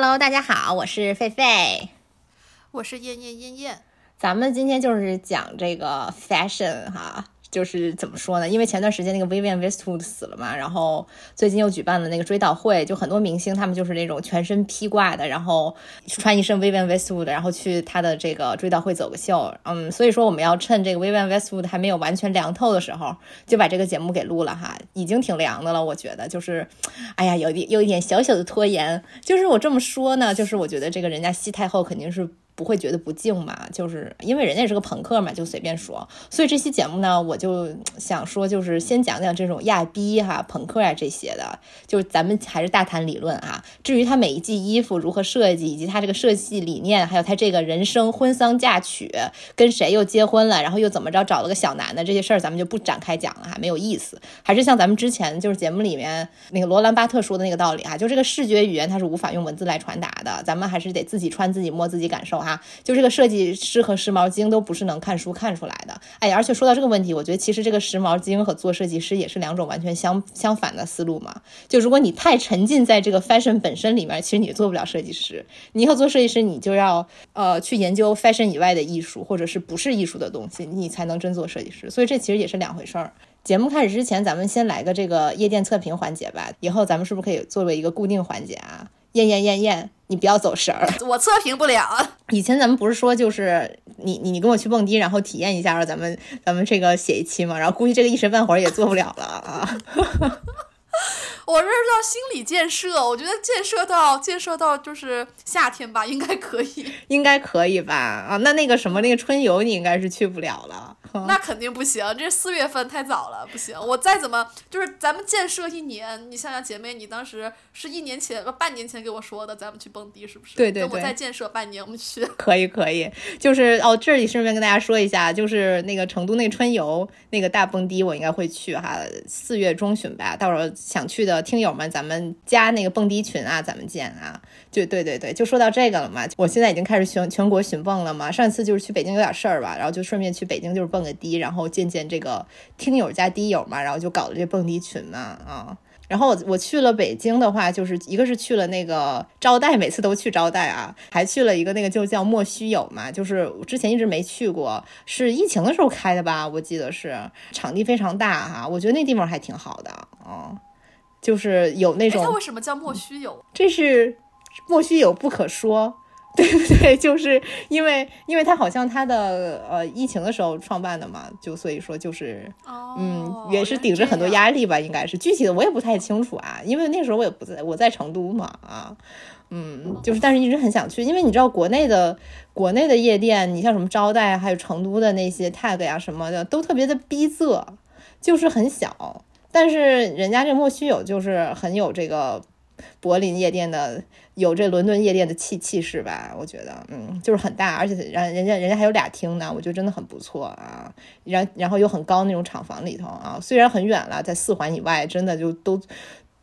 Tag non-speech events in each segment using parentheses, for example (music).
Hello，大家好，我是狒狒，我是燕燕燕燕，咱们今天就是讲这个 fashion 哈。就是怎么说呢？因为前段时间那个 Vivienne Westwood 死了嘛，然后最近又举办了那个追悼会，就很多明星他们就是那种全身披挂的，然后穿一身 Vivienne Westwood，然后去他的这个追悼会走个秀。嗯，所以说我们要趁这个 Vivienne Westwood 还没有完全凉透的时候，就把这个节目给录了哈，已经挺凉的了，我觉得就是，哎呀，有点有一点小小的拖延。就是我这么说呢，就是我觉得这个人家西太后肯定是。不会觉得不敬嘛？就是因为人家也是个朋克嘛，就随便说。所以这期节目呢，我就想说，就是先讲讲这种亚逼哈、朋克啊这些的，就是咱们还是大谈理论啊。至于他每一季衣服如何设计，以及他这个设计理念，还有他这个人生婚丧嫁娶，跟谁又结婚了，然后又怎么着找了个小男的这些事儿，咱们就不展开讲了哈，没有意思。还是像咱们之前就是节目里面那个罗兰巴特说的那个道理啊，就这个视觉语言它是无法用文字来传达的，咱们还是得自己穿、自己摸、自己感受啊，就这个设计师和时髦精都不是能看书看出来的。哎，而且说到这个问题，我觉得其实这个时髦精和做设计师也是两种完全相相反的思路嘛。就如果你太沉浸在这个 fashion 本身里面，其实你做不了设计师。你要做设计师，你就要呃去研究 fashion 以外的艺术，或者是不是艺术的东西，你才能真做设计师。所以这其实也是两回事儿。节目开始之前，咱们先来个这个夜店测评环节吧。以后咱们是不是可以作为一个固定环节啊？验验验验，你不要走神儿，(laughs) 我测评不了。(laughs) 以前咱们不是说就是你你你跟我去蹦迪，然后体验一下，咱们咱们这个写一期嘛，然后估计这个一时半会儿也做不了了啊。(laughs) 我这是叫心理建设，我觉得建设到建设到就是夏天吧，应该可以，应该可以吧？啊，那那个什么那个春游，你应该是去不了了。那肯定不行，这四月份太早了，不行。我再怎么就是咱们建设一年，你想想姐妹，你当时是一年前半年前给我说的，咱们去蹦迪是不是？对对对。我再建设半年，我们去。(laughs) 可以可以，就是哦，这里顺便跟大家说一下，就是那个成都那个春游那个大蹦迪，我应该会去哈，四月中旬吧，到时候想去的。听友们，咱们加那个蹦迪群啊，咱们见啊！就对对对，就说到这个了嘛。我现在已经开始全全国巡蹦了嘛。上一次就是去北京有点事儿吧，然后就顺便去北京就是蹦个迪，然后见见这个听友加迪友嘛，然后就搞了这蹦迪群嘛啊。然后我我去了北京的话，就是一个是去了那个招待，每次都去招待啊，还去了一个那个就叫莫须有嘛，就是之前一直没去过，是疫情的时候开的吧，我记得是场地非常大哈，我觉得那地方还挺好的啊。就是有那种，它为什么叫莫须有？这是莫须有不可说，(laughs) 对不对？就是因为，因为他好像他的呃疫情的时候创办的嘛，就所以说就是，嗯，也是顶着很多压力吧，应该是具体的我也不太清楚啊，因为那时候我也不在，我在成都嘛，啊，嗯，就是但是一直很想去，因为你知道国内的国内的夜店，你像什么招待，还有成都的那些 tag 呀什么的，都特别的逼仄，就是很小。但是人家这莫须有就是很有这个柏林夜店的，有这伦敦夜店的气气势吧？我觉得，嗯，就是很大，而且让人家人家还有俩厅呢，我觉得真的很不错啊。然然后又很高那种厂房里头啊，虽然很远了，在四环以外，真的就都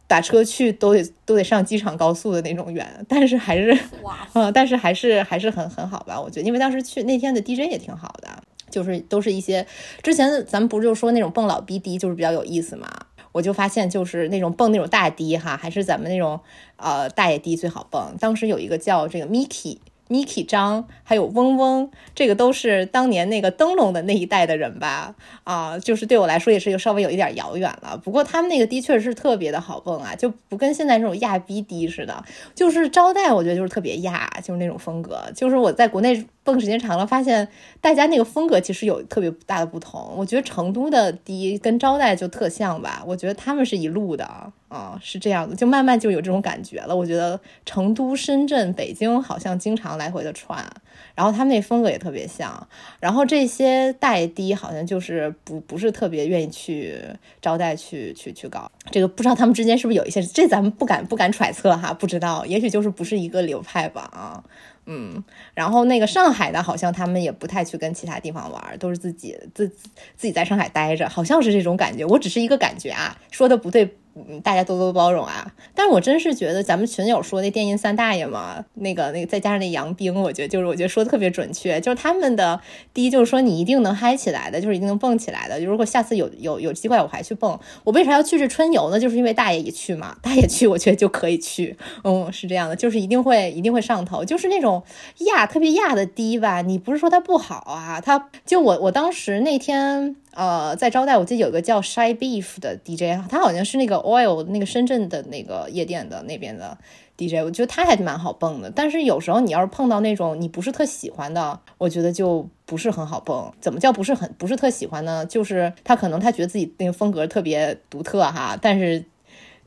打车去都得都得上机场高速的那种远，但是还是哇，嗯，但是还是还是很很好吧？我觉得，因为当时去那天的 DJ 也挺好的。就是都是一些之前咱们不是就说那种蹦老逼迪就是比较有意思嘛？我就发现就是那种蹦那种大迪哈，还是咱们那种呃大爷迪最好蹦。当时有一个叫这个 Miki。Miki 张还有嗡嗡，这个都是当年那个灯笼的那一代的人吧？啊，就是对我来说也是有稍微有一点遥远了。不过他们那个的确是特别的好蹦啊，就不跟现在这种亚逼迪似的。就是招待，我觉得就是特别亚，就是那种风格。就是我在国内蹦时间长了，发现大家那个风格其实有特别大的不同。我觉得成都的迪跟招待就特像吧，我觉得他们是一路的。啊，是这样的，就慢慢就有这种感觉了。我觉得成都、深圳、北京好像经常来回的串，然后他们那风格也特别像。然后这些带低好像就是不不是特别愿意去招待去去去搞这个，不知道他们之间是不是有一些，这咱们不敢不敢揣测哈，不知道，也许就是不是一个流派吧啊。嗯，然后那个上海的，好像他们也不太去跟其他地方玩，都是自己自自己在上海待着，好像是这种感觉。我只是一个感觉啊，说的不对。大家多多包容啊。但是我真是觉得咱们群友说那电音三大爷嘛，那个那个再加上那杨冰，我觉得就是我觉得说的特别准确，就是他们的第一就是说你一定能嗨起来的，就是一定能蹦起来的。如果下次有有有机会我还去蹦，我为啥要去这春游呢？就是因为大爷也去嘛，大爷去我觉得就可以去。嗯，是这样的，就是一定会一定会上头，就是那种亚特别亚的低吧。你不是说它不好啊，它就我我当时那天。呃，在招待，我记得有个叫 Shy Beef 的 DJ，他好像是那个 Oil 那个深圳的那个夜店的那边的 DJ，我觉得他还蛮好蹦的。但是有时候你要是碰到那种你不是特喜欢的，我觉得就不是很好蹦。怎么叫不是很不是特喜欢呢？就是他可能他觉得自己那个风格特别独特哈，但是。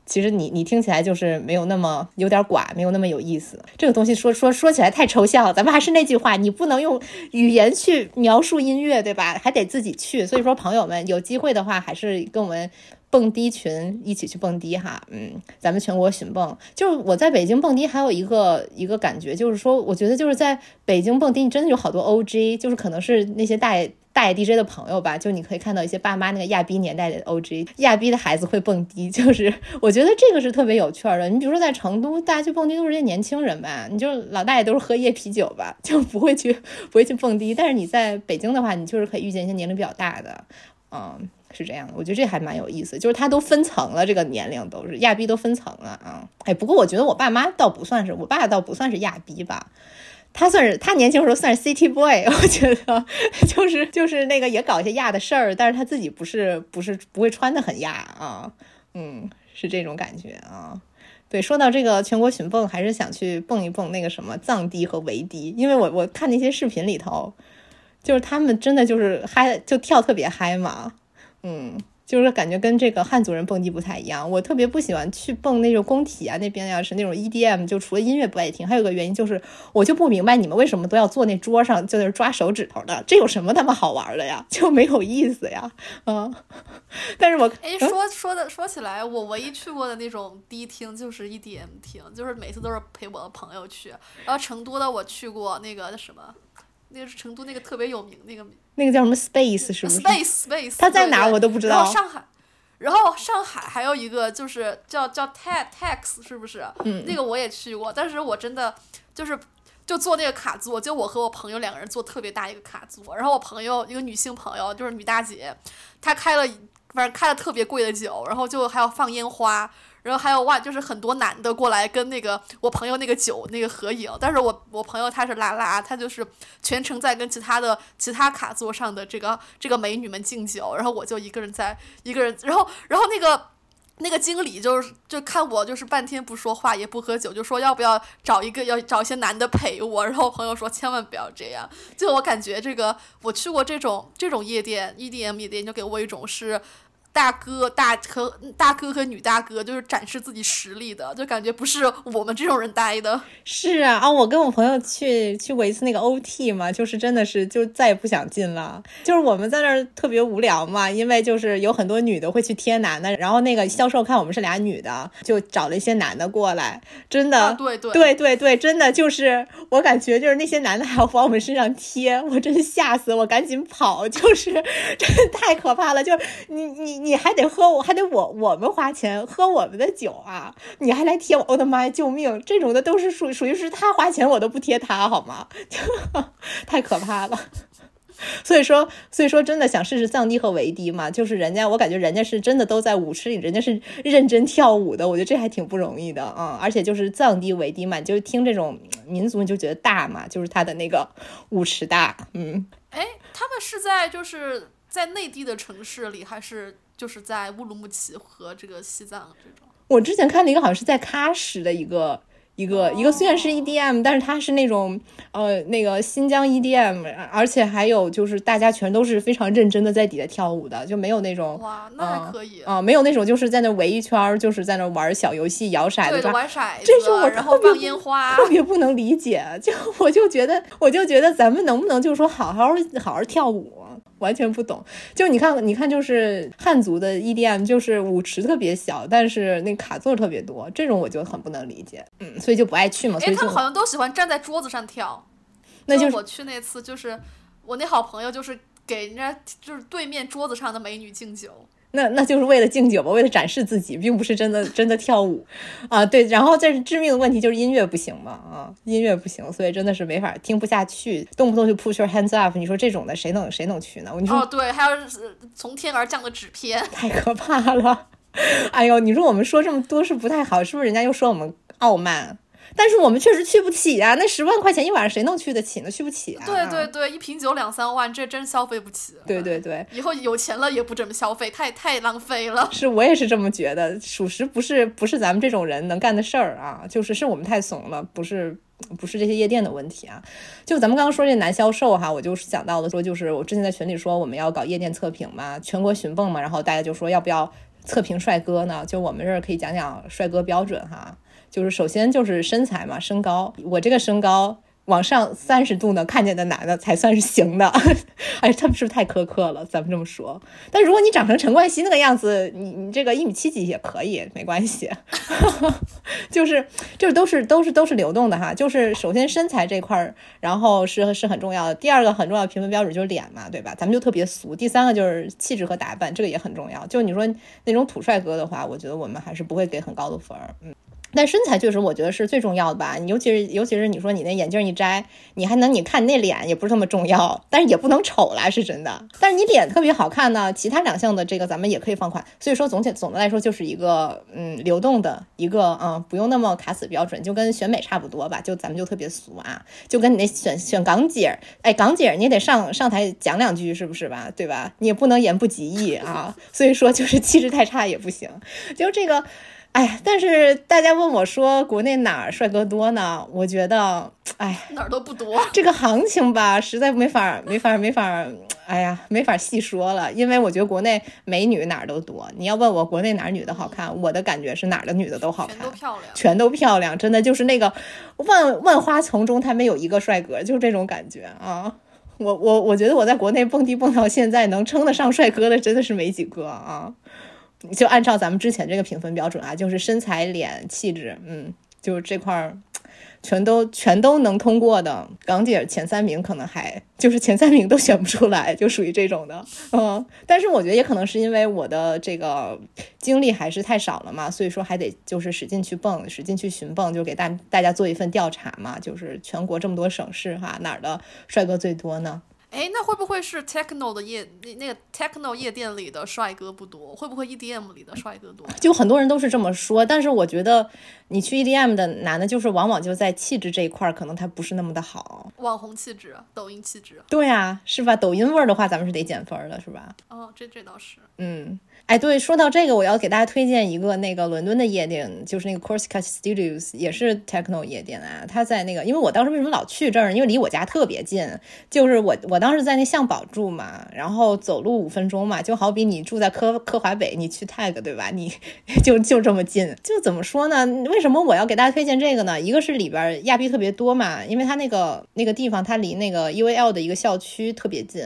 其实你你听起来就是没有那么有点寡，没有那么有意思。这个东西说说说起来太抽象了，咱们还是那句话，你不能用语言去描述音乐，对吧？还得自己去。所以说，朋友们有机会的话，还是跟我们蹦迪群一起去蹦迪哈。嗯，咱们全国巡蹦，就是我在北京蹦迪，还有一个一个感觉，就是说，我觉得就是在北京蹦迪，你真的有好多 OG，就是可能是那些大爷。大爷 DJ 的朋友吧，就你可以看到一些爸妈那个亚逼年代的 OG，亚逼的孩子会蹦迪，(laughs) 就是我觉得这个是特别有趣的。你比如说在成都，大家去蹦迪都是些年轻人吧，你就老大爷都是喝夜啤酒吧，就不会去不会去蹦迪。但是你在北京的话，你就是可以遇见一些年龄比较大的，嗯，是这样的。我觉得这还蛮有意思，就是他都分层了，这个年龄都是亚逼都分层了啊。哎，不过我觉得我爸妈倒不算是，我爸倒不算是亚逼吧。他算是他年轻时候算是 City Boy，(laughs) 我觉得就是就是那个也搞一些亚的事儿，但是他自己不是不是不会穿的很亚啊，嗯，是这种感觉啊。对，说到这个全国巡蹦，还是想去蹦一蹦那个什么藏地和维迪，因为我我看那些视频里头，就是他们真的就是嗨，就跳特别嗨嘛，嗯。就是感觉跟这个汉族人蹦迪不太一样，我特别不喜欢去蹦那种工体啊，那边要是那种 EDM，就除了音乐不爱听，还有个原因就是，我就不明白你们为什么都要坐那桌上就那抓手指头的，这有什么他妈好玩的呀？就没有意思呀，嗯。但是我哎，说说的说起来，我唯一去过的那种迪厅就是 EDM 厅，就是每次都是陪我的朋友去，然后成都的我去过那个什么。那个是成都那个特别有名那个，那个叫什么 Space 是不是？Space Space，它在哪我都不知道。然后上海，然后上海还有一个就是叫叫 Tax Tax 是不是？嗯。那个我也去过，但是我真的就是就坐那个卡座，就我和我朋友两个人坐特别大一个卡座，然后我朋友一个女性朋友就是女大姐，她开了反正开了特别贵的酒，然后就还要放烟花。然后还有哇，就是很多男的过来跟那个我朋友那个酒那个合影，但是我我朋友他是拉拉，他就是全程在跟其他的其他卡座上的这个这个美女们敬酒，然后我就一个人在一个人，然后然后那个那个经理就是就看我就是半天不说话也不喝酒，就说要不要找一个要找一些男的陪我，然后我朋友说千万不要这样，就我感觉这个我去过这种这种夜店 EDM 夜店，就给我一种是。大哥大和大哥和女大哥就是展示自己实力的，就感觉不是我们这种人待的。是啊，啊，我跟我朋友去去过一次那个 OT 嘛，就是真的是就再也不想进了。就是我们在那儿特别无聊嘛，因为就是有很多女的会去贴男的，然后那个销售看我们是俩女的，就找了一些男的过来。真的，对对对对对，真的就是我感觉就是那些男的还要往我们身上贴，我真是吓死我，赶紧跑，就是真的太可怕了。就你你。你你还得喝，我还得我我们花钱喝我们的酒啊！你还来贴我，我的妈呀，救命！这种的都是属属于是他花钱，我都不贴他，好吗？(laughs) 太可怕了。所以说，所以说，真的想试试藏地和维迪嘛？就是人家，我感觉人家是真的都在舞池里，人家是认真跳舞的。我觉得这还挺不容易的啊！而且就是藏地维迪嘛，就是听这种民族，你就觉得大嘛，就是他的那个舞池大。嗯，哎，他们是在就是在内地的城市里，还是？就是在乌鲁木齐和这个西藏这种，我之前看了一个，好像是在喀什的一个一个一个，虽然是 EDM，但是它是那种呃那个新疆 EDM，而且还有就是大家全都是非常认真的在底下跳舞的，就没有那种哇，那还可以啊，没有那种就是在那围一圈，就是在那玩小游戏摇骰子，玩骰子，这是我然后放烟花，特别不能理解，就我就觉得我就觉得咱们能不能就是说好好好好跳舞。完全不懂，就你看，你看，就是汉族的 EDM，就是舞池特别小，但是那卡座特别多，这种我就很不能理解，嗯，所以就不爱去嘛。哎，他们好像都喜欢站在桌子上跳。那就我去那次，就是我那好朋友，就是给人家就是对面桌子上的美女敬酒。那那就是为了敬酒吧，为了展示自己，并不是真的真的跳舞啊。对，然后这是致命的问题，就是音乐不行嘛啊，音乐不行，所以真的是没法听不下去，动不动就 push your hands up。你说这种的谁能谁能去呢？你说哦，对，还有从天而降的纸片，(laughs) 太可怕了。(laughs) 哎呦，你说我们说这么多是不太好，是不是？人家又说我们傲慢。但是我们确实去不起啊！那十万块钱一晚上谁能去得起呢？去不起啊！对对对，一瓶酒两三万，这真消费不起。对对对，以后有钱了也不这么消费，太太浪费了。是我也是这么觉得，属实不是不是咱们这种人能干的事儿啊，就是是我们太怂了，不是不是这些夜店的问题啊。就咱们刚刚说这男销售哈，我就是想到了说，就是我之前在群里说我们要搞夜店测评嘛，全国巡蹦嘛，然后大家就说要不要测评帅哥呢？就我们这儿可以讲讲帅哥标准哈。就是首先就是身材嘛，身高，我这个身高往上三十度呢，看见的男的才算是行的。(laughs) 哎，他们是不是太苛刻了？咱们这么说。但如果你长成陈冠希那个样子，你你这个一米七几也可以，没关系。(laughs) 就是就是都是都是都是流动的哈。就是首先身材这块儿，然后是是很重要的。第二个很重要的评分标准就是脸嘛，对吧？咱们就特别俗。第三个就是气质和打扮，这个也很重要。就你说那种土帅哥的话，我觉得我们还是不会给很高的分儿。嗯。但身材确实，我觉得是最重要的吧。你尤其是尤其是你说你那眼镜一摘，你还能你看你那脸也不是那么重要，但是也不能丑来，是真的。但是你脸特别好看呢，其他两项的这个咱们也可以放宽。所以说总体总的来说就是一个嗯流动的一个嗯不用那么卡死标准，就跟选美差不多吧。就咱们就特别俗啊，就跟你那选选港姐，哎港姐你也得上上台讲两句是不是吧？对吧？你也不能言不及义啊。所以说就是气质太差也不行，就这个。哎，但是大家问我说国内哪儿帅哥多呢？我觉得，哎，哪儿都不多。(laughs) 这个行情吧，实在没法、没法、没法，哎呀，没法细说了。因为我觉得国内美女哪儿都多。你要问我国内哪儿女的好看，我的感觉是哪儿的女的都好看，全都漂亮，全都漂亮。真的就是那个万万花丛中，他没有一个帅哥，就是这种感觉啊。我我我觉得我在国内蹦迪蹦到现在，能称得上帅哥的真的是没几个啊。就按照咱们之前这个评分标准啊，就是身材、脸、气质，嗯，就是这块儿全都全都能通过的。港姐前三名可能还就是前三名都选不出来，就属于这种的，嗯。但是我觉得也可能是因为我的这个经历还是太少了嘛，所以说还得就是使劲去蹦，使劲去寻蹦，就给大大家做一份调查嘛，就是全国这么多省市哈，哪儿的帅哥最多呢？哎，那会不会是 techno 的夜那那个 techno 夜店里的帅哥不多？会不会 EDM 里的帅哥多？(laughs) 就很多人都是这么说，但是我觉得你去 EDM 的男的，就是往往就在气质这一块儿，可能他不是那么的好。网红气质，抖音气质。对啊，是吧？抖音味儿的话，咱们是得减分的，是吧？哦，这这倒是。嗯。哎，对，说到这个，我要给大家推荐一个那个伦敦的夜店，就是那个 Corsica Studios，也是 techno 夜店啊。它在那个，因为我当时为什么老去这儿？因为离我家特别近，就是我我当时在那向宝住嘛，然后走路五分钟嘛，就好比你住在科科华北，你去 tag 对吧？你就就这么近，就怎么说呢？为什么我要给大家推荐这个呢？一个是里边亚庇特别多嘛，因为它那个那个地方它离那个 UAL 的一个校区特别近，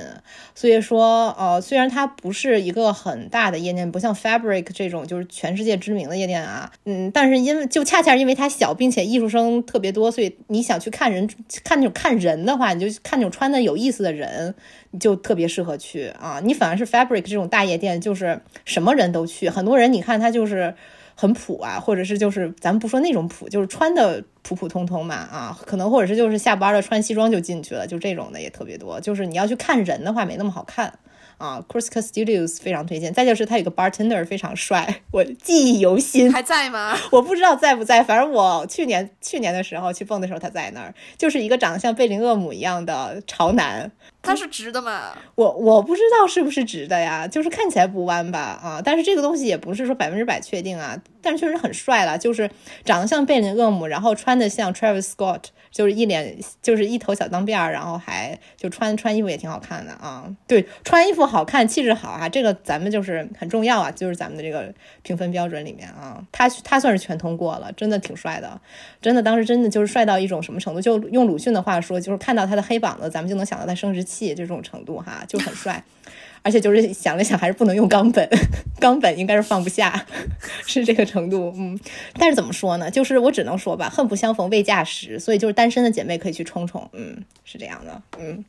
所以说呃，虽然它不是一个很大的夜。不像 Fabric 这种就是全世界知名的夜店啊，嗯，但是因为就恰恰因为它小，并且艺术生特别多，所以你想去看人看那种看人的话，你就看那种穿的有意思的人，你就特别适合去啊。你反而是 Fabric 这种大夜店，就是什么人都去，很多人你看他就是很普啊，或者是就是咱们不说那种普，就是穿的普普通通嘛啊，可能或者是就是下班了穿西装就进去了，就这种的也特别多。就是你要去看人的话，没那么好看。啊，Corsica Studios 非常推荐。再就是他有个 bartender 非常帅，我记忆犹新。还在吗？我不知道在不在，反正我去年去年的时候去蹦的时候他在那儿，就是一个长得像贝林厄姆一样的潮男。他是直的吗？我我不知道是不是直的呀，就是看起来不弯吧啊。但是这个东西也不是说百分之百确定啊，但是确实很帅了，就是长得像贝林厄姆，然后穿的像 Travis Scott。就是一脸就是一头小脏辫儿，然后还就穿穿衣服也挺好看的啊。对，穿衣服好看，气质好啊，这个咱们就是很重要啊，就是咱们的这个评分标准里面啊，他他算是全通过了，真的挺帅的，真的当时真的就是帅到一种什么程度？就用鲁迅的话说，就是看到他的黑膀子，咱们就能想到他生殖器这种程度哈，就很帅。而且就是想了想，还是不能用冈本，冈本应该是放不下，是这个程度。嗯，但是怎么说呢？就是我只能说吧，恨不相逢未嫁时，所以就是单身的姐妹可以去冲冲。嗯，是这样的。嗯，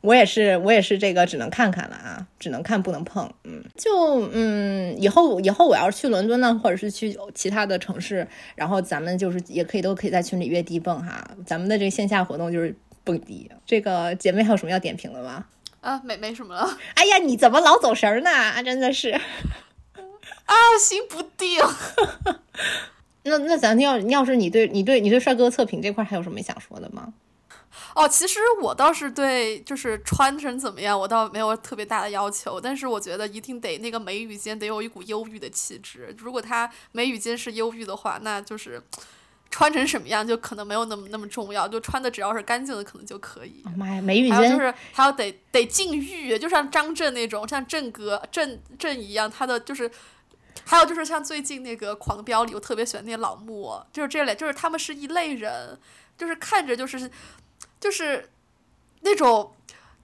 我也是，我也是这个只能看看了啊，只能看不能碰。嗯，就嗯，以后以后我要是去伦敦呢，或者是去其他的城市，然后咱们就是也可以都可以在群里约迪蹦哈。咱们的这个线下活动就是蹦迪。这个姐妹还有什么要点评的吗？啊，没没什么了。(laughs) 哎呀，你怎么老走神呢？啊真的是啊，心不定。(laughs) 那那咱要要是你对你对你对帅哥测评这块还有什么想说的吗？哦，其实我倒是对，就是穿成怎么样，我倒没有特别大的要求。但是我觉得一定得那个眉宇间得有一股忧郁的气质。如果他眉宇间是忧郁的话，那就是穿成什么样就可能没有那么那么重要。就穿的只要是干净的，可能就可以。妈呀，还有就是还有得得禁欲，就像张震那种，像震哥震震一样，他的就是还有就是像最近那个《狂飙》里，我特别喜欢那个老穆，就是这类，就是他们是一类人，就是看着就是。就是那种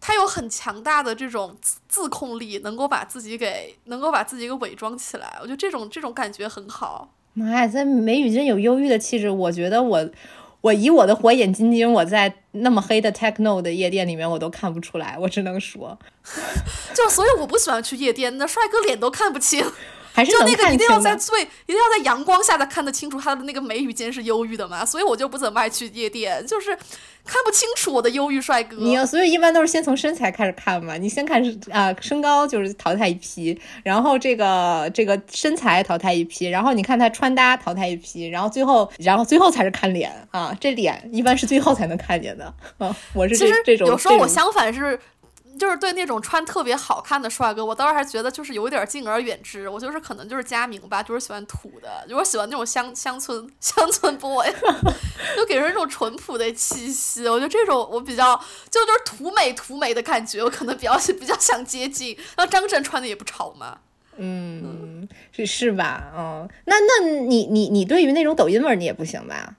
他有很强大的这种自自控力，能够把自己给能够把自己给伪装起来。我觉得这种这种感觉很好。妈呀，在眉宇间有忧郁的气质，我觉得我我以我的火眼金睛，我在那么黑的 techno 的夜店里面，我都看不出来。我只能说，(laughs) 就所以我不喜欢去夜店，那帅哥脸都看不清。还是就那个一定要在最一定要在阳光下才看得清楚他的那个眉宇间是忧郁的嘛，所以我就不怎么爱去夜店，就是看不清楚我的忧郁帅哥。你所以一般都是先从身材开始看嘛，你先看啊身高就是淘汰一批，然后这个这个身材淘汰一批，然后你看他穿搭淘汰一批，然后最后然后最后才是看脸啊，这脸一般是最后才能看见的 (laughs) 啊。我是这这种有时候我相反是。就是对那种穿特别好看的帅哥，我倒是还觉得就是有点敬而远之。我就是可能就是佳明吧，就是喜欢土的，就是喜欢那种乡乡村 (laughs) 乡村 boy，(laughs) 就给人一种淳朴的气息。我觉得这种我比较就就是土美土美的感觉，我可能比较 (laughs) 比较想接近。那张震穿的也不潮嘛，嗯，是是吧？嗯，那那你你你对于那种抖音味儿你也不行吧？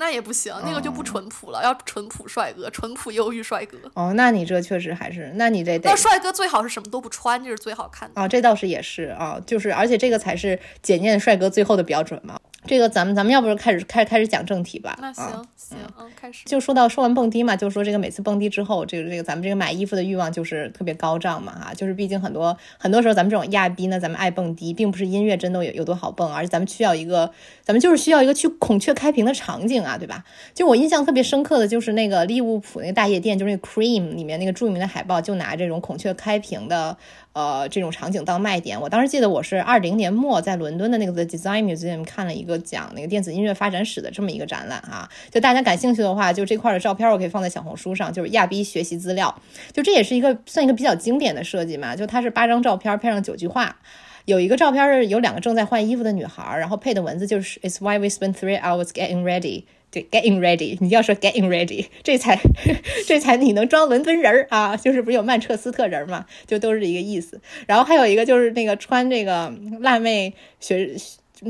那也不行，那个就不淳朴了，要淳朴帅哥，淳朴忧郁帅哥。哦，那你这确实还是，那你这得。那帅哥最好是什么都不穿，这是最好看的。啊，这倒是也是啊，就是而且这个才是检验帅哥最后的标准嘛。这个咱们咱们要不开始开开始讲正题吧？那行行，嗯，开始。就说到说完蹦迪嘛，就说这个每次蹦迪之后，这个这个咱们这个买衣服的欲望就是特别高涨嘛，哈，就是毕竟很多很多时候咱们这种亚逼呢，咱们爱蹦迪，并不是音乐真的有有多好蹦，而是咱们需要一个，咱们就是需要一个去孔雀开屏的场景啊，对吧？就我印象特别深刻的就是那个利物浦那个大夜店，就是那个 Cream 里面那个著名的海报，就拿这种孔雀开屏的。呃，这种场景当卖点，我当时记得我是二零年末在伦敦的那个 The Design Museum 看了一个讲那个电子音乐发展史的这么一个展览啊，就大家感兴趣的话，就这块的照片我可以放在小红书上，就是亚逼学习资料，就这也是一个算一个比较经典的设计嘛，就它是八张照片配上九句话，有一个照片是有两个正在换衣服的女孩，然后配的文字就是 It's why we spend three hours getting ready。对，getting ready，你要说 getting ready，(laughs) 这才 (laughs) 这才你能装伦敦人儿啊，就是不是有曼彻斯特人嘛，就都是一个意思。然后还有一个就是那个穿这个辣妹学。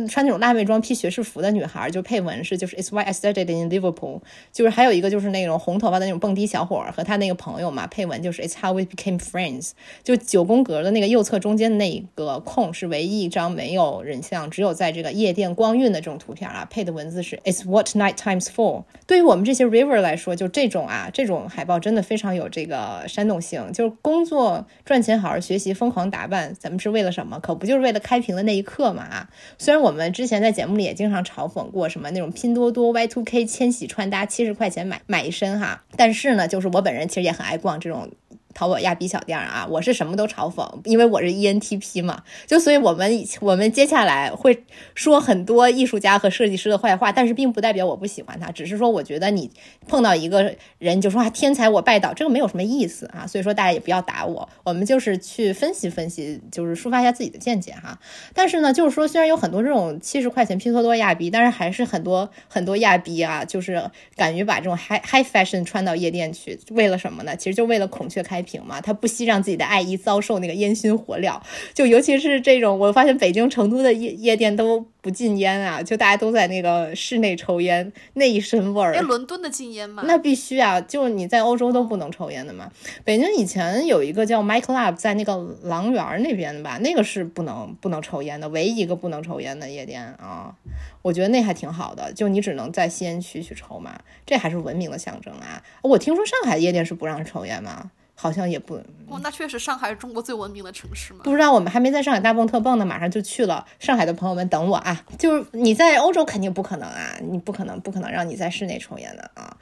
穿那种辣妹装披学士服的女孩，就配文是就是 It's why I studied in Liverpool。就是还有一个就是那种红头发的那种蹦迪小伙和他那个朋友嘛，配文就是 It's how we became friends。就九宫格的那个右侧中间那一个空是唯一一张没有人像，只有在这个夜店光晕的这种图片啊，配的文字是 It's what night times for。对于我们这些 River 来说，就这种啊，这种海报真的非常有这个煽动性。就是工作赚钱，好好学习，疯狂打扮，咱们是为了什么？可不就是为了开屏的那一刻嘛？虽然。我们之前在节目里也经常嘲讽过什么那种拼多多 Y two K 千禧穿搭，七十块钱买买一身哈。但是呢，就是我本人其实也很爱逛这种。淘宝亚逼小店啊，我是什么都嘲讽，因为我是 ENTP 嘛，就所以我们我们接下来会说很多艺术家和设计师的坏话，但是并不代表我不喜欢他，只是说我觉得你碰到一个人就说啊天才我拜倒，这个没有什么意思啊，所以说大家也不要打我，我们就是去分析分析，就是抒发一下自己的见解哈。但是呢，就是说虽然有很多这种七十块钱拼多多亚逼，但是还是很多很多亚逼啊，就是敢于把这种 high high fashion 穿到夜店去，为了什么呢？其实就为了孔雀开。屏嘛，他不惜让自己的爱意遭受那个烟熏火燎，就尤其是这种，我发现北京、成都的夜夜店都不禁烟啊，就大家都在那个室内抽烟，那一身味儿。哎，伦敦的禁烟吗？那必须啊，就你在欧洲都不能抽烟的嘛。北京以前有一个叫 My Club，在那个狼园那边的吧，那个是不能不能抽烟的，唯一一个不能抽烟的夜店啊。我觉得那还挺好的，就你只能在吸烟区去抽嘛，这还是文明的象征啊。我听说上海夜店是不让抽烟吗？好像也不哦，那确实，上海是中国最文明的城市嘛。不知道，我们还没在上海大蹦特蹦呢，马上就去了。上海的朋友们等我啊！就是你在欧洲肯定不可能啊，你不可能不可能让你在室内抽烟的啊。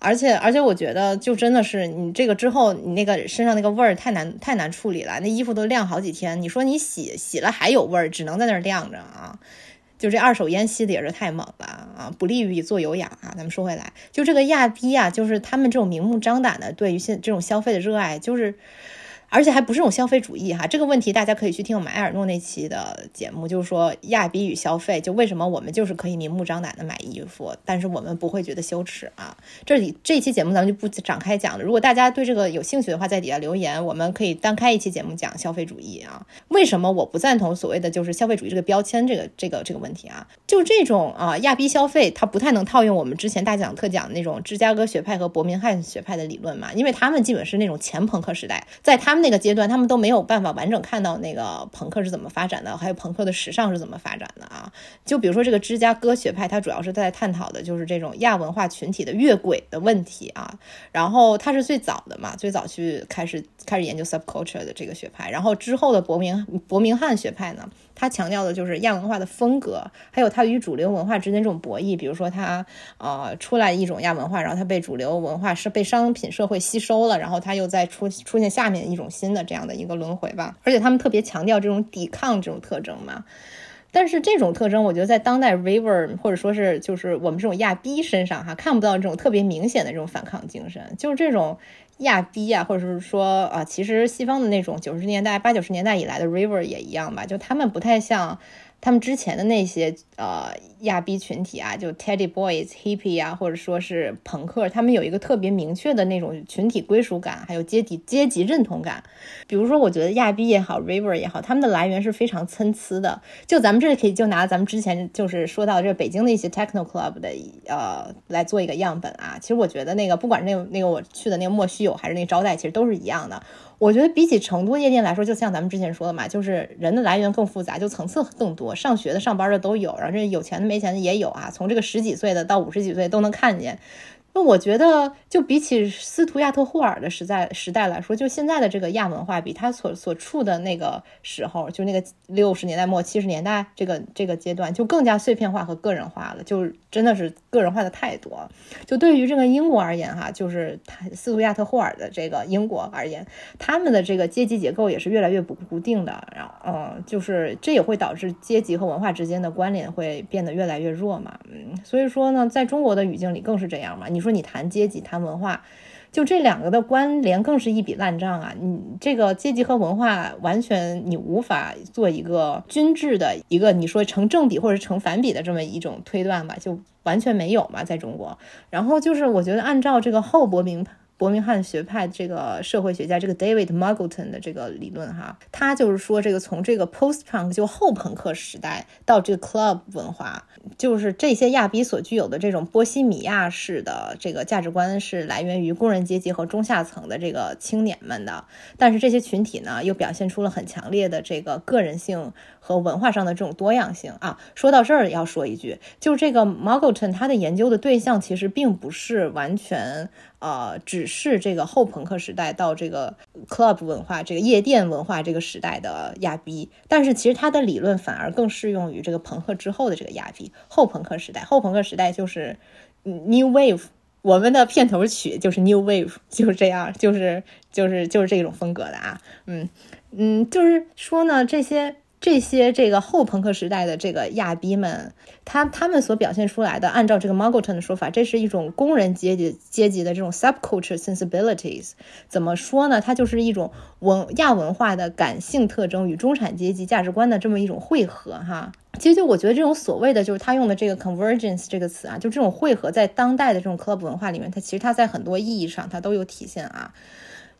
而且而且，我觉得就真的是你这个之后，你那个身上那个味儿太难太难处理了。那衣服都晾好几天，你说你洗洗了还有味儿，只能在那儿晾着啊。就这二手烟吸的也是太猛了啊，不利于做有氧啊。咱们说回来，就这个亚逼啊，就是他们这种明目张胆的对于现这种消费的热爱，就是。而且还不是这种消费主义哈，这个问题大家可以去听我们埃尔诺那期的节目，就是说亚逼与消费，就为什么我们就是可以明目张胆的买衣服，但是我们不会觉得羞耻啊。这里这期节目咱们就不展开讲了。如果大家对这个有兴趣的话，在底下留言，我们可以单开一期节目讲消费主义啊。为什么我不赞同所谓的就是消费主义这个标签这个这个这个问题啊？就这种啊亚逼消费，它不太能套用我们之前大讲特讲那种芝加哥学派和伯明翰学派的理论嘛，因为他们基本是那种前朋克时代，在他们。那个阶段，他们都没有办法完整看到那个朋克是怎么发展的，还有朋克的时尚是怎么发展的啊？就比如说这个芝加哥学派，它主要是在探讨的就是这种亚文化群体的越轨的问题啊。然后它是最早的嘛，最早去开始开始研究 subculture 的这个学派。然后之后的伯明伯明翰学派呢？他强调的就是亚文化的风格，还有它与主流文化之间这种博弈。比如说，它呃出来一种亚文化，然后它被主流文化是被商品社会吸收了，然后它又再出出现下面一种新的这样的一个轮回吧。而且他们特别强调这种抵抗这种特征嘛。但是这种特征，我觉得在当代 River 或者说是就是我们这种亚逼身上哈，看不到这种特别明显的这种反抗精神，就是这种。亚低啊，或者是说啊，其实西方的那种九十年代、八九十年代以来的 River 也一样吧，就他们不太像。他们之前的那些呃亚逼群体啊，就 Teddy Boys、Hippie 啊，或者说是朋克，他们有一个特别明确的那种群体归属感，还有阶级阶级认同感。比如说，我觉得亚逼也好，River 也好，他们的来源是非常参差的。就咱们这里可以就拿咱们之前就是说到这北京的一些 Techno Club 的呃来做一个样本啊。其实我觉得那个不管那个那个我去的那个莫须有，还是那个招待，其实都是一样的。我觉得比起成都夜店来说，就像咱们之前说的嘛，就是人的来源更复杂，就层次更多，上学的、上班的都有，然后这有钱的、没钱的也有啊，从这个十几岁的到五十几岁都能看见。那我觉得，就比起斯图亚特霍尔的时代时代来说，就现在的这个亚文化，比他所所处的那个时候，就那个六十年代末七十年代这个这个阶段，就更加碎片化和个人化了，就真的是个人化的太多。就对于这个英国而言，哈，就是他斯图亚特霍尔的这个英国而言，他们的这个阶级结构也是越来越不固定的，然后嗯，就是这也会导致阶级和文化之间的关联会变得越来越弱嘛，嗯，所以说呢，在中国的语境里更是这样嘛，你。你说你谈阶级谈文化，就这两个的关联更是一笔烂账啊！你这个阶级和文化完全你无法做一个均质的一个你说成正比或者成反比的这么一种推断吧，就完全没有嘛，在中国。然后就是我觉得按照这个后伯明。伯明翰学派这个社会学家，这个 David Muggleton 的这个理论哈，他就是说，这个从这个 post punk 就后朋克时代到这个 club 文化，就是这些亚比所具有的这种波西米亚式的这个价值观是来源于工人阶级和中下层的这个青年们的，但是这些群体呢，又表现出了很强烈的这个个人性和文化上的这种多样性啊。说到这儿要说一句，就这个 Muggleton 他的研究的对象其实并不是完全。呃，只是这个后朋克时代到这个 club 文化、这个夜店文化这个时代的亚逼，但是其实他的理论反而更适用于这个朋克之后的这个亚逼。后朋克时代，后朋克时代就是 new wave，我们的片头曲就是 new wave，就是这样，就是就是就是这种风格的啊，嗯嗯，就是说呢，这些。这些这个后朋克时代的这个亚逼们，他他们所表现出来的，按照这个 Muggleton 的说法，这是一种工人阶级阶级的这种 subculture sensibilities。怎么说呢？它就是一种文亚文化的感性特征与中产阶级价值观的这么一种汇合哈。其实就我觉得这种所谓的就是他用的这个 convergence 这个词啊，就这种汇合在当代的这种 club 文化里面，它其实它在很多意义上它都有体现啊。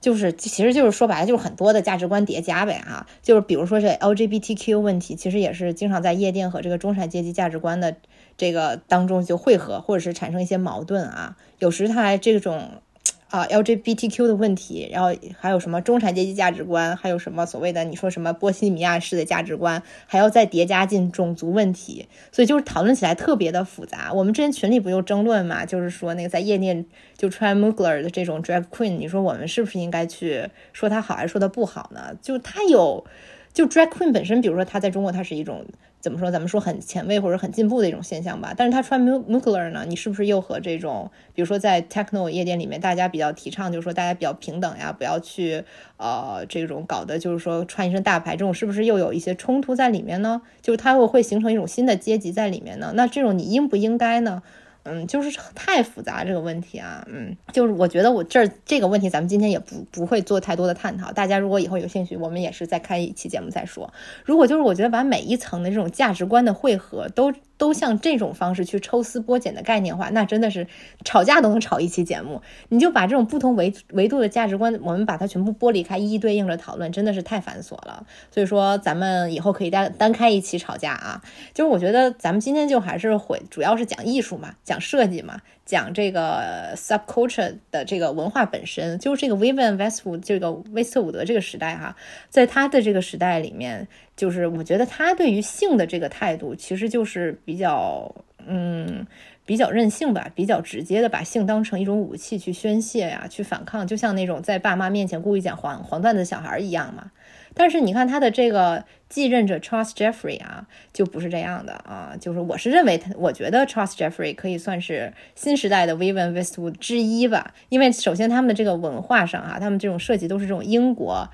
就是，其实就是说白了，就是很多的价值观叠加呗啊，就是比如说这 LGBTQ 问题，其实也是经常在夜店和这个中产阶级价值观的这个当中就汇合，或者是产生一些矛盾啊。有时他还这种，啊 LGBTQ 的问题，然后还有什么中产阶级价值观，还有什么所谓的你说什么波西米亚式的价值观，还要再叠加进种族问题，所以就是讨论起来特别的复杂。我们之前群里不就争论嘛，就是说那个在夜店就穿 Mugler 的这种 drag queen，你说我们是不是应该去说他好还是说他不好呢？就他有，就 drag queen 本身，比如说他在中国它是一种。怎么说？咱们说很前卫或者很进步的一种现象吧。但是他穿 mu mucler 呢？你是不是又和这种，比如说在 Techno 夜店里面，大家比较提倡，就是说大家比较平等呀，不要去呃这种搞的，就是说穿一身大牌这种，是不是又有一些冲突在里面呢？就是它会会形成一种新的阶级在里面呢？那这种你应不应该呢？嗯，就是太复杂这个问题啊，嗯，就是我觉得我这儿这个问题咱们今天也不不会做太多的探讨。大家如果以后有兴趣，我们也是再开一期节目再说。如果就是我觉得把每一层的这种价值观的汇合都。都像这种方式去抽丝剥茧的概念化，那真的是吵架都能吵一期节目。你就把这种不同维维度的价值观，我们把它全部剥离开，一一对应着讨论，真的是太繁琐了。所以说，咱们以后可以单单开一期吵架啊。就是我觉得咱们今天就还是会主要是讲艺术嘛，讲设计嘛，讲这个 subculture 的这个文化本身。就是这个 Vivian Westwood 这个威斯特伍德这个时代哈，在他的这个时代里面。就是我觉得他对于性的这个态度，其实就是比较，嗯，比较任性吧，比较直接的把性当成一种武器去宣泄呀，去反抗，就像那种在爸妈面前故意讲黄黄段子的小孩一样嘛。但是你看他的这个继任者 Charles Jeffrey 啊，就不是这样的啊。就是我是认为他，我觉得 Charles Jeffrey 可以算是新时代的 Vivian Westwood 之一吧。因为首先他们的这个文化上啊，他们这种设计都是这种英国、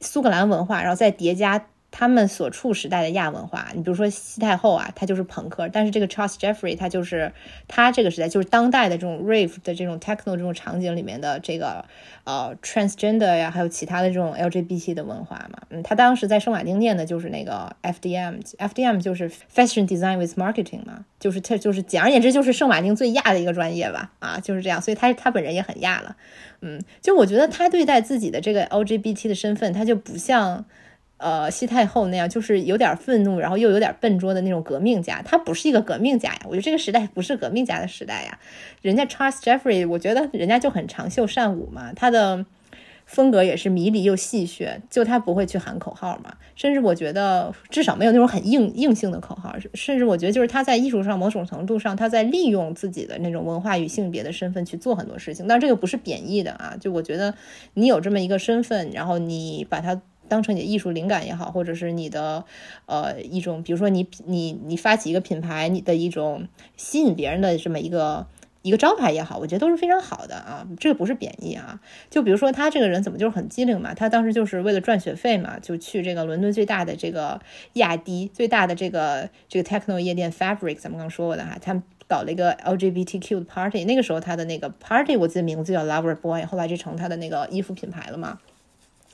苏格兰文化，然后再叠加。他们所处时代的亚文化，你比如说西太后啊，她就是朋克；但是这个 Charles Jeffrey 他就是他这个时代就是当代的这种 rave 的这种 techno 这种场景里面的这个呃 transgender 呀，还有其他的这种 LGBT 的文化嘛。嗯，他当时在圣马丁念的就是那个 FDM，FDM 就是 Fashion Design with Marketing 嘛，就是他就是简而言之就是圣马丁最亚的一个专业吧。啊，就是这样，所以他他本人也很亚了。嗯，就我觉得他对待自己的这个 LGBT 的身份，他就不像。呃，西太后那样就是有点愤怒，然后又有点笨拙的那种革命家，他不是一个革命家呀。我觉得这个时代不是革命家的时代呀。人家 Charles Jeffrey，我觉得人家就很长袖善舞嘛，他的风格也是迷离又戏谑，就他不会去喊口号嘛，甚至我觉得至少没有那种很硬硬性的口号，甚至我觉得就是他在艺术上某种程度上，他在利用自己的那种文化与性别的身份去做很多事情，但这个不是贬义的啊，就我觉得你有这么一个身份，然后你把它。当成你的艺术灵感也好，或者是你的呃一种，比如说你你你发起一个品牌，你的一种吸引别人的这么一个一个招牌也好，我觉得都是非常好的啊。这个不是贬义啊。就比如说他这个人怎么就是很机灵嘛？他当时就是为了赚学费嘛，就去这个伦敦最大的这个亚迪最大的这个这个 techno 夜店 Fabric，咱们刚说过的哈，他们搞了一个 LGBTQ 的 party。那个时候他的那个 party 我记得名字叫 Lover Boy，后来就成他的那个衣服品牌了嘛。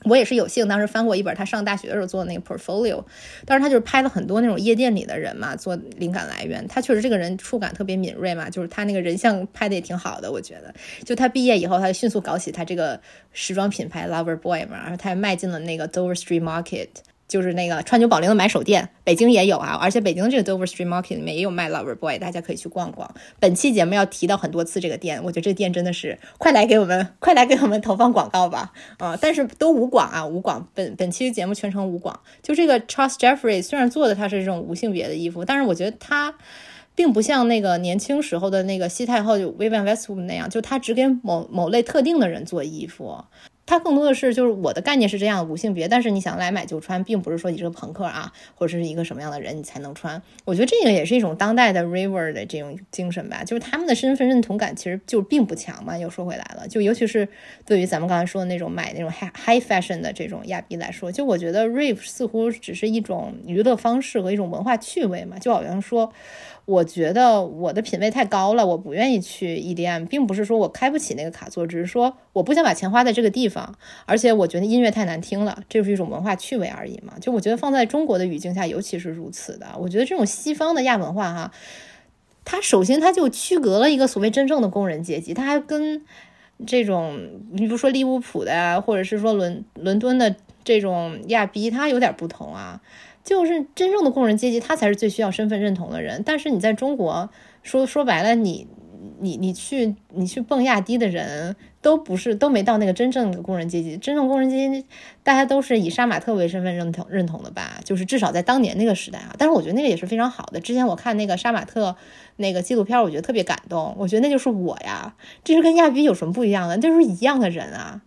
我也是有幸当时翻过一本他上大学的时候做的那个 portfolio，当时他就是拍了很多那种夜店里的人嘛，做灵感来源。他确实这个人触感特别敏锐嘛，就是他那个人像拍的也挺好的，我觉得。就他毕业以后，他就迅速搞起他这个时装品牌 Lover Boy 嘛，然后他也迈进了那个 Dover Street Market。就是那个川久保玲的买手店，北京也有啊，而且北京的这个 Dover Street Market 里面也有卖 Lover Boy，大家可以去逛逛。本期节目要提到很多次这个店，我觉得这个店真的是，快来给我们，快来给我们投放广告吧，啊！但是都无广啊，无广。本本期节目全程无广。就这个 Charles Jeffrey 虽然做的他是这种无性别的衣服，但是我觉得他并不像那个年轻时候的那个西太后就 Vivienne Westwood 那样，就他只给某某类特定的人做衣服。它更多的是，就是我的概念是这样，无性别。但是你想来买就穿，并不是说你是个朋克啊，或者是一个什么样的人你才能穿。我觉得这个也是一种当代的 River 的这种精神吧，就是他们的身份认同感其实就并不强嘛。又说回来了，就尤其是对于咱们刚才说的那种买那种 high high fashion 的这种亚逼来说，就我觉得 Rave 似乎只是一种娱乐方式和一种文化趣味嘛，就好像说。我觉得我的品位太高了，我不愿意去 EDM，并不是说我开不起那个卡座，只是说我不想把钱花在这个地方，而且我觉得音乐太难听了，这是一种文化趣味而已嘛。就我觉得放在中国的语境下，尤其是如此的。我觉得这种西方的亚文化哈，它首先它就区隔了一个所谓真正的工人阶级，它还跟这种你比如说利物浦的呀，或者是说伦伦敦的这种亚逼，它有点不同啊。就是真正的工人阶级，他才是最需要身份认同的人。但是你在中国，说说白了，你你你去你去蹦亚迪的人，都不是都没到那个真正的工人阶级。真正工人阶级，大家都是以杀马特为身份认同认同的吧？就是至少在当年那个时代啊。但是我觉得那个也是非常好的。之前我看那个杀马特那个纪录片，我觉得特别感动。我觉得那就是我呀，这是跟亚迪有什么不一样的？就是一样的人啊。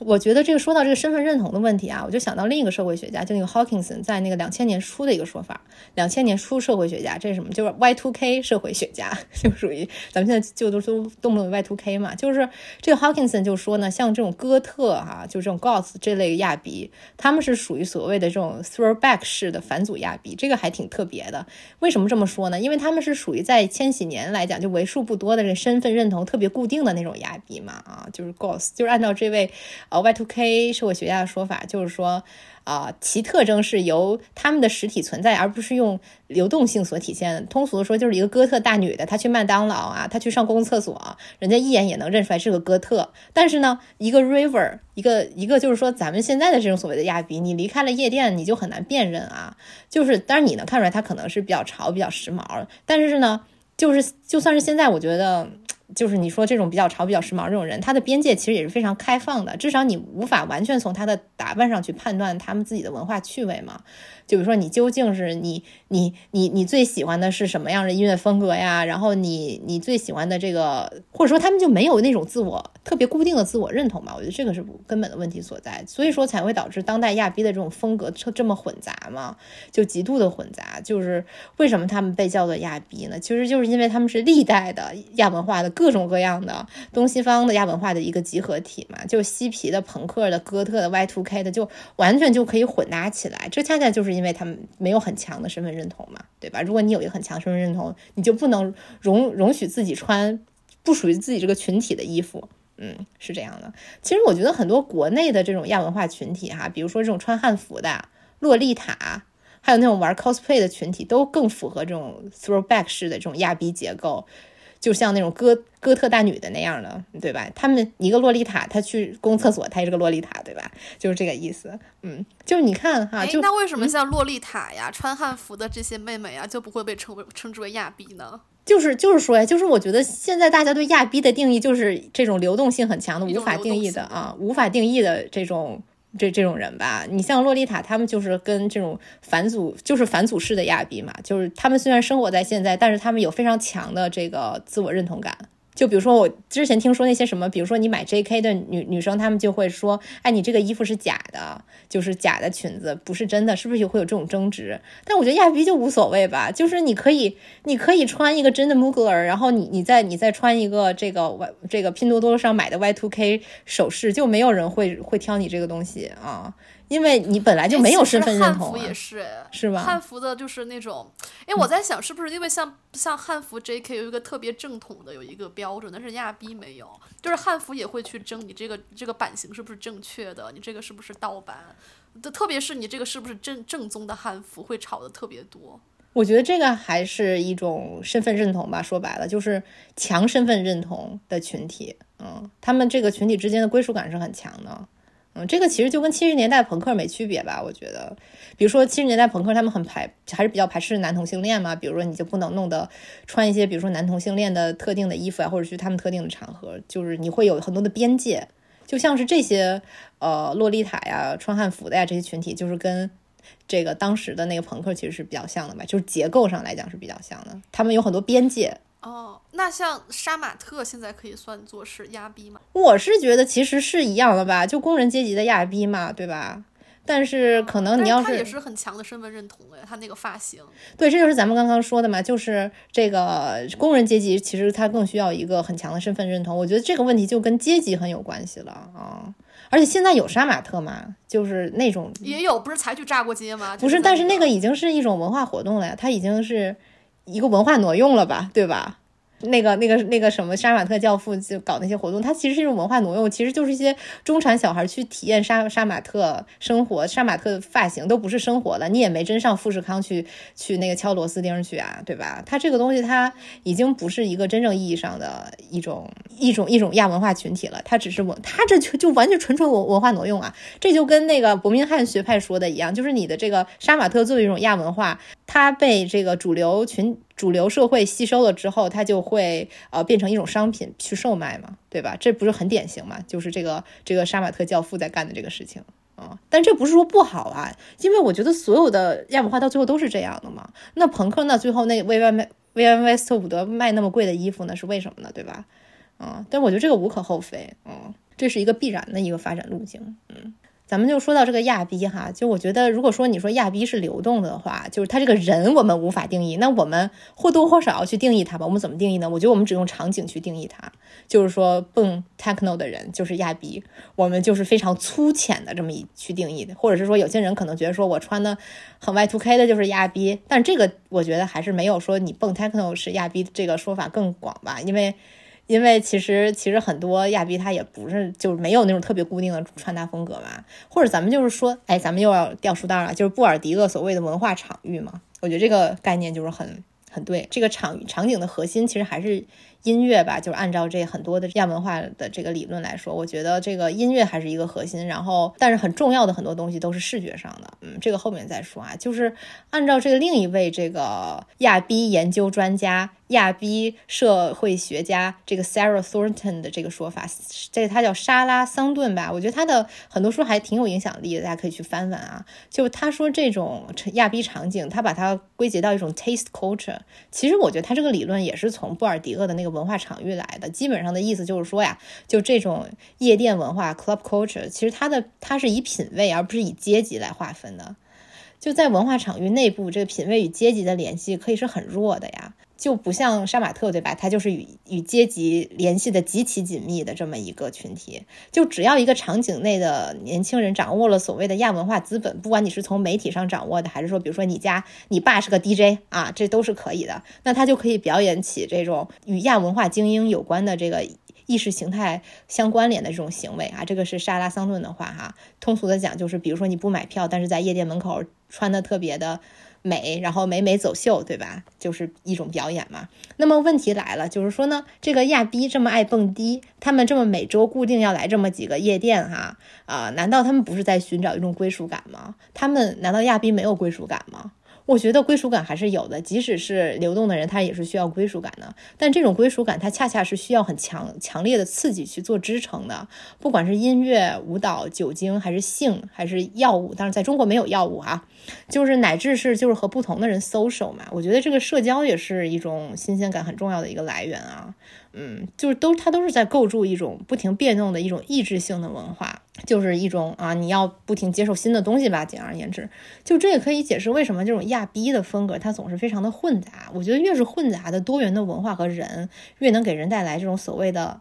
我觉得这个说到这个身份认同的问题啊，我就想到另一个社会学家，就那个 Hawkinson 在那个两千年初的一个说法。两千年初社会学家，这是什么？就是 Y2K 社会学家，(laughs) 就属于咱们现在就都都动不动 Y2K 嘛。就是这个 Hawkinson 就说呢，像这种哥特哈，就这种 Goths 这类亚比，他们是属于所谓的这种 Throwback 式的反祖亚比，这个还挺特别的。为什么这么说呢？因为他们是属于在千禧年来讲就为数不多的这身份认同特别固定的那种亚比嘛啊，就是 Goths，就是按照这位。呃，Y2K 社会学家的说法就是说，啊，其特征是由他们的实体存在，而不是用流动性所体现。通俗的说，就是一个哥特大女的，她去麦当劳啊，她去上公共厕所，人家一眼也能认出来是个哥特。但是呢，一个 River，一个一个就是说，咱们现在的这种所谓的亚比，你离开了夜店，你就很难辨认啊。就是，当然你能看出来，他可能是比较潮、比较时髦。但是呢，就是就算是现在，我觉得。就是你说这种比较潮、比较时髦这种人，他的边界其实也是非常开放的，至少你无法完全从他的打扮上去判断他们自己的文化趣味嘛。就比如说，你究竟是你你你你最喜欢的是什么样的音乐风格呀？然后你你最喜欢的这个，或者说他们就没有那种自我特别固定的自我认同嘛？我觉得这个是根本的问题所在，所以说才会导致当代亚逼的这种风格这这么混杂嘛，就极度的混杂。就是为什么他们被叫做亚逼呢？其实就是因为他们是历代的亚文化的各种各样的东西方的亚文化的一个集合体嘛，就嬉皮的、朋克的、哥特的、Y2K 的，就完全就可以混搭起来。这恰恰就是。因为他们没有很强的身份认同嘛，对吧？如果你有一个很强身份认同，你就不能容容许自己穿不属于自己这个群体的衣服，嗯，是这样的。其实我觉得很多国内的这种亚文化群体哈，比如说这种穿汉服的洛丽塔，还有那种玩 cosplay 的群体，都更符合这种 throwback 式的这种亚逼结构。就像那种哥哥特大女的那样的，对吧？他们一个洛丽塔，她去公厕所，她也是个洛丽塔，对吧？就是这个意思。嗯，就是你看哈，就那为什么像洛丽塔呀、穿汉服的这些妹妹呀，就不会被称为称之为亚逼呢？就是就是说呀，就是我觉得现在大家对亚逼的定义就是这种流动性很强的、无法定义的啊，无法定义的这种。这这种人吧，你像洛丽塔，他们就是跟这种反祖，就是反祖式的亚比嘛，就是他们虽然生活在现在，但是他们有非常强的这个自我认同感。就比如说，我之前听说那些什么，比如说你买 J.K. 的女女生，她们就会说，哎，你这个衣服是假的，就是假的裙子，不是真的，是不是也会有这种争执？但我觉得亚比就无所谓吧，就是你可以，你可以穿一个真的 Mugler，然后你你再你再穿一个这个 Y 这个拼多多上买的 Y2K 首饰，就没有人会会挑你这个东西啊。因为你本来就没有身份认同，汉服也是，是吧？汉服的就是那种，哎，我在想是不是因为像像汉服 J.K. 有一个特别正统的有一个标准，但是亚逼没有，就是汉服也会去争你这个这个版型是不是正确的，你这个是不是盗版，的特别是你这个是不是正正宗的汉服会吵的特别多。我觉得这个还是一种身份认同吧，说白了就是强身份认同的群体，嗯，他们这个群体之间的归属感是很强的。嗯，这个其实就跟七十年代朋克没区别吧？我觉得，比如说七十年代朋克，他们很排，还是比较排斥男同性恋嘛。比如说，你就不能弄得穿一些，比如说男同性恋的特定的衣服啊，或者去他们特定的场合，就是你会有很多的边界。就像是这些呃洛丽塔呀、穿汉服的呀这些群体，就是跟这个当时的那个朋克其实是比较像的吧？就是结构上来讲是比较像的，他们有很多边界。哦，那像杀马特现在可以算作是亚逼吗？我是觉得其实是一样的吧，就工人阶级的亚逼嘛，对吧？但是可能你要是他也是很强的身份认同哎，他那个发型。对，这就是咱们刚刚说的嘛，就是这个工人阶级其实他更需要一个很强的身份认同。我觉得这个问题就跟阶级很有关系了啊。而且现在有杀马特嘛，就是那种也有，不是才去炸过街吗？不是，但是那个已经是一种文化活动了呀，它已经是。一个文化挪用了吧，对吧？那个、那个、那个什么杀马特教父就搞那些活动，它其实是一种文化挪用，其实就是一些中产小孩去体验杀杀马特生活，杀马特发型都不是生活了，你也没真上富士康去去那个敲螺丝钉去啊，对吧？它这个东西它已经不是一个真正意义上的一种一种一种亚文化群体了，它只是文，它这就就完全纯纯文文化挪用啊！这就跟那个伯明翰学派说的一样，就是你的这个杀马特作为一种亚文化。它被这个主流群、主流社会吸收了之后，它就会呃变成一种商品去售卖嘛，对吧？这不是很典型嘛？就是这个这个杀马特教父在干的这个事情啊。但这不是说不好啊，因为我觉得所有的亚文化到最后都是这样的嘛。那朋克那最后那为外卖。维安威斯特伍德卖那么贵的衣服呢，是为什么呢？对吧？嗯，但我觉得这个无可厚非，嗯，这是一个必然的一个发展路径，嗯。咱们就说到这个亚逼哈，就我觉得，如果说你说亚逼是流动的话，就是他这个人我们无法定义，那我们或多或少要去定义他吧。我们怎么定义呢？我觉得我们只用场景去定义他，就是说蹦 techno 的人就是亚逼，我们就是非常粗浅的这么一去定义的，或者是说有些人可能觉得说我穿的很 Y2K 的就是亚逼，但这个我觉得还是没有说你蹦 techno 是亚逼这个说法更广吧，因为。因为其实其实很多亚逼他也不是就是没有那种特别固定的穿搭风格嘛，或者咱们就是说，哎，咱们又要掉书袋了，就是布尔迪厄所谓的文化场域嘛，我觉得这个概念就是很很对，这个场场景的核心其实还是。音乐吧，就是按照这很多的亚文化的这个理论来说，我觉得这个音乐还是一个核心。然后，但是很重要的很多东西都是视觉上的，嗯，这个后面再说啊。就是按照这个另一位这个亚逼研究专家、亚逼社会学家这个 Sarah Thornton 的这个说法，这个他叫莎拉桑顿吧？我觉得他的很多书还挺有影响力的，大家可以去翻翻啊。就他说这种亚逼场景，他把它归结到一种 taste culture。其实我觉得他这个理论也是从布尔迪厄的那个。文化场域来的，基本上的意思就是说呀，就这种夜店文化 （club culture），其实它的它是以品味而不是以阶级来划分的。就在文化场域内部，这个品味与阶级的联系可以是很弱的呀。就不像杀马特，对吧？他就是与与阶级联系的极其紧密的这么一个群体。就只要一个场景内的年轻人掌握了所谓的亚文化资本，不管你是从媒体上掌握的，还是说，比如说你家你爸是个 DJ 啊，这都是可以的。那他就可以表演起这种与亚文化精英有关的这个意识形态相关联的这种行为啊。这个是沙拉桑顿的话哈。通俗的讲，就是比如说你不买票，但是在夜店门口穿的特别的。美，然后美美走秀，对吧？就是一种表演嘛。那么问题来了，就是说呢，这个亚逼这么爱蹦迪，他们这么每周固定要来这么几个夜店，哈啊，难道他们不是在寻找一种归属感吗？他们难道亚逼没有归属感吗？我觉得归属感还是有的，即使是流动的人，他也是需要归属感的。但这种归属感，它恰恰是需要很强强烈的刺激去做支撑的。不管是音乐、舞蹈、酒精，还是性，还是药物，当然在中国没有药物啊，就是乃至是就是和不同的人 social 嘛。我觉得这个社交也是一种新鲜感很重要的一个来源啊。嗯，就是都它都是在构筑一种不停变动的一种意志性的文化，就是一种啊，你要不停接受新的东西吧。简而言之，就这也可以解释为什么这种亚逼的风格它总是非常的混杂。我觉得越是混杂的多元的文化和人，越能给人带来这种所谓的。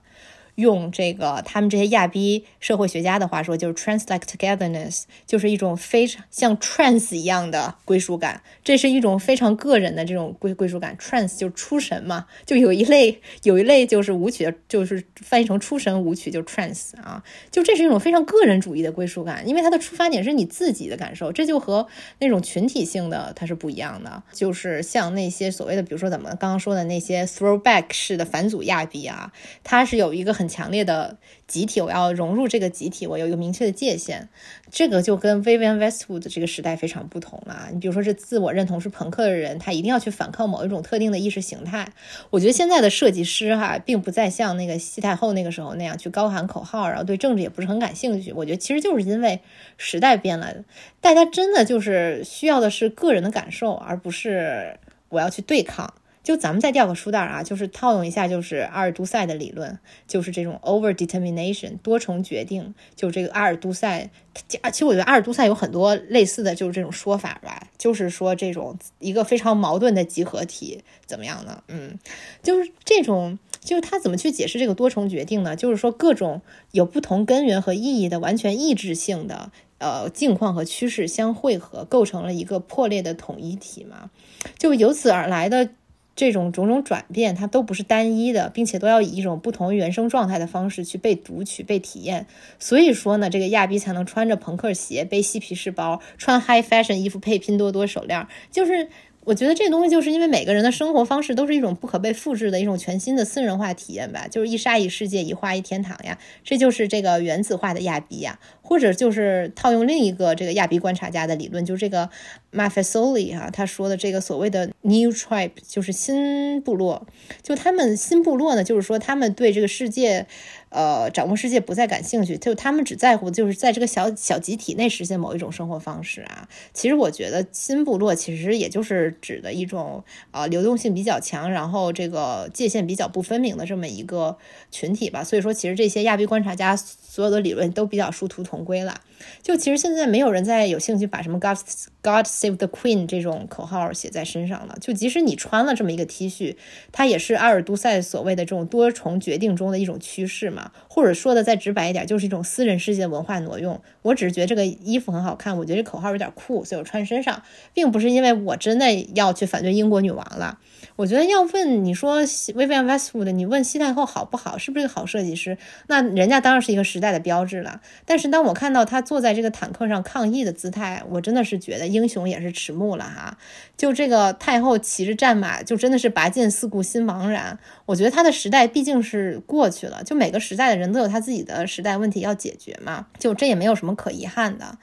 用这个他们这些亚逼社会学家的话说，就是 translike togetherness，就是一种非常像 trance 一样的归属感。这是一种非常个人的这种归归属感。trance 就出神嘛，就有一类有一类就是舞曲，就是翻译成出神舞曲，就 trance 啊，就这是一种非常个人主义的归属感，因为它的出发点是你自己的感受，这就和那种群体性的它是不一样的。就是像那些所谓的，比如说咱们刚刚说的那些 throwback 式的反祖亚逼啊，它是有一个很。很强烈的集体，我要融入这个集体，我有一个明确的界限，这个就跟 Vivian Westwood 的这个时代非常不同了。你比如说，这自我认同是朋克的人，他一定要去反抗某一种特定的意识形态。我觉得现在的设计师哈，并不再像那个西太后那个时候那样去高喊口号，然后对政治也不是很感兴趣。我觉得其实就是因为时代变了，大家真的就是需要的是个人的感受，而不是我要去对抗。就咱们再掉个书袋啊，就是套用一下，就是阿尔都塞的理论，就是这种 over determination 多重决定。就这个阿尔都塞，其实我觉得阿尔都塞有很多类似的就是这种说法吧，就是说这种一个非常矛盾的集合体怎么样呢？嗯，就是这种，就是他怎么去解释这个多重决定呢？就是说各种有不同根源和意义的完全意志性的呃境况和趋势相汇合，构成了一个破裂的统一体嘛，就由此而来的。这种种种转变，它都不是单一的，并且都要以一种不同于原生状态的方式去被读取、被体验。所以说呢，这个亚逼才能穿着朋克鞋、背嬉皮士包、穿 high fashion 衣服、配拼多多手链，就是我觉得这东西就是因为每个人的生活方式都是一种不可被复制的一种全新的私人化体验吧，就是一沙一世界，一花一天堂呀，这就是这个原子化的亚比呀，或者就是套用另一个这个亚比观察家的理论，就是这个 Maffesoli 哈，他说的这个所谓的 New Tribe，就是新部落，就他们新部落呢，就是说他们对这个世界。呃，掌握世界不再感兴趣，就他们只在乎就是在这个小小集体内实现某一种生活方式啊。其实我觉得新部落其实也就是指的一种啊流动性比较强，然后这个界限比较不分明的这么一个群体吧。所以说，其实这些亚裔观察家所有的理论都比较殊途同归了。就其实现在没有人再有兴趣把什么 God God Save the Queen 这种口号写在身上了。就即使你穿了这么一个 T 恤，它也是阿尔都塞所谓的这种多重决定中的一种趋势嘛。或者说的再直白一点，就是一种私人世界文化挪用。我只是觉得这个衣服很好看，我觉得这口号有点酷，所以我穿身上，并不是因为我真的要去反对英国女王了。我觉得要问你说 Vivienne Westwood，你问西太后好不好，是不是个好设计师？那人家当然是一个时代的标志了。但是当我看到他坐在这个坦克上抗议的姿态，我真的是觉得英雄也是迟暮了哈。就这个太后骑着战马，就真的是拔剑四顾心茫然。我觉得他的时代毕竟是过去了，就每个时代的人都有他自己的时代问题要解决嘛，就这也没有什么可遗憾的。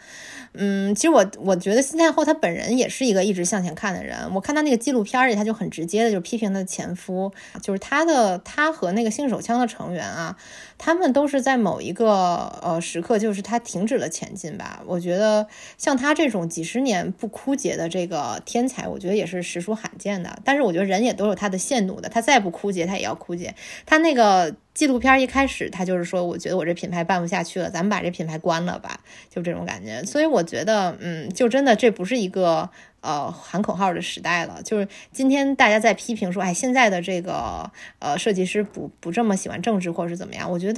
嗯，其实我我觉得西太后她本人也是一个一直向前看的人。我看她那个纪录片里，她就很直接的就批评她的前夫，就是她的她和那个性手枪的成员啊，他们都是在某一个呃时刻，就是他停止了前进吧。我觉得像他这种几十年不枯竭的这个天才，我觉得也是实属罕见的。但是我觉得人也都有他的限度的，他再不枯竭，他也要枯竭。他那个。纪录片一开始，他就是说，我觉得我这品牌办不下去了，咱们把这品牌关了吧，就这种感觉。所以我觉得，嗯，就真的这不是一个呃喊口号的时代了。就是今天大家在批评说，哎，现在的这个呃设计师不不这么喜欢政治，或者是怎么样？我觉得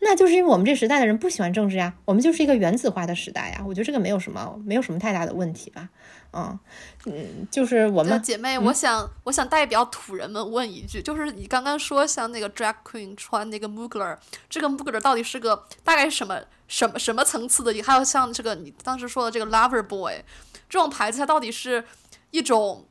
那就是因为我们这时代的人不喜欢政治呀，我们就是一个原子化的时代呀。我觉得这个没有什么没有什么太大的问题吧。嗯嗯，就是我们姐妹，我想我想代表土人们问一句，就是你刚刚说像那个 drag queen 穿那个 Mugler，这个 Mugler 到底是个大概是什么什么什么层次的？还有像这个你当时说的这个 Lover Boy 这种牌子，它到底是一种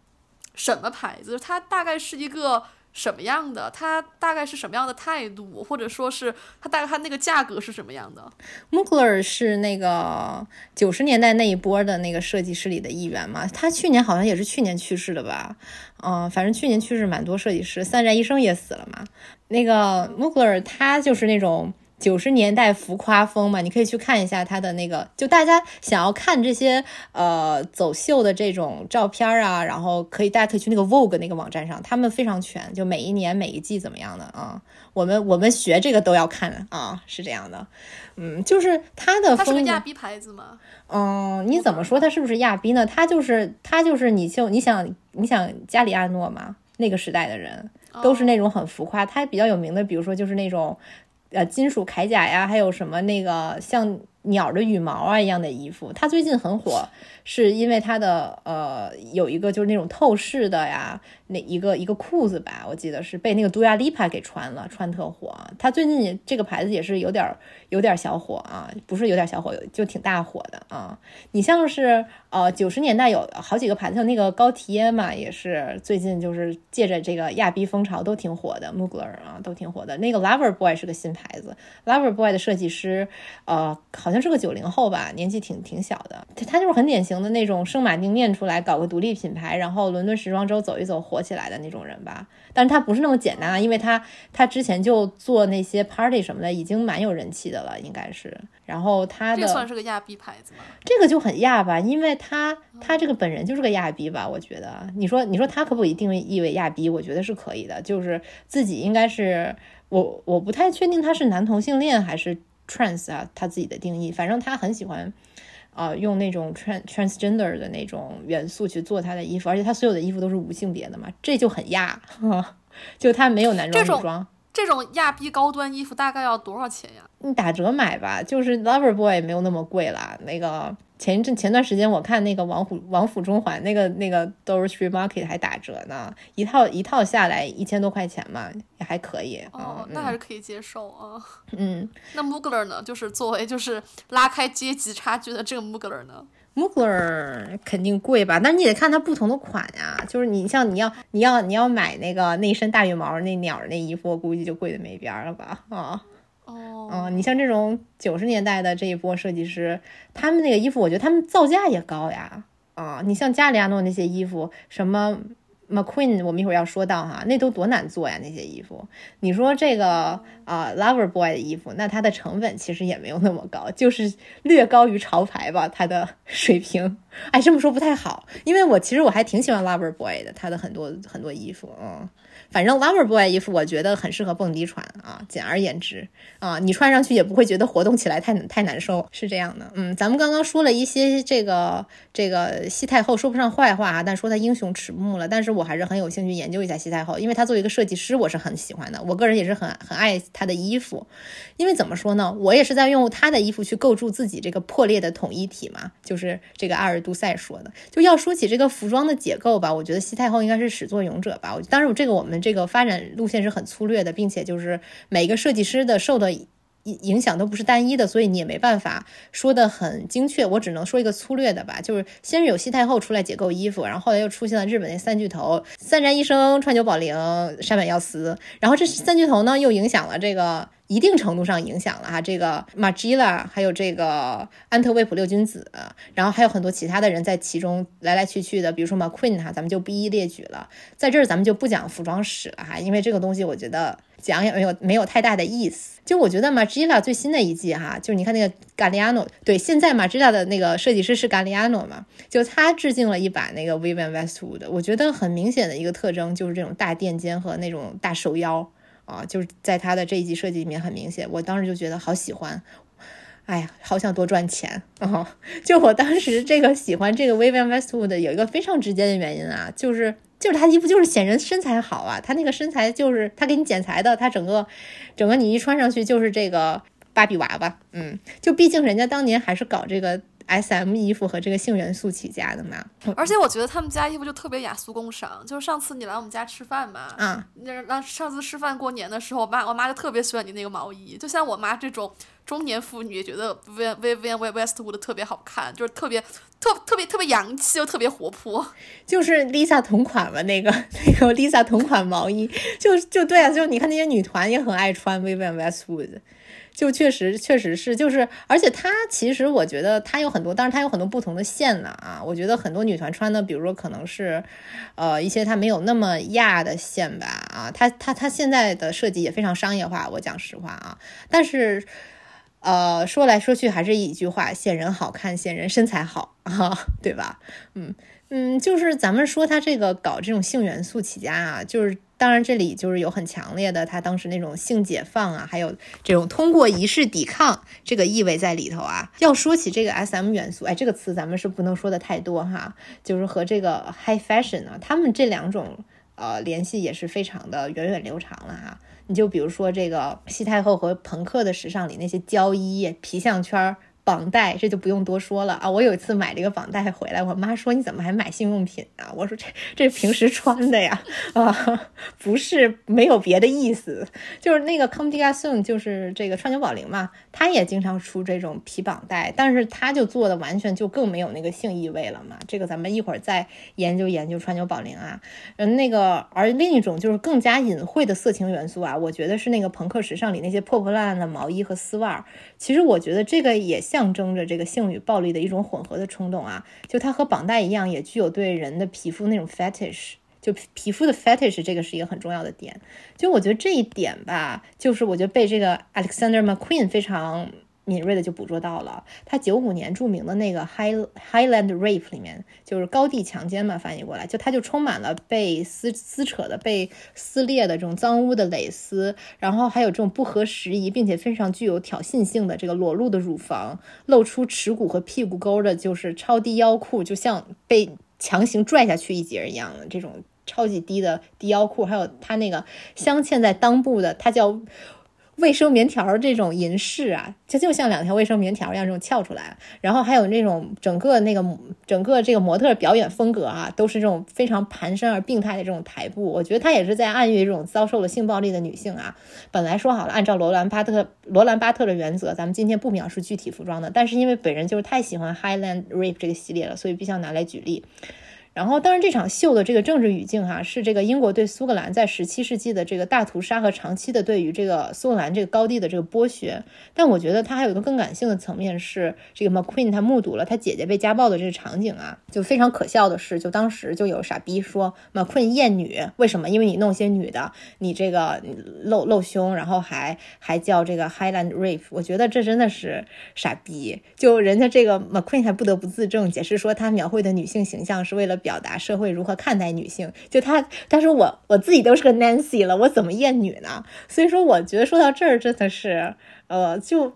什么牌子？它大概是一个。什么样的？他大概是什么样的态度，或者说是他大概他那个价格是什么样的？Mugler 是那个九十年代那一波的那个设计师里的一员嘛？他去年好像也是去年去世的吧？嗯，反正去年去世蛮多设计师，三宅一生也死了嘛。那个 Mugler 他就是那种。九十年代浮夸风嘛，你可以去看一下他的那个，就大家想要看这些呃走秀的这种照片啊，然后可以大家可以去那个 Vogue 那个网站上，他们非常全，就每一年每一季怎么样的啊？我们我们学这个都要看啊，是这样的，嗯，就是他的风。它是个亚逼牌子吗？嗯，你怎么说他是不是亚逼呢？他就是他就是你就你想你想加里亚诺嘛，那个时代的人都是那种很浮夸，他比较有名的，比如说就是那种。呃，金属铠甲呀，还有什么那个像鸟的羽毛啊一样的衣服，它最近很火，是因为它的呃有一个就是那种透视的呀。那一个一个裤子吧，我记得是被那个杜亚丽帕给穿了，穿特火。他最近这个牌子也是有点有点小火啊，不是有点小火，就挺大火的啊。你像是呃九十年代有好几个牌子，像那个高缇耶嘛，也是最近就是借着这个亚逼风潮都挺火的，Mugler 啊都挺火的。那个 Lover Boy 是个新牌子，Lover Boy 的设计师呃好像是个九零后吧，年纪挺挺小的。他就是很典型的那种圣马丁念出来搞个独立品牌，然后伦敦时装周走一走火。起来的那种人吧，但是他不是那么简单啊，因为他他之前就做那些 party 什么的，已经蛮有人气的了，应该是。然后他的这算是个亚逼牌子吗？这个就很亚吧，因为他他这个本人就是个亚逼吧，我觉得。你说你说他可不可以定义意为亚逼？我觉得是可以的，就是自己应该是我我不太确定他是男同性恋还是 trans 啊，他自己的定义，反正他很喜欢。啊，用那种 trans transgender 的那种元素去做他的衣服，而且他所有的衣服都是无性别的嘛，这就很亚，(laughs) 就他没有男装女装。这种亚逼高端衣服大概要多少钱呀？你打折买吧，就是 Lover Boy 没有那么贵啦。那个前一阵前段时间我看那个王府王府中环那个那个 Dover Street Market 还打折呢，一套一套下来一千多块钱嘛，也还可以。哦，那还是可以接受啊。嗯，那 Mugler 呢？就是作为就是拉开阶级差距的这个 Mugler 呢？Mugler 肯定贵吧，但是你得看它不同的款呀。就是你像你要你要你要买那个那身大羽毛那鸟那衣服，我估计就贵的没边了吧？啊。哦，嗯，你像这种九十年代的这一波设计师，他们那个衣服，我觉得他们造价也高呀。啊，你像加里亚诺那些衣服，什么 McQueen，我们一会儿要说到哈，那都多难做呀，那些衣服。你说这个啊，Lover Boy 的衣服，那它的成本其实也没有那么高，就是略高于潮牌吧，它的水平。(laughs) 哎，这么说不太好，因为我其实我还挺喜欢 Lover Boy 的，他的很多很多衣服，嗯。反正 Lover Boy 衣服，我觉得很适合蹦迪穿啊。简而言之啊，你穿上去也不会觉得活动起来太太难受，是这样的。嗯，咱们刚刚说了一些这个这个西太后说不上坏话啊，但说她英雄迟暮了。但是我我还是很有兴趣研究一下西太后，因为她作为一个设计师，我是很喜欢的。我个人也是很很爱她的衣服，因为怎么说呢，我也是在用她的衣服去构筑自己这个破裂的统一体嘛。就是这个阿尔杜塞说的，就要说起这个服装的结构吧，我觉得西太后应该是始作俑者吧。当然，这个我们。这个发展路线是很粗略的，并且就是每个设计师的受的影影响都不是单一的，所以你也没办法说的很精确。我只能说一个粗略的吧，就是先是有西太后出来解构衣服，然后后来又出现了日本那三巨头：三宅一生、川久保玲、山本耀司。然后这三巨头呢，又影响了这个。一定程度上影响了哈，这个马吉拉，还有这个安特卫普六君子，然后还有很多其他的人在其中来来去去的，比如说 McQueen 哈，咱们就不一一列举了。在这儿咱们就不讲服装史了哈，因为这个东西我觉得讲也没有没有太大的意思。就我觉得马吉拉最新的一季哈，就是你看那个 Galliano，对，现在马吉拉的那个设计师是 Galliano 嘛，就他致敬了一把那个 Vivienne Westwood，我觉得很明显的一个特征就是这种大垫肩和那种大手腰。啊，就是在他的这一季设计里面很明显，我当时就觉得好喜欢，哎呀，好想多赚钱啊！(laughs) 就我当时这个喜欢这个 Vivienne Westwood 有一个非常直接的原因啊，就是就是他衣服就是显人身材好啊，他那个身材就是他给你剪裁的，他整个整个你一穿上去就是这个芭比娃娃，嗯，就毕竟人家当年还是搞这个。S M 衣服和这个性元素起家的嘛，而且我觉得他们家衣服就特别雅俗共赏。就是上次你来我们家吃饭嘛，嗯，那那上次吃饭过年的时候，我妈我妈就特别喜欢你那个毛衣。就像我妈这种中年妇女也，觉得 V V V V Westwood 特别好看，就是特别特特别特别洋气又特别活泼。就是 Lisa 同款嘛，那个那个 Lisa 同款毛衣，就就对啊，就你看那些女团也很爱穿 Viv Westwood。就确实确实是，就是而且它其实我觉得它有很多，但是它有很多不同的线呢啊。我觉得很多女团穿的，比如说可能是，呃，一些它没有那么亚的线吧啊。它它它现在的设计也非常商业化，我讲实话啊。但是，呃，说来说去还是一句话：显人好看，显人身材好 (laughs) 啊，对吧？嗯嗯，就是咱们说它这个搞这种性元素起家啊，就是。当然，这里就是有很强烈的他当时那种性解放啊，还有这种通过仪式抵抗这个意味在里头啊。要说起这个 S M 元素，哎，这个词咱们是不能说的太多哈，就是和这个 High Fashion 呢，他们这两种呃联系也是非常的源远流长了哈。你就比如说这个西太后和朋克的时尚里那些胶衣、皮项圈儿。绑带这就不用多说了啊！我有一次买这个绑带回来，我妈说你怎么还买性用品啊？我说这这平时穿的呀啊，不是没有别的意思，就是那个 c o m d i a s o n 就是这个川久保玲嘛，他也经常出这种皮绑带，但是他就做的完全就更没有那个性意味了嘛。这个咱们一会儿再研究研究川久保玲啊。嗯，那个而另一种就是更加隐晦的色情元素啊，我觉得是那个朋克时尚里那些破破烂烂的毛衣和丝袜。其实我觉得这个也像。象征着这个性与暴力的一种混合的冲动啊，就它和绑带一样，也具有对人的皮肤那种 fetish，就皮肤的 fetish，这个是一个很重要的点。就我觉得这一点吧，就是我觉得被这个 Alexander McQueen 非常。敏锐的就捕捉到了，他九五年著名的那个 High Highland Rape 里面，就是高地强奸嘛，翻译过来，就它就充满了被撕撕扯的、被撕裂的这种脏污的蕾丝，然后还有这种不合时宜并且非常具有挑衅性的这个裸露的乳房，露出耻骨和屁股沟的，就是超低腰裤，就像被强行拽下去一截一样的这种超级低的低腰裤，还有他那个镶嵌在裆部的，它叫。卫生棉条这种银饰啊，它就像两条卫生棉条一样这种翘出来，然后还有那种整个那个整个这个模特表演风格啊，都是这种非常蹒跚而病态的这种台步。我觉得他也是在暗喻这种遭受了性暴力的女性啊。本来说好了，按照罗兰巴特罗兰巴特的原则，咱们今天不描述具体服装的，但是因为本人就是太喜欢 Highland Rape 这个系列了，所以必须要拿来举例。然后，当然，这场秀的这个政治语境哈，是这个英国对苏格兰在十七世纪的这个大屠杀和长期的对于这个苏格兰这个高地的这个剥削。但我觉得它还有一个更感性的层面，是这个 McQueen 他目睹了他姐姐被家暴的这个场景啊，就非常可笑的是，就当时就有傻逼说 McQueen 厌女，为什么？因为你弄些女的，你这个露露胸，然后还还叫这个 Highland Rape。我觉得这真的是傻逼。就人家这个 McQueen 还不得不自证，解释说他描绘的女性形象是为了表。表达社会如何看待女性，就他他说我我自己都是个 Nancy 了，我怎么厌女呢？所以说，我觉得说到这儿真的是，呃，就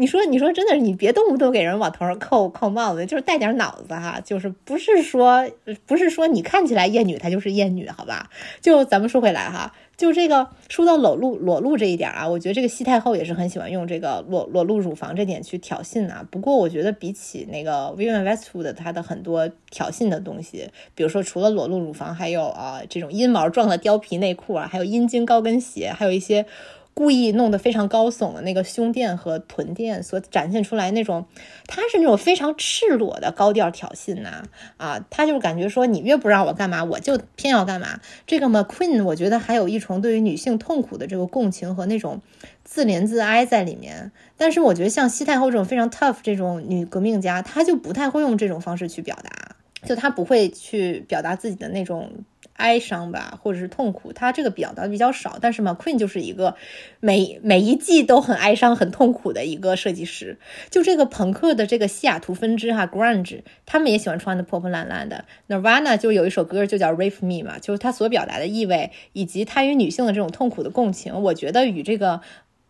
你说你说真的，你别动不动给人往头上扣扣帽子，就是带点脑子哈，就是不是说不是说你看起来厌女，她就是厌女，好吧？就咱们说回来哈。就这个说到裸露裸露这一点啊，我觉得这个西太后也是很喜欢用这个裸裸露乳房这点去挑衅啊。不过我觉得比起那个 Vivian Westwood 她的很多挑衅的东西，比如说除了裸露乳房，还有啊这种阴毛状的貂皮内裤啊，还有阴茎高跟鞋，还有一些。故意弄得非常高耸的那个胸垫和臀垫所展现出来那种，他是那种非常赤裸的高调挑衅呐啊，他就是感觉说你越不让我干嘛，我就偏要干嘛。这个 McQueen 我觉得还有一重对于女性痛苦的这个共情和那种自怜自哀在里面。但是我觉得像西太后这种非常 tough 这种女革命家，她就不太会用这种方式去表达，就她不会去表达自己的那种。哀伤吧，或者是痛苦，他这个表达的比较少。但是嘛，Queen 就是一个每每一季都很哀伤、很痛苦的一个设计师。就这个朋克的这个西雅图分支哈，Grunge，他们也喜欢穿的破破烂烂的。Nirvana 就有一首歌就叫 Rape Me 嘛，就是他所表达的意味，以及他与女性的这种痛苦的共情，我觉得与这个。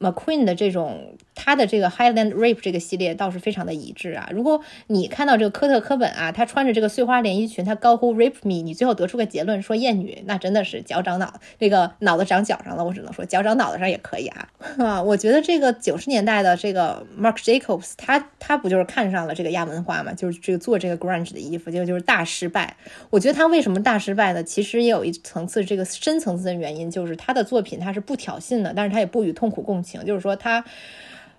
McQueen 的这种，他的这个 Highland Rape 这个系列倒是非常的一致啊。如果你看到这个科特·科本啊，他穿着这个碎花连衣裙，他高呼 Rape Me，你最后得出个结论说艳女，那真的是脚长脑，这个脑子长脚上了。我只能说脚长脑子上也可以啊。(laughs) 啊，我觉得这个九十年代的这个 Marc Jacobs，他他不就是看上了这个亚文化嘛？就是这个做这个 Grunge 的衣服，结果就是大失败。我觉得他为什么大失败呢？其实也有一层次这个深层次的原因，就是他的作品他是不挑衅的，但是他也不与痛苦共情。就是说，他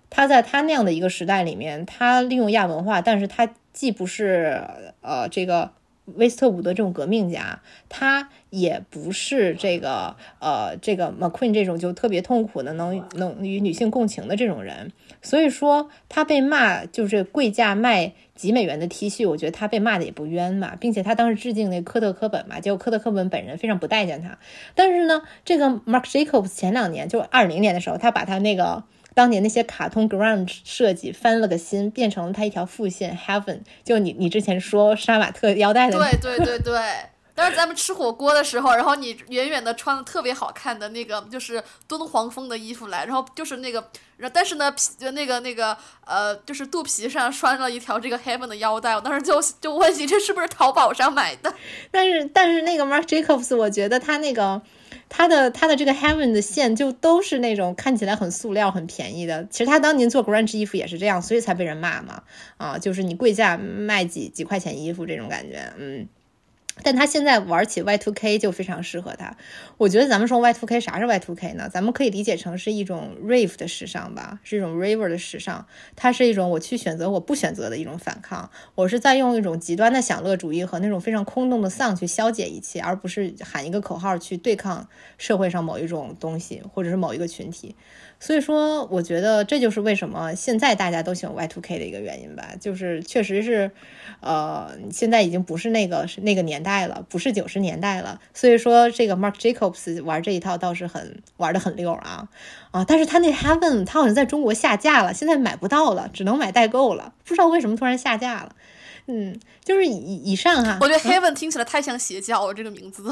他在他那样的一个时代里面，他利用亚文化，但是他既不是呃这个威斯特伍德这种革命家，他也不是这个呃这个 McQueen 这种就特别痛苦的能能与女性共情的这种人。所以说，他被骂就是贵价卖几美元的 T 恤，我觉得他被骂的也不冤嘛，并且他当时致敬那科特·科本嘛，结果科特·科本本人非常不待见他。但是呢，这个 Mark Jacobs 前两年就二零年的时候，他把他那个当年那些卡通 grunge 设计翻了个新，变成了他一条副线 Heaven，就你你之前说杀马特腰带的，对对对对。当时 (laughs) 咱们吃火锅的时候，然后你远远的穿的特别好看的那个，就是敦煌风的衣服来，然后就是那个，但是呢皮那个那个呃，就是肚皮上拴了一条这个 Heaven 的腰带，我当时就就问你这是不是淘宝上买的？(laughs) 但是但是那个 Marc Jacobs，我觉得他那个他的他的这个 Heaven 的线就都是那种看起来很塑料、很便宜的。其实他当年做 grunge 衣服也是这样，所以才被人骂嘛。啊，就是你贵价卖几几块钱衣服这种感觉，嗯。但他现在玩起 Y2K 就非常适合他。我觉得咱们说 Y2K 啥是 Y2K 呢？咱们可以理解成是一种 Rave 的时尚吧，是一种 Raver 的时尚。它是一种我去选择我不选择的一种反抗。我是在用一种极端的享乐主义和那种非常空洞的丧去消解一切，而不是喊一个口号去对抗社会上某一种东西或者是某一个群体。所以说，我觉得这就是为什么现在大家都喜欢 Y two K 的一个原因吧，就是确实是，呃，现在已经不是那个是那个年代了，不是九十年代了。所以说，这个 Mark Jacobs 玩这一套倒是很玩的很溜啊啊！但是他那 Heaven 他好像在中国下架了，现在买不到了，只能买代购了。不知道为什么突然下架了。嗯，就是以以上哈，我觉得 Heaven 听起来太像邪教了，这个名字。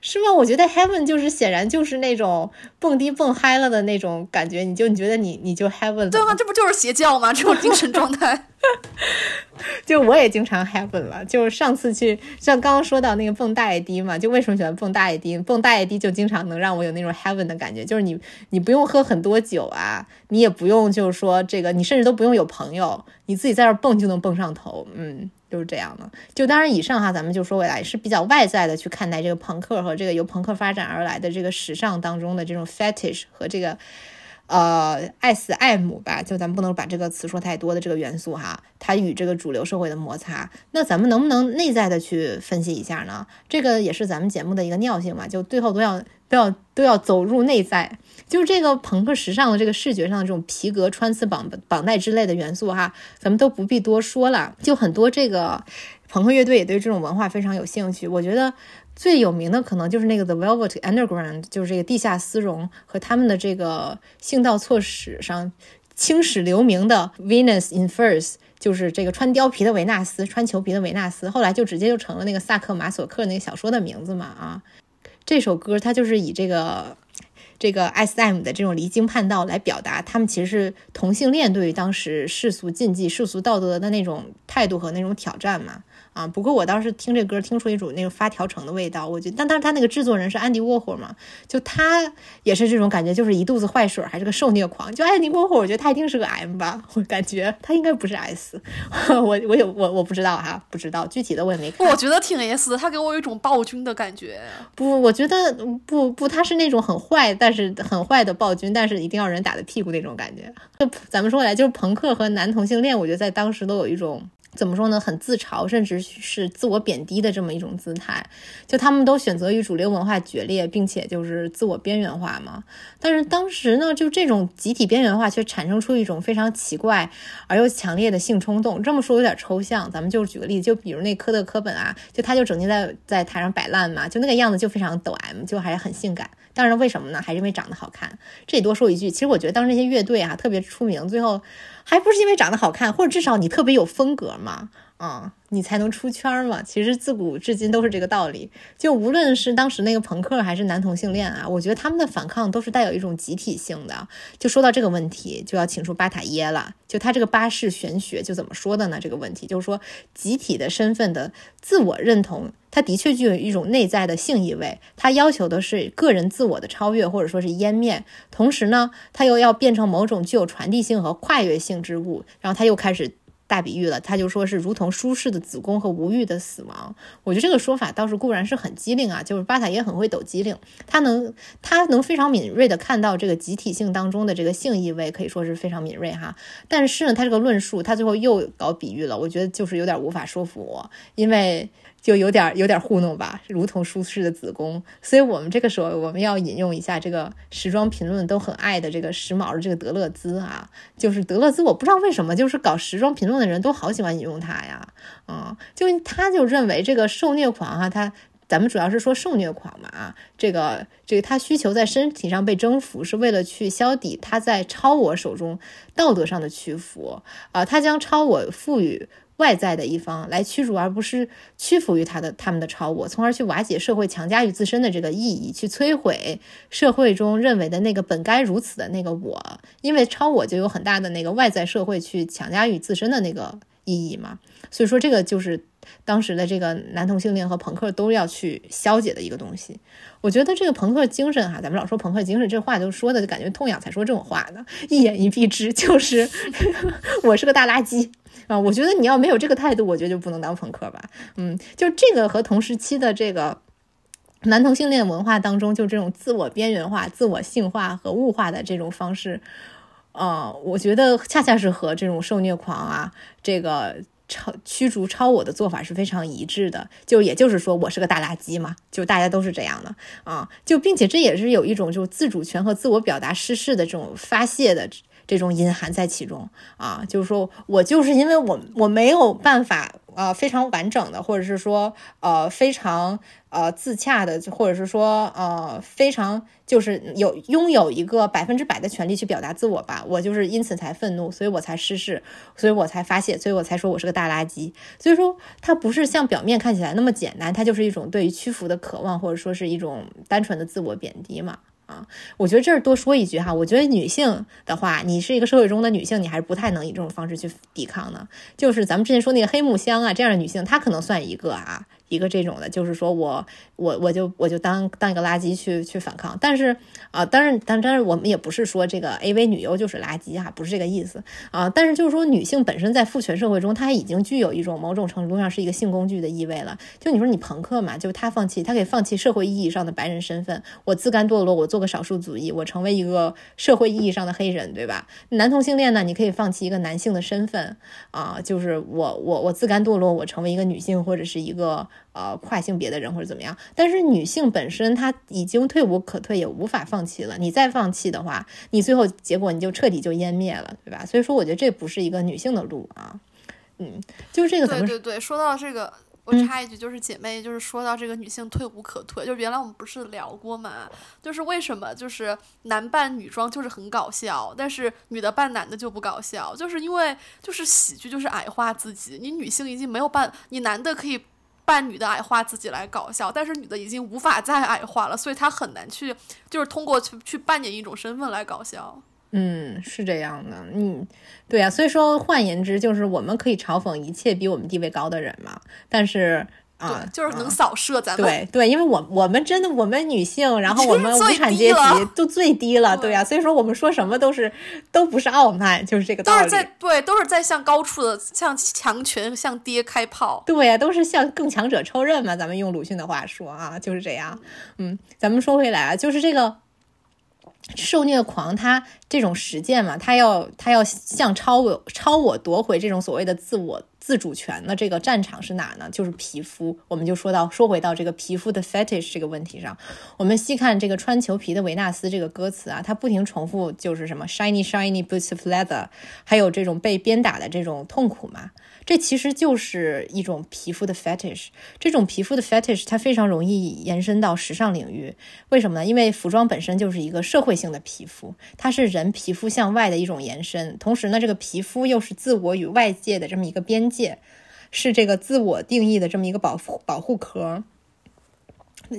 是吗？我觉得 heaven 就是显然就是那种蹦迪蹦嗨了的那种感觉，你就你觉得你你就 heaven 了对吗？这不就是邪教吗？这种精神状态。(laughs) 就我也经常 heaven 了，就是上次去像刚刚说到那个蹦大爷迪嘛，就为什么喜欢蹦大爷迪？蹦大爷迪就经常能让我有那种 heaven 的感觉，就是你你不用喝很多酒啊，你也不用就是说这个，你甚至都不用有朋友，你自己在这蹦就能蹦上头，嗯。就是这样的，就当然以上哈，咱们就说未来是比较外在的去看待这个朋克和这个由朋克发展而来的这个时尚当中的这种 fetish 和这个呃 S M 吧，就咱们不能把这个词说太多的这个元素哈，它与这个主流社会的摩擦，那咱们能不能内在的去分析一下呢？这个也是咱们节目的一个尿性嘛，就最后都要都要都要走入内在。就是这个朋克时尚的这个视觉上的这种皮革、穿刺、绑绑带之类的元素哈，咱们都不必多说了。就很多这个朋克乐队也对这种文化非常有兴趣。我觉得最有名的可能就是那个 The Velvet Underground，就是这个地下丝绒和他们的这个性道错史上青史留名的 Venus in Furs，就是这个穿貂皮的维纳斯，穿裘皮的维纳斯，后来就直接就成了那个萨克马索克那个小说的名字嘛啊。这首歌它就是以这个。这个 S.M 的这种离经叛道来表达，他们其实是同性恋对于当时世俗禁忌、世俗道德的那种态度和那种挑战嘛。啊，不过我当时听这歌，听出一种那个发条橙的味道。我觉得，但但是他那个制作人是安迪沃霍嘛，就他也是这种感觉，就是一肚子坏水，还是个受虐狂。就安迪沃霍，我觉得他一定是个 M 吧，我感觉他应该不是 S。(laughs) 我我有我我不知道哈，不知道具体的我也没看。我觉得挺 S 的，他给我有一种暴君的感觉。不，我觉得不不，他是那种很坏，但是很坏的暴君，但是一定要人打的屁股那种感觉。就咱们说回来，就是朋克和男同性恋，我觉得在当时都有一种。怎么说呢？很自嘲，甚至是自我贬低的这么一种姿态。就他们都选择与主流文化决裂，并且就是自我边缘化嘛。但是当时呢，就这种集体边缘化却产生出一种非常奇怪而又强烈的性冲动。这么说有点抽象，咱们就举个例子，就比如那科特·科本啊，就他就整天在在台上摆烂嘛，就那个样子就非常抖 M，就还是很性感。当然为什么呢？还是因为长得好看。这里多说一句，其实我觉得当时那些乐队啊特别出名，最后。还不是因为长得好看，或者至少你特别有风格嘛，啊。你才能出圈嘛？其实自古至今都是这个道理。就无论是当时那个朋克还是男同性恋啊，我觉得他们的反抗都是带有一种集体性的。就说到这个问题，就要请出巴塔耶了。就他这个巴士玄学就怎么说的呢？这个问题就是说，集体的身份的自我认同，它的确具有一种内在的性意味。它要求的是个人自我的超越，或者说是湮灭。同时呢，它又要变成某种具有传递性和跨越性之物。然后他又开始。大比喻了，他就说是如同舒适的子宫和无欲的死亡。我觉得这个说法倒是固然是很机灵啊，就是巴塔也很会抖机灵，他能他能非常敏锐的看到这个集体性当中的这个性意味，可以说是非常敏锐哈。但是呢，他这个论述他最后又搞比喻了，我觉得就是有点无法说服我，因为。就有点有点糊弄吧，如同舒适的子宫。所以，我们这个时候我们要引用一下这个时装评论都很爱的这个时髦的这个德勒兹啊，就是德勒兹。我不知道为什么，就是搞时装评论的人都好喜欢引用他呀。嗯，就他就认为这个受虐狂哈，他咱们主要是说受虐狂嘛啊，这个这个他需求在身体上被征服，是为了去消抵他在超我手中道德上的屈服啊，他将超我赋予。外在的一方来驱逐，而不是屈服于他的他们的超我，从而去瓦解社会强加于自身的这个意义，去摧毁社会中认为的那个本该如此的那个我，因为超我就有很大的那个外在社会去强加于自身的那个意义嘛，所以说这个就是当时的这个男同性恋和朋克都要去消解的一个东西。我觉得这个朋克精神哈，咱们老说朋克精神，这话就说的就感觉痛痒才说这种话呢，一言以蔽之就是 (laughs) 我是个大垃圾。啊，我觉得你要没有这个态度，我觉得就不能当朋克吧。嗯，就这个和同时期的这个男同性恋文化当中，就这种自我边缘化、自我性化和物化的这种方式，呃，我觉得恰恰是和这种受虐狂啊，这个超驱逐超我的做法是非常一致的。就也就是说，我是个大垃圾嘛，就大家都是这样的啊。就并且这也是有一种就自主权和自我表达失势的这种发泄的。这种隐含在其中啊，就是说我就是因为我我没有办法呃非常完整的，或者是说呃非常呃自洽的，或者是说呃非常就是有拥有一个百分之百的权利去表达自我吧，我就是因此才愤怒，所以我才失势，所以我才发泄，所以我才说我是个大垃圾。所以说它不是像表面看起来那么简单，它就是一种对于屈服的渴望，或者说是一种单纯的自我贬低嘛。啊，我觉得这儿多说一句哈，我觉得女性的话，你是一个社会中的女性，你还是不太能以这种方式去抵抗呢。就是咱们之前说那个黑木香啊这样的女性，她可能算一个啊。一个这种的，就是说我我我就我就当当一个垃圾去去反抗，但是啊，当然当然我们也不是说这个 AV 女优就是垃圾哈，不是这个意思啊，但是就是说女性本身在父权社会中，她已经具有一种某种程度上是一个性工具的意味了。就你说你朋克嘛，就她放弃，她可以放弃社会意义上的白人身份，我自甘堕落，我做个少数族裔，我成为一个社会意义上的黑人，对吧？男同性恋呢，你可以放弃一个男性的身份啊，就是我我我自甘堕落，我成为一个女性或者是一个。呃，跨性别的人或者怎么样，但是女性本身她已经退无可退，也无法放弃了。你再放弃的话，你最后结果你就彻底就湮灭了，对吧？所以说，我觉得这不是一个女性的路啊。嗯，就是这个。对对对，说到这个，我插一句，就是姐妹，就是说到这个女性退无可退，就原来我们不是聊过嘛？就是为什么就是男扮女装就是很搞笑，但是女的扮男的就不搞笑，就是因为就是喜剧就是矮化自己，你女性已经没有办，你男的可以。扮女的矮化自己来搞笑，但是女的已经无法再矮化了，所以她很难去，就是通过去去扮演一种身份来搞笑。嗯，是这样的，嗯，对呀，所以说换言之，就是我们可以嘲讽一切比我们地位高的人嘛，但是。啊，就是能扫射咱们。对对，因为我我们真的我们女性，然后我们无产阶级都最低了，对呀，所以说我们说什么都是都不是傲慢，就是这个道理。都是在对，都是在向高处的向强权向爹开炮。对呀，都是向更强者抽刃嘛，咱们用鲁迅的话说啊，就是这样。嗯，咱们说回来啊，就是这个受虐狂，他这种实践嘛，他要他要向超我超我夺回这种所谓的自我。自主权的这个战场是哪呢？就是皮肤。我们就说到说回到这个皮肤的 fetish 这个问题上，我们细看这个穿裘皮的维纳斯这个歌词啊，它不停重复就是什么 shiny shiny boots of leather，还有这种被鞭打的这种痛苦嘛。这其实就是一种皮肤的 fetish，这种皮肤的 fetish 它非常容易延伸到时尚领域。为什么呢？因为服装本身就是一个社会性的皮肤，它是人皮肤向外的一种延伸。同时呢，这个皮肤又是自我与外界的这么一个边界，是这个自我定义的这么一个保护保护壳。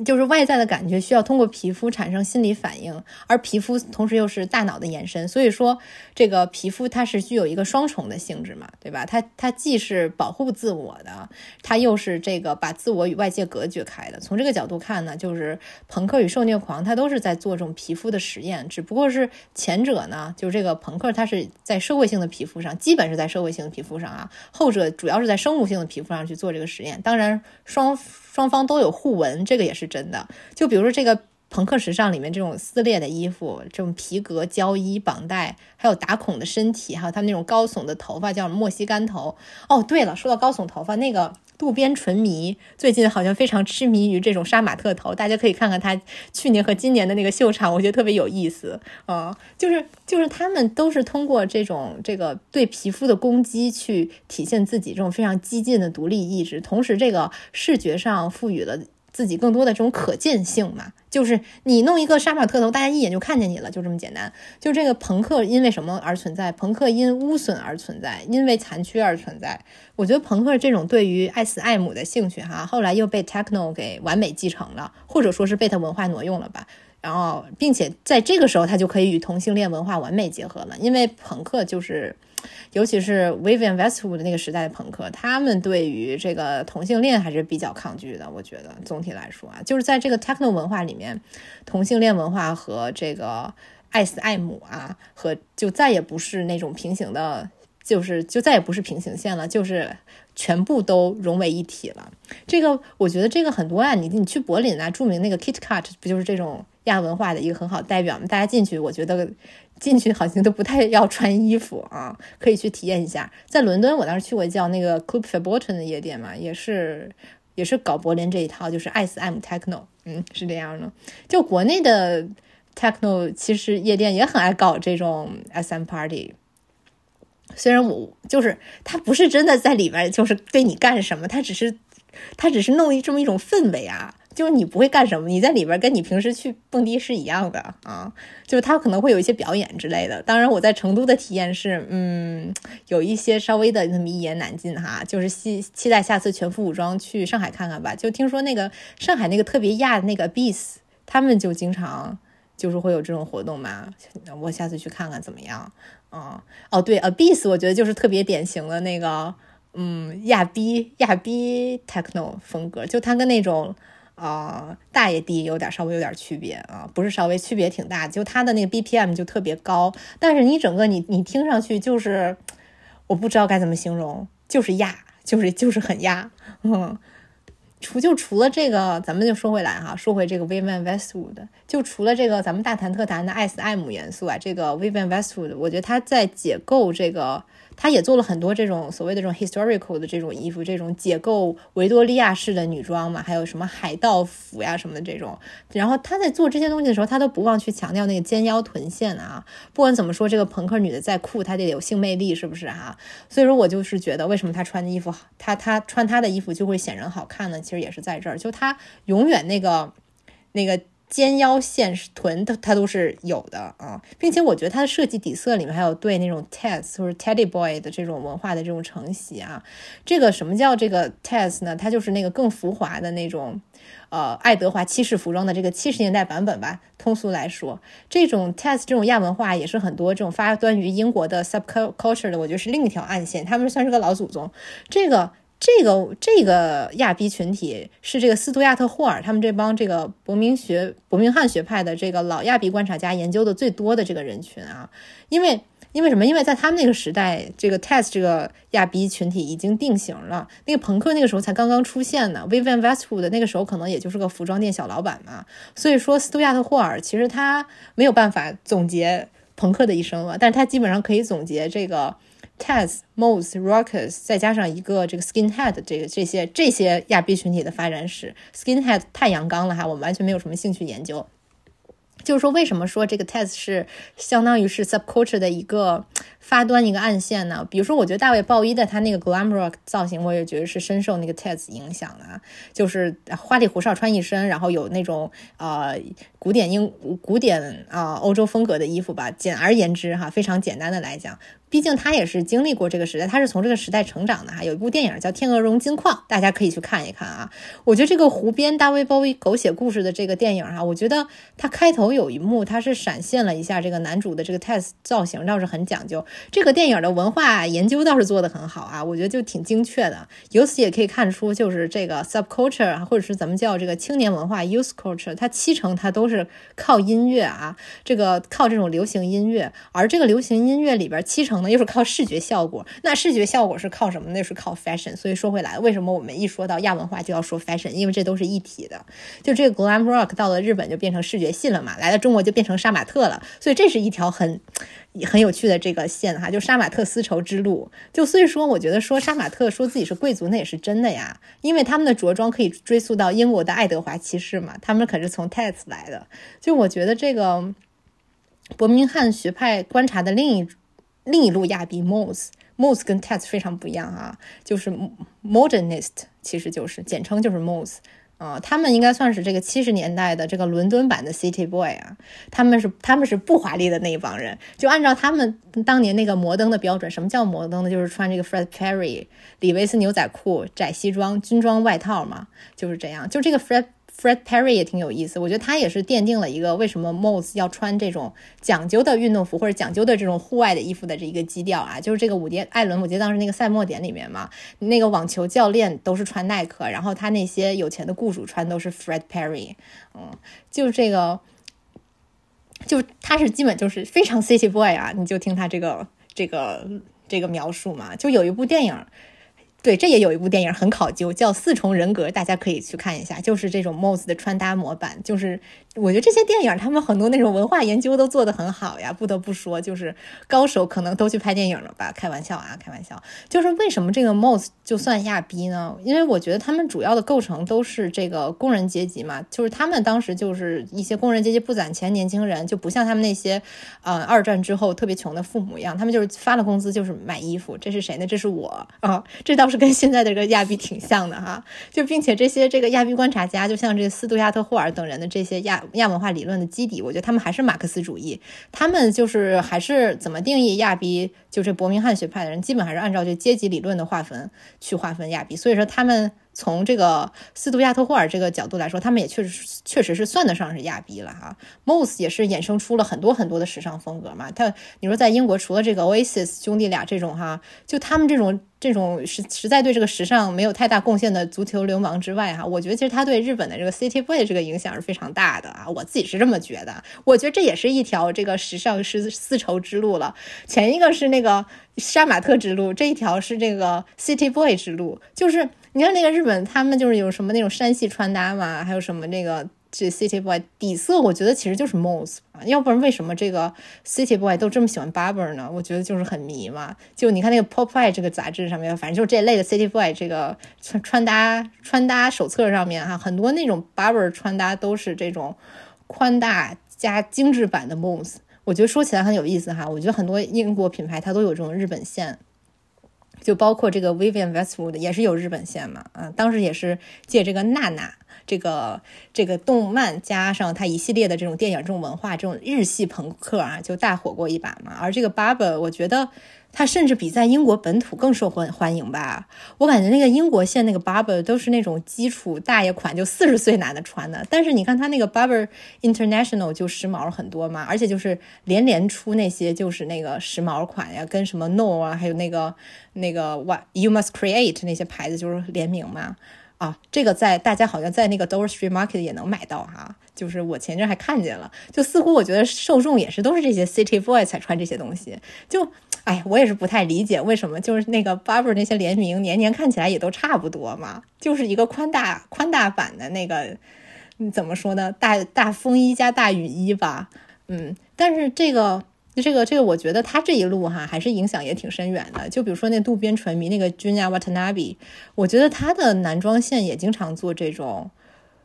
就是外在的感觉需要通过皮肤产生心理反应，而皮肤同时又是大脑的延伸，所以说这个皮肤它是具有一个双重的性质嘛，对吧？它它既是保护自我的，它又是这个把自我与外界隔绝开的。从这个角度看呢，就是朋克与受虐狂，它都是在做这种皮肤的实验，只不过是前者呢，就是这个朋克，它是在社会性的皮肤上，基本是在社会性的皮肤上啊，后者主要是在生物性的皮肤上去做这个实验。当然双。双方都有互文，这个也是真的。就比如说这个朋克时尚里面这种撕裂的衣服，这种皮革胶衣绑带，还有打孔的身体，还有他们那种高耸的头发，叫莫西干头。哦，对了，说到高耸头发，那个。渡边淳弥最近好像非常痴迷于这种杀马特头，大家可以看看他去年和今年的那个秀场，我觉得特别有意思啊。就是就是他们都是通过这种这个对皮肤的攻击去体现自己这种非常激进的独立意志，同时这个视觉上赋予了。自己更多的这种可见性嘛，就是你弄一个杀马特头，大家一眼就看见你了，就这么简单。就这个朋克因为什么而存在？朋克因污损而存在，因为残缺而存在。我觉得朋克这种对于艾斯艾姆的兴趣，哈，后来又被 techno 给完美继承了，或者说是被他文化挪用了吧。然后，并且在这个时候，他就可以与同性恋文化完美结合了，因为朋克就是。尤其是 Vivian Westwood 那个时代的朋克，他们对于这个同性恋还是比较抗拒的。我觉得总体来说啊，就是在这个 techno 文化里面，同性恋文化和这个艾斯艾姆啊，和就再也不是那种平行的，就是就再也不是平行线了，就是全部都融为一体了。这个我觉得这个很多啊，你你去柏林啊，著名那个 KitKat 不就是这种亚文化的一个很好代表吗？大家进去，我觉得。进去好像都不太要穿衣服啊，(laughs) 可以去体验一下。在伦敦，我当时去过叫那个 Club f a b o r t o n 的夜店嘛，也是也是搞柏林这一套，就是 S M Techno，嗯，是这样的。就国内的 techno 其实夜店也很爱搞这种 SM party。虽然我就是他不是真的在里边就是对你干什么，他只是他只是弄一这么一种氛围啊。就是你不会干什么，你在里边跟你平时去蹦迪是一样的啊。就是他可能会有一些表演之类的。当然，我在成都的体验是，嗯，有一些稍微的那么一言难尽哈。就是期期待下次全副武装去上海看看吧。就听说那个上海那个特别亚的那个 Beats，他们就经常就是会有这种活动嘛。我下次去看看怎么样？嗯，哦对，A Beats，我觉得就是特别典型的那个，嗯，亚逼亚逼 techno 风格，就它跟那种。啊，大爷低有点稍微有点区别啊，不是稍微区别挺大，就它的那个 BPM 就特别高，但是你整个你你听上去就是，我不知道该怎么形容，就是压，就是就是很压，嗯，除就除了这个，咱们就说回来哈，说回这个 Vivienne Westwood，就除了这个咱们大谈特谈的 SM 元素啊，这个 Vivian Westwood，我觉得他在解构这个。他也做了很多这种所谓的这种 historical 的这种衣服，这种解构维多利亚式的女装嘛，还有什么海盗服呀什么的这种。然后他在做这些东西的时候，他都不忘去强调那个肩腰臀线啊。不管怎么说，这个朋克女的再酷，她得有性魅力，是不是哈？所以说我就是觉得，为什么她穿的衣服，她她穿她的衣服就会显人好看呢？其实也是在这儿，就她永远那个那个。肩腰线是臀，它它都是有的啊，并且我觉得它的设计底色里面还有对那种 Tess 或者 Teddy Boy 的这种文化的这种承袭啊。这个什么叫这个 Tess 呢？它就是那个更浮华的那种，呃，爱德华七世服装的这个七十年代版本吧。通俗来说，这种 Tess 这种亚文化也是很多这种发端于英国的 subculture 的，我觉得是另一条暗线，他们算是个老祖宗。这个。这个这个亚逼群体是这个斯图亚特霍尔他们这帮这个伯明学伯明翰学派的这个老亚逼观察家研究的最多的这个人群啊，因为因为什么？因为在他们那个时代，这个 test 这个亚逼群体已经定型了。那个朋克那个时候才刚刚出现呢 Vivian Westwood 那个时候可能也就是个服装店小老板嘛。所以说，斯图亚特霍尔其实他没有办法总结朋克的一生了，但是他基本上可以总结这个。Taz, Moss, Rockers，再加上一个这个 Skinhead，这个这些这些亚裔群体的发展史，Skinhead 太阳刚了哈，我们完全没有什么兴趣研究。就是说，为什么说这个 Taz 是相当于是 subculture 的一个发端一个暗线呢？比如说，我觉得大卫鲍伊的他那个 glam rock 造型，我也觉得是深受那个 Taz 影响的，就是花里胡哨穿一身，然后有那种呃古典英古典啊欧洲风格的衣服吧。简而言之哈，非常简单的来讲。毕竟他也是经历过这个时代，他是从这个时代成长的哈。有一部电影叫《天鹅绒金矿》，大家可以去看一看啊。我觉得这个湖边大卫鲍伊狗血故事的这个电影哈，我觉得他开头有一幕，他是闪现了一下这个男主的这个 Tess 造型，倒是很讲究。这个电影的文化研究倒是做得很好啊，我觉得就挺精确的。由此也可以看出，就是这个 subculture 或者是咱们叫这个青年文化 youth culture，它七成它都是靠音乐啊，这个靠这种流行音乐，而这个流行音乐里边七成。可能又是靠视觉效果，那视觉效果是靠什么？那是靠 fashion。所以说回来，为什么我们一说到亚文化就要说 fashion？因为这都是一体的。就这个 glam rock 到了日本就变成视觉系了嘛，来了中国就变成杀马特了。所以这是一条很很有趣的这个线哈，就杀马特丝绸之路。就所以说，我觉得说杀马特说自己是贵族，那也是真的呀，因为他们的着装可以追溯到英国的爱德华七世嘛，他们可是从 Tats 来的。就我觉得这个伯明翰学派观察的另一。另一路亚比 Moss，Moss 跟 Tats 非常不一样啊，就是 Modernist，其实就是简称就是 Moss 啊，他们应该算是这个七十年代的这个伦敦版的 City Boy 啊，他们是他们是不华丽的那一帮人，就按照他们当年那个摩登的标准，什么叫摩登呢？就是穿这个 Fred Perry 李维斯牛仔裤、窄西装、军装外套嘛，就是这样，就这个 Fred。Fred Perry 也挺有意思，我觉得他也是奠定了一个为什么 Moss 要穿这种讲究的运动服或者讲究的这种户外的衣服的这一个基调啊，就是这个伍迪·艾伦，我记得当时那个赛末点里面嘛，那个网球教练都是穿耐克，然后他那些有钱的雇主穿都是 Fred Perry，嗯，就这个，就他是基本就是非常 City Boy 啊，你就听他这个这个这个描述嘛，就有一部电影。对，这也有一部电影很考究，叫《四重人格》，大家可以去看一下，就是这种 MOS 的穿搭模板。就是我觉得这些电影他们很多那种文化研究都做得很好呀，不得不说，就是高手可能都去拍电影了吧？开玩笑啊，开玩笑。就是为什么这个 MOS 就算亚逼呢？因为我觉得他们主要的构成都是这个工人阶级嘛，就是他们当时就是一些工人阶级不攒钱年轻人，就不像他们那些呃二战之后特别穷的父母一样，他们就是发了工资就是买衣服。这是谁呢？这是我啊，这倒是。跟现在的这个亚逼挺像的哈，就并且这些这个亚逼观察家，就像这斯图亚特·霍尔等人的这些亚亚文化理论的基底，我觉得他们还是马克思主义，他们就是还是怎么定义亚裔，就这伯明翰学派的人，基本还是按照这阶级理论的划分去划分亚裔，所以说他们。从这个斯图亚特霍尔这个角度来说，他们也确实确实是算得上是亚逼了哈。m o s e 也是衍生出了很多很多的时尚风格嘛。他你说在英国除了这个 Oasis 兄弟俩这种哈，就他们这种这种实实在对这个时尚没有太大贡献的足球流氓之外哈，我觉得其实他对日本的这个 City Boy 这个影响是非常大的啊。我自己是这么觉得，我觉得这也是一条这个时尚丝丝绸之路了。前一个是那个杀马特之路，这一条是这个 City Boy 之路，就是。你看那个日本，他们就是有什么那种山系穿搭嘛，还有什么那个这 City Boy 底色，我觉得其实就是 Mos 啊，要不然为什么这个 City Boy 都这么喜欢 Barber 呢？我觉得就是很迷嘛。就你看那个 Pop Eye 这个杂志上面，反正就是这类的 City Boy 这个穿穿搭穿搭手册上面哈，很多那种 Barber 穿搭都是这种宽大加精致版的 Mos。我觉得说起来很有意思哈，我觉得很多英国品牌它都有这种日本线。就包括这个 Vivian Westwood 也是有日本线嘛，啊，当时也是借这个娜娜这个这个动漫加上它一系列的这种电影这种文化这种日系朋克啊，就大火过一把嘛。而这个 Barber 我觉得。它甚至比在英国本土更受欢欢迎吧？我感觉那个英国线那个 Barber 都是那种基础大爷款，就四十岁男的穿的。但是你看它那个 Barber International 就时髦很多嘛，而且就是连连出那些就是那个时髦款呀，跟什么 No 啊，还有那个那个 What You Must Create 那些牌子就是联名嘛。啊，这个在大家好像在那个 Dover Street Market 也能买到哈，就是我前阵还看见了，就似乎我觉得受众也是都是这些 City Boy 才穿这些东西，就。哎，我也是不太理解为什么，就是那个 Barber 那些联名，年年看起来也都差不多嘛，就是一个宽大宽大版的那个，怎么说呢？大大风衣加大雨衣吧，嗯。但是这个这个这个，我觉得他这一路哈，还是影响也挺深远的。就比如说那渡边淳迷那个 Junya Watanabe，我觉得他的男装线也经常做这种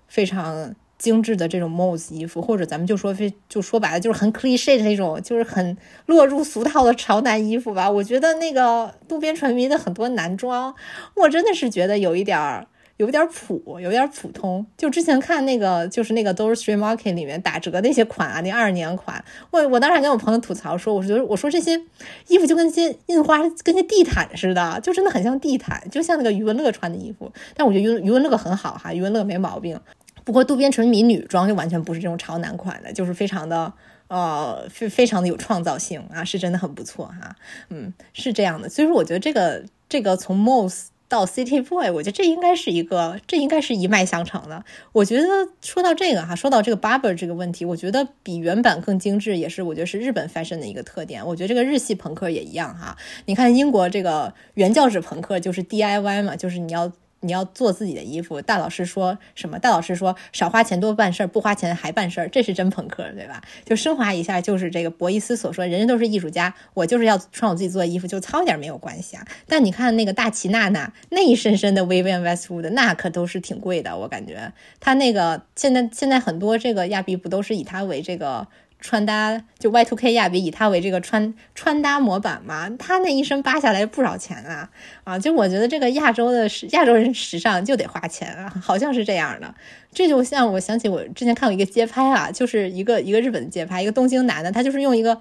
非常。精致的这种 Mos 衣服，或者咱们就说非就说白了，就是很 cliche 的那种，就是很落入俗套的潮男衣服吧。我觉得那个渡边淳迷的很多男装，我真的是觉得有一点儿，有点普，有点普通。就之前看那个，就是那个 d o r Street Market 里面打折那些款啊，那二年款，我我当时还跟我朋友吐槽说，我觉得我说这些衣服就跟些印花，跟些地毯似的，就真的很像地毯，就像那个余文乐穿的衣服。但我觉得余余文乐很好哈，余文乐没毛病。不过渡边淳迷女装就完全不是这种潮男款的，就是非常的呃非非常的有创造性啊，是真的很不错哈，嗯，是这样的。所以说，我觉得这个这个从 Mos 到 City Boy，我觉得这应该是一个这应该是一脉相承的。我觉得说到这个哈，说到这个 Barber 这个问题，我觉得比原版更精致，也是我觉得是日本 fashion 的一个特点。我觉得这个日系朋克也一样哈。你看英国这个原教旨朋克就是 DIY 嘛，就是你要。你要做自己的衣服，大老师说什么？大老师说少花钱多办事儿，不花钱还办事儿，这是真朋克，对吧？就升华一下，就是这个博伊斯所说，人人都是艺术家，我就是要穿我自己做的衣服，就糙点没有关系啊。但你看那个大齐娜娜那一身身的 Vivienne Westwood，那可都是挺贵的，我感觉他那个现在现在很多这个亚比不都是以他为这个。穿搭就 Y Two K 亚比以他为这个穿穿搭模板嘛，他那一身扒下来不少钱啊啊！就我觉得这个亚洲的亚洲人时尚就得花钱啊，好像是这样的。这就像我想起我之前看过一个街拍啊，就是一个一个日本的街拍，一个东京男的，他就是用一个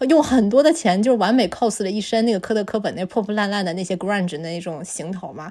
用很多的钱，就是完美 cos 了一身那个科特·科本那破破烂烂的那些 grunge 的那种行头嘛。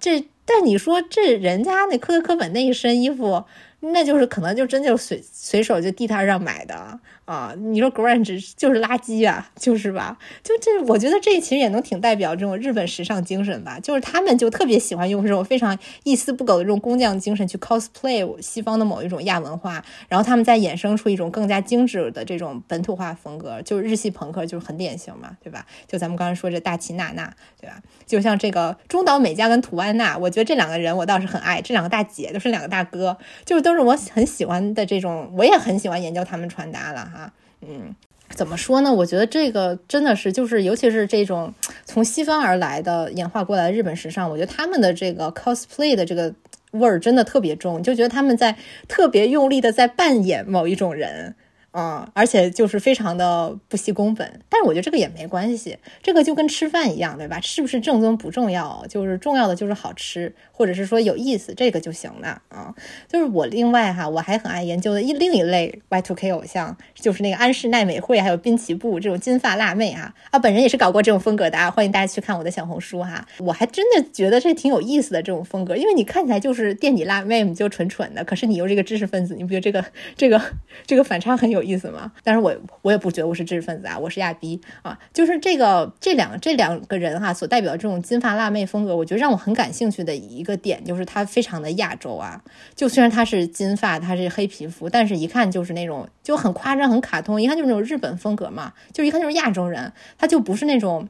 这但你说这人家那科特科本那一身衣服。那就是可能就真就随随手就地摊上买的。啊！你说 grunge 就是垃圾啊，就是吧？就这，我觉得这其实也能挺代表这种日本时尚精神吧。就是他们就特别喜欢用这种非常一丝不苟的这种工匠精神去 cosplay 西方的某一种亚文化，然后他们再衍生出一种更加精致的这种本土化风格，就是日系朋克，就是很典型嘛，对吧？就咱们刚才说这大崎娜娜，对吧？就像这个中岛美嘉跟土安娜，我觉得这两个人我倒是很爱，这两个大姐都是两个大哥，就是。都是我很喜欢的这种，我也很喜欢研究他们穿搭了哈。嗯，怎么说呢？我觉得这个真的是，就是尤其是这种从西方而来的演化过来的日本时尚，我觉得他们的这个 cosplay 的这个味儿真的特别重，就觉得他们在特别用力的在扮演某一种人。嗯，而且就是非常的不惜工本，但是我觉得这个也没关系，这个就跟吃饭一样，对吧？是不是正宗不重要，就是重要的就是好吃，或者是说有意思，这个就行了啊。就是我另外哈，我还很爱研究的一另一类 Y2K 偶像，就是那个安室奈美惠还有滨崎步这种金发辣妹啊啊，本人也是搞过这种风格的啊，欢迎大家去看我的小红书哈。我还真的觉得这挺有意思的这种风格，因为你看起来就是垫底辣妹你，就蠢蠢的，可是你又是一个知识分子，你不觉得这个这个这个反差很有？意思吗？但是我我也不觉得我是知识分子啊，我是亚逼啊。就是这个这两这两个人哈，所代表的这种金发辣妹风格，我觉得让我很感兴趣的一个点就是他非常的亚洲啊。就虽然他是金发，他是黑皮肤，但是一看就是那种就很夸张、很卡通，一看就是那种日本风格嘛，就一看就是亚洲人，他就不是那种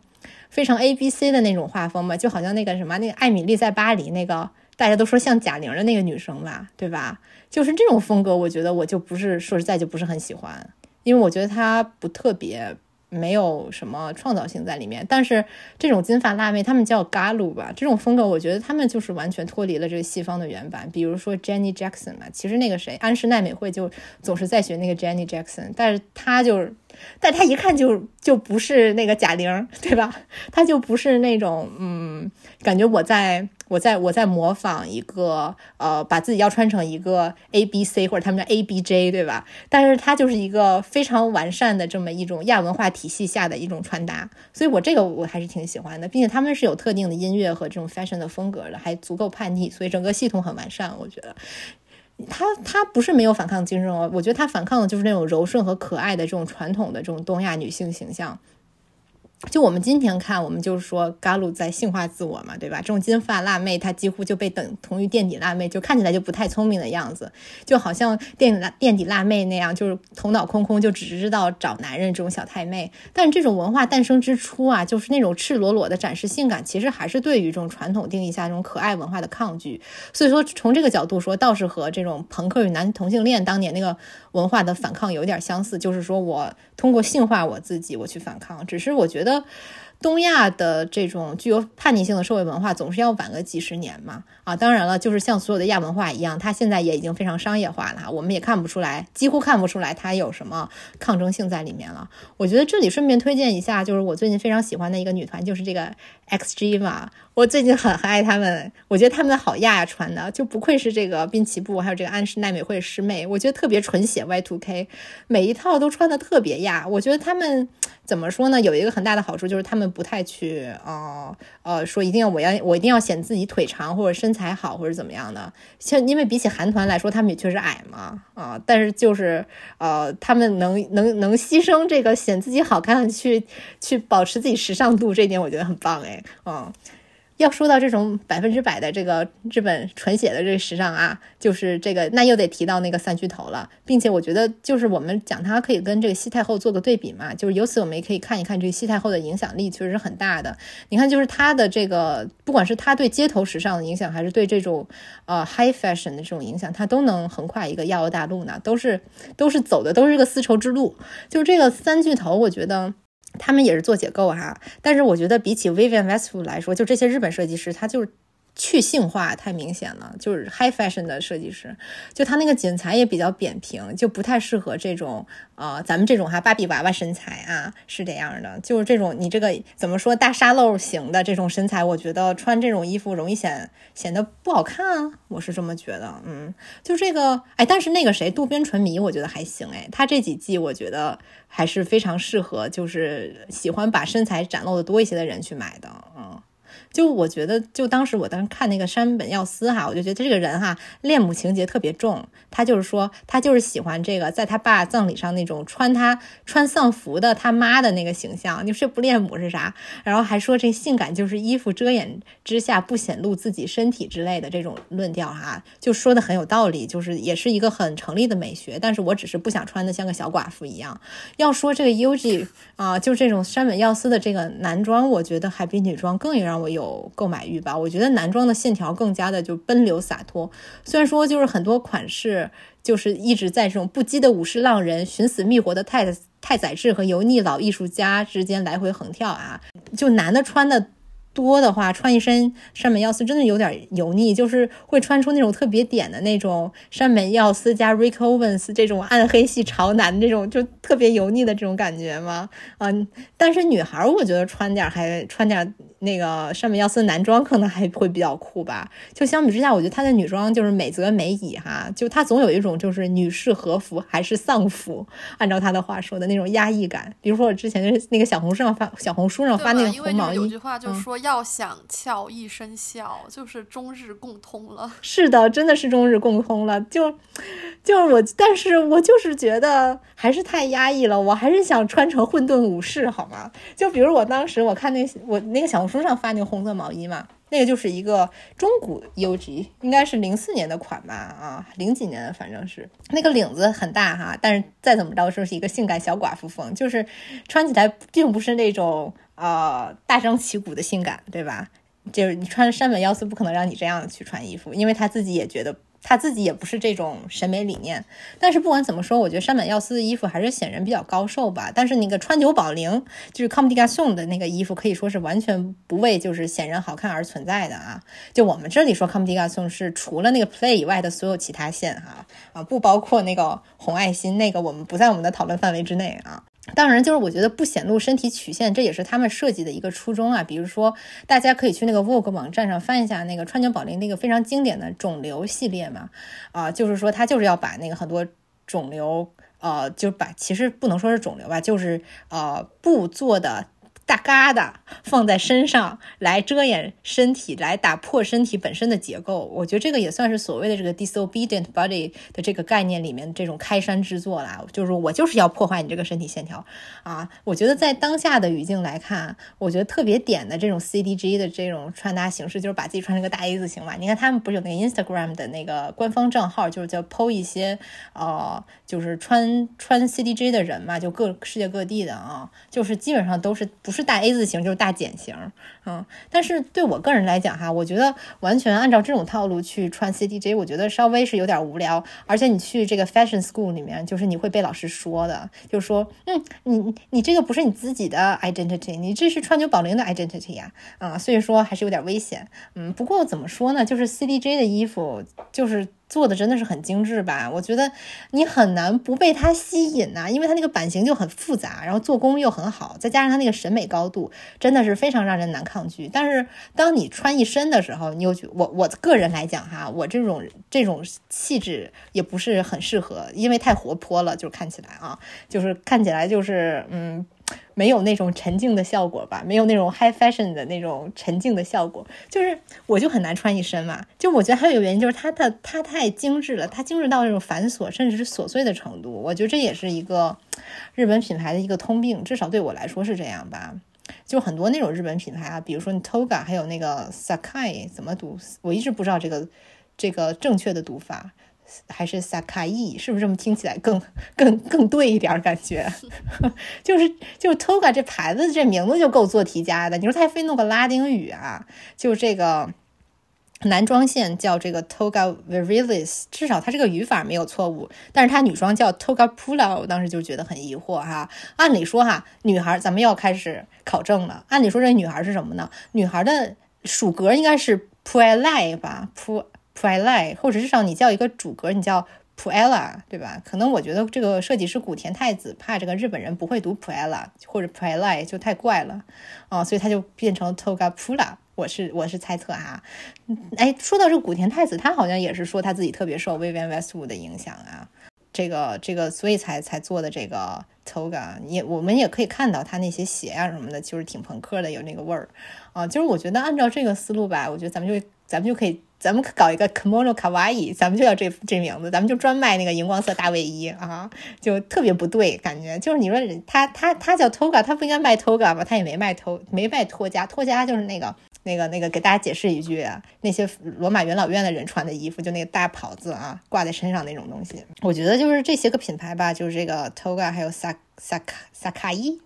非常 A B C 的那种画风嘛，就好像那个什么那个艾米丽在巴黎那个大家都说像贾玲的那个女生吧，对吧？就是这种风格，我觉得我就不是说实在就不是很喜欢，因为我觉得它不特别，没有什么创造性在里面。但是这种金发辣妹，他们叫 galu 吧，这种风格我觉得他们就是完全脱离了这个西方的原版。比如说 Jenny Jackson 嘛，其实那个谁安室奈美惠就总是在学那个 Jenny Jackson，但是她就，但他一看就就不是那个贾玲，对吧？他就不是那种嗯，感觉我在。我在我在模仿一个呃，把自己要穿成一个 A B C 或者他们叫 A B J 对吧？但是他就是一个非常完善的这么一种亚文化体系下的一种穿搭，所以我这个我还是挺喜欢的，并且他们是有特定的音乐和这种 fashion 的风格的，还足够叛逆，所以整个系统很完善。我觉得他他不是没有反抗精神哦，我觉得他反抗的就是那种柔顺和可爱的这种传统的这种东亚女性形象。就我们今天看，我们就是说，嘎鲁在性化自我嘛，对吧？这种金发辣妹，她几乎就被等同于垫底辣妹，就看起来就不太聪明的样子，就好像垫底垫底辣妹那样，就是头脑空空，就只知道找男人这种小太妹。但这种文化诞生之初啊，就是那种赤裸裸的展示性感，其实还是对于这种传统定义下这种可爱文化的抗拒。所以说，从这个角度说，倒是和这种朋克与男同性恋当年那个文化的反抗有点相似，就是说我通过性化我自己，我去反抗。只是我觉得。的东亚的这种具有叛逆性的社会文化，总是要晚个几十年嘛。啊，当然了，就是像所有的亚文化一样，它现在也已经非常商业化了，我们也看不出来，几乎看不出来它有什么抗争性在里面了。我觉得这里顺便推荐一下，就是我最近非常喜欢的一个女团，就是这个 XG 嘛。我最近很很爱他们，我觉得他们好亚呀穿的，就不愧是这个滨崎步，还有这个安室奈美惠师妹，我觉得特别纯血 Y2K，每一套都穿的特别亚。我觉得他们怎么说呢？有一个很大的好处就是他们不太去呃呃说一定要我要我一定要显自己腿长或者身材。好或者怎么样的，像因为比起韩团来说，他们也确实矮嘛，啊，但是就是呃，他们能能能牺牲这个显自己好看去去保持自己时尚度，这一点我觉得很棒哎，嗯。要说到这种百分之百的这个日本纯血的这个时尚啊，就是这个那又得提到那个三巨头了，并且我觉得就是我们讲它可以跟这个西太后做个对比嘛，就是由此我们也可以看一看这个西太后的影响力确实是很大的。你看，就是她的这个不管是她对街头时尚的影响，还是对这种呃 high fashion 的这种影响，她都能横跨一个亚欧大陆呢，都是都是走的都是个丝绸之路。就是这个三巨头，我觉得。他们也是做解构哈，但是我觉得比起 Vivienne Westwood 来说，就这些日本设计师，他就是。去性化太明显了，就是 high fashion 的设计师，就他那个剪裁也比较扁平，就不太适合这种呃咱们这种哈芭比娃娃身材啊，是这样的，就是这种你这个怎么说大沙漏型的这种身材，我觉得穿这种衣服容易显显得不好看啊，我是这么觉得，嗯，就这个哎，但是那个谁渡边淳弥，我觉得还行哎，他这几季我觉得还是非常适合，就是喜欢把身材展露的多一些的人去买的，嗯。就我觉得，就当时我当时看那个山本耀司哈，我就觉得这个人哈恋母情节特别重。他就是说，他就是喜欢这个在他爸葬礼上那种穿他穿丧服的他妈的那个形象。你说不恋母是啥？然后还说这性感就是衣服遮掩之下不显露自己身体之类的这种论调哈，就说的很有道理，就是也是一个很成立的美学。但是我只是不想穿的像个小寡妇一样。要说这个 UG 啊，就这种山本耀司的这个男装，我觉得还比女装更让我有 (laughs) 有购买欲吧。我觉得男装的线条更加的就奔流洒脱，虽然说就是很多款式就是一直在这种不羁的武士浪人、寻死觅活的太太宰治和油腻老艺术家之间来回横跳啊，就男的穿的。多的话，穿一身山本耀司真的有点油腻，就是会穿出那种特别点的那种山本耀司加 Rick Owens 这种暗黑系潮男这种就特别油腻的这种感觉吗。嗯，但是女孩我觉得穿点还穿点那个山本耀司男装可能还会比较酷吧。就相比之下，我觉得他的女装就是美则美矣哈，就他总有一种就是女士和服还是丧服，按照他的话说的那种压抑感。比如说我之前就是那个小红书上发小红书上发那个红毛衣，有句话就说要。想俏一身笑，就是中日共通了。是的，真的是中日共通了。就就是我，但是我就是觉得还是太压抑了。我还是想穿成混沌武士，好吗？就比如我当时我看那我那个小红书上发那个红色毛衣嘛，那个就是一个中古 UG，应该是零四年的款吧？啊，零几年的，反正是那个领子很大哈，但是再怎么着就是一个性感小寡妇风，就是穿起来并不是那种。呃，大张旗鼓的性感，对吧？就是你穿山本耀司不可能让你这样去穿衣服，因为他自己也觉得他自己也不是这种审美理念。但是不管怎么说，我觉得山本耀司的衣服还是显人比较高瘦吧。但是那个川久保玲就是 Comme des Garçons 的那个衣服，可以说是完全不为就是显人好看而存在的啊。就我们这里说 Comme des Garçons 是除了那个 Play 以外的所有其他线哈啊，不包括那个红爱心那个，我们不在我们的讨论范围之内啊。当然，就是我觉得不显露身体曲线，这也是他们设计的一个初衷啊。比如说，大家可以去那个 Vogue 网站上翻一下那个川久保玲那个非常经典的肿瘤系列嘛，啊，就是说他就是要把那个很多肿瘤，呃，就把其实不能说是肿瘤吧，就是呃布做的。大疙瘩放在身上来遮掩身体，来打破身体本身的结构。我觉得这个也算是所谓的这个 disobedient body 的这个概念里面这种开山之作啦。就是我就是要破坏你这个身体线条啊！我觉得在当下的语境来看，我觉得特别点的这种 CDG 的这种穿搭形式，就是把自己穿成个大 A 字形嘛。你看他们不是有那个 Instagram 的那个官方账号，就是叫 PO 一些呃，就是穿穿 CDG 的人嘛，就各世界各地的啊，就是基本上都是不是。是大 A 字型就是大茧型，嗯，但是对我个人来讲哈，我觉得完全按照这种套路去穿 CDJ，我觉得稍微是有点无聊。而且你去这个 fashion school 里面，就是你会被老师说的，就说，嗯，你你这个不是你自己的 identity，你这是川久保玲的 identity 呀，啊，所以说还是有点危险。嗯，不过怎么说呢，就是 CDJ 的衣服就是。做的真的是很精致吧？我觉得你很难不被它吸引呐，因为它那个版型就很复杂，然后做工又很好，再加上它那个审美高度，真的是非常让人难看抗拒。但是当你穿一身的时候，你又觉我我个人来讲哈，我这种这种气质也不是很适合，因为太活泼了，就看起来啊，就是看起来就是嗯。没有那种沉静的效果吧，没有那种 high fashion 的那种沉静的效果，就是我就很难穿一身嘛。就我觉得还有一个原因就是它的它太精致了，它精致到那种繁琐甚至是琐碎的程度。我觉得这也是一个日本品牌的一个通病，至少对我来说是这样吧。就很多那种日本品牌啊，比如说你 Toga，还有那个 Sakai 怎么读，我一直不知道这个这个正确的读法。还是 Sakai，，是不是这么听起来更 (laughs) 更更对一点？感觉 (laughs) 就是就是 Toga 这牌子这名字就够做题家的。你说他还非弄个拉丁语啊？就这个男装线叫这个 Toga Virilis，至少它这个语法没有错误。但是它女装叫 Toga Pula，我当时就觉得很疑惑哈。按理说哈，女孩咱们要开始考证了。按理说这女孩是什么呢？女孩的属格应该是 Pulla 吧？Pu p u e l a 或者至少你叫一个主格，你叫 Puella，对吧？可能我觉得这个设计师古田太子怕这个日本人不会读 Puella 或者 Puella 就太怪了啊，所以他就变成 Toga Pula。我是我是猜测哈，哎，说到这古田太子，他好像也是说他自己特别受 Vivian Westwood 的影响啊，这个这个，所以才才做的这个 Toga，也我们也可以看到他那些鞋啊什么的，就是挺朋克的，有那个味儿啊。就是我觉得按照这个思路吧，我觉得咱们就咱们就可以，咱们搞一个 Kimono Kawaii，咱们就叫这这名字，咱们就专卖那个荧光色大卫衣啊，就特别不对，感觉就是你说他他他叫 Toga，他不应该卖 Toga 吧？他也没卖托没卖托家，托家就是那个。那个那个，给大家解释一句啊，那些罗马元老院的人穿的衣服，就那个大袍子啊，挂在身上那种东西。我觉得就是这些个品牌吧，就是这个 Toga，还有 Sak。(laughs) 萨卡萨卡伊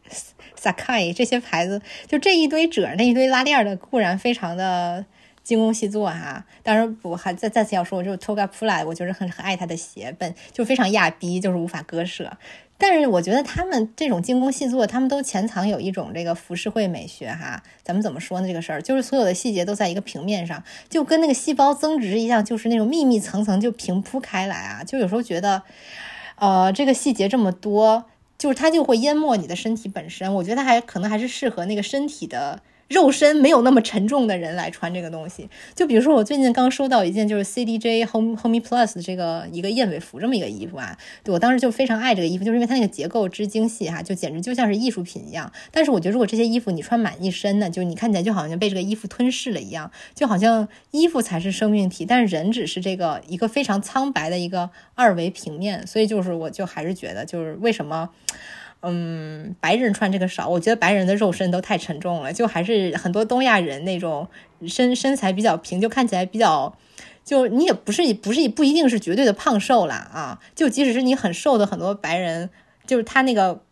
萨卡伊这些牌子，就这一堆褶那一堆拉链的，固然非常的精工细作哈。当然，我还再再次要说，我就 Toga Pula，我就是很很爱他的鞋，本就非常亚逼，就是无法割舍。但是我觉得他们这种精工细作，他们都潜藏有一种这个浮世绘美学哈。咱们怎么说呢？这个事儿就是所有的细节都在一个平面上，就跟那个细胞增殖一样，就是那种密密层层就平铺开来啊。就有时候觉得，呃，这个细节这么多，就是它就会淹没你的身体本身。我觉得还可能还是适合那个身体的。肉身没有那么沉重的人来穿这个东西，就比如说我最近刚收到一件就是 CDJ Home Home Plus 的这个一个燕尾服这么一个衣服啊，我当时就非常爱这个衣服，就是因为它那个结构之精细哈，就简直就像是艺术品一样。但是我觉得如果这些衣服你穿满一身呢，就你看起来就好像被这个衣服吞噬了一样，就好像衣服才是生命体，但是人只是这个一个非常苍白的一个二维平面。所以就是我就还是觉得就是为什么。嗯，白人穿这个少，我觉得白人的肉身都太沉重了，就还是很多东亚人那种身身材比较平，就看起来比较，就你也不是不是不一定是绝对的胖瘦啦啊，就即使是你很瘦的很多白人，就是他那个。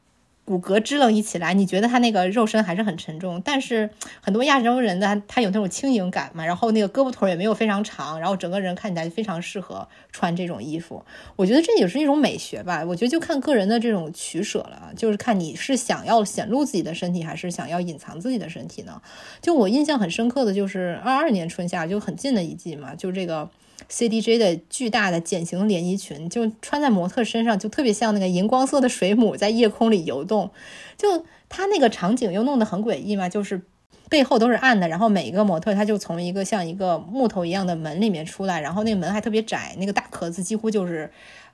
骨骼支棱一起来，你觉得他那个肉身还是很沉重，但是很多亚洲人的他有那种轻盈感嘛，然后那个胳膊腿也没有非常长，然后整个人看起来非常适合穿这种衣服。我觉得这也是一种美学吧，我觉得就看个人的这种取舍了，就是看你是想要显露自己的身体，还是想要隐藏自己的身体呢？就我印象很深刻的就是二二年春夏就很近的一季嘛，就这个。CDJ 的巨大的茧型连衣裙，就穿在模特身上，就特别像那个荧光色的水母在夜空里游动。就它那个场景又弄得很诡异嘛，就是背后都是暗的，然后每一个模特他就从一个像一个木头一样的门里面出来，然后那个门还特别窄，那个大壳子几乎就是。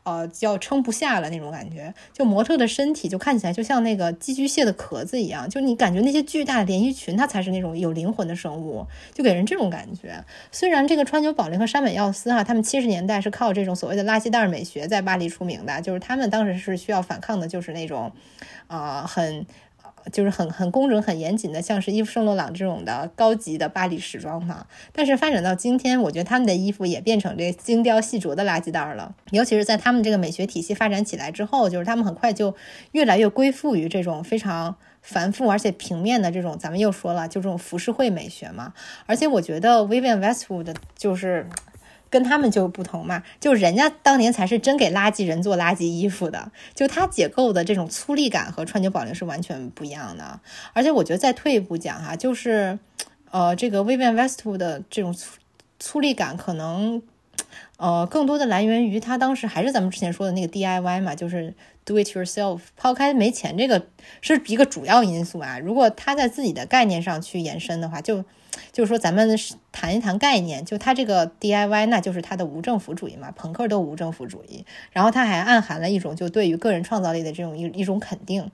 呃，要撑不下了那种感觉，就模特的身体就看起来就像那个寄居蟹的壳子一样，就你感觉那些巨大的连衣裙，它才是那种有灵魂的生物，就给人这种感觉。虽然这个川久保玲和山本耀司哈，他们七十年代是靠这种所谓的垃圾袋美学在巴黎出名的，就是他们当时是需要反抗的，就是那种，啊，很。就是很很工整、很严谨的，像是伊夫圣罗朗这种的高级的巴黎时装嘛。但是发展到今天，我觉得他们的衣服也变成这精雕细琢的垃圾袋了。尤其是在他们这个美学体系发展起来之后，就是他们很快就越来越归附于这种非常繁复而且平面的这种，咱们又说了，就这种浮世绘美学嘛。而且我觉得 Vivienne Westwood 就是。跟他们就不同嘛，就人家当年才是真给垃圾人做垃圾衣服的，就它解构的这种粗粝感和川久保玲是完全不一样的。而且我觉得再退一步讲哈，就是，呃，这个 Vivienne Westwood 的这种粗粗粝感，可能，呃，更多的来源于他当时还是咱们之前说的那个 DIY 嘛，就是 Do it yourself。抛开没钱这个是一个主要因素啊，如果他在自己的概念上去延伸的话，就。就是说，咱们谈一谈概念，就他这个 DIY，那就是他的无政府主义嘛，朋克都无政府主义，然后他还暗含了一种就对于个人创造力的这种一一种肯定。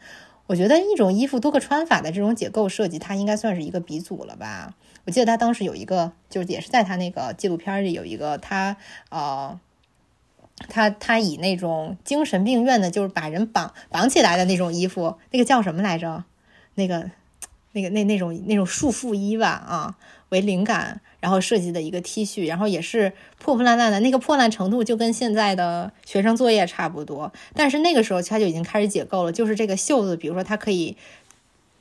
我觉得一种衣服多个穿法的这种解构设计，它应该算是一个鼻祖了吧？我记得他当时有一个，就是也是在他那个纪录片里有一个，他呃，他他以那种精神病院的，就是把人绑绑起来的那种衣服，那个叫什么来着？那个。那个那那种那种束缚衣吧啊为灵感，然后设计的一个 T 恤，然后也是破破烂烂的，那个破烂程度就跟现在的学生作业差不多。但是那个时候它就已经开始解构了，就是这个袖子，比如说它可以。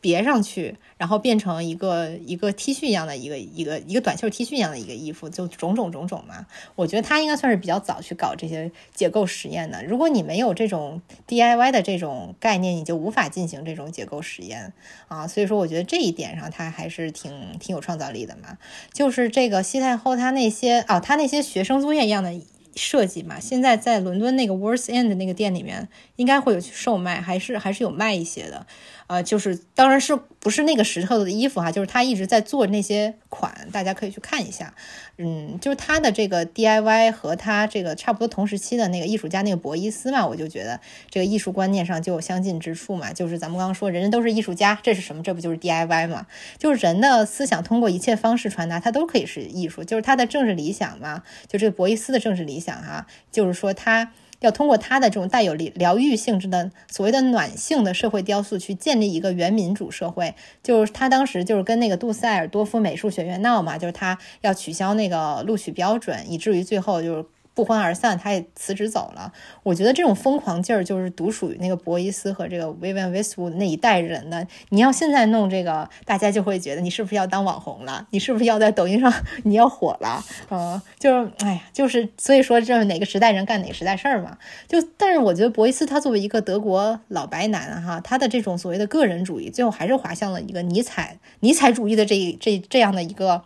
别上去，然后变成一个一个 T 恤一样的一个一个一个短袖 T 恤一样的一个衣服，就种种种种嘛。我觉得他应该算是比较早去搞这些解构实验的。如果你没有这种 DIY 的这种概念，你就无法进行这种解构实验啊。所以说，我觉得这一点上他还是挺挺有创造力的嘛。就是这个西太后他那些啊，他那些学生作业一样的。设计嘛。现在在伦敦那个 Worth End 那个店里面，应该会有去售卖，还是还是有卖一些的。呃，就是当然是不是那个石头的衣服哈，就是他一直在做那些款，大家可以去看一下。嗯，就是他的这个 DIY 和他这个差不多同时期的那个艺术家那个博伊斯嘛，我就觉得这个艺术观念上就有相近之处嘛。就是咱们刚刚说，人人都是艺术家，这是什么？这不就是 DIY 嘛？就是人的思想通过一切方式传达，它都可以是艺术。就是他的政治理想嘛，就这个博伊斯的政治理想哈，就是说他。要通过他的这种带有疗愈性质的所谓的暖性的社会雕塑，去建立一个原民主社会。就是他当时就是跟那个杜塞尔多夫美术学院闹嘛，就是他要取消那个录取标准，以至于最后就是。不欢而散，他也辞职走了。我觉得这种疯狂劲儿就是独属于那个博伊斯和这个 Vivienne Westwood 那一代人的。你要现在弄这个，大家就会觉得你是不是要当网红了？你是不是要在抖音上 (laughs) 你要火了？嗯，就是哎呀，就是所以说这是哪个时代人干哪个时代事儿嘛。就但是我觉得博伊斯他作为一个德国老白男哈，他的这种所谓的个人主义，最后还是滑向了一个尼采尼采主义的这这这样的一个。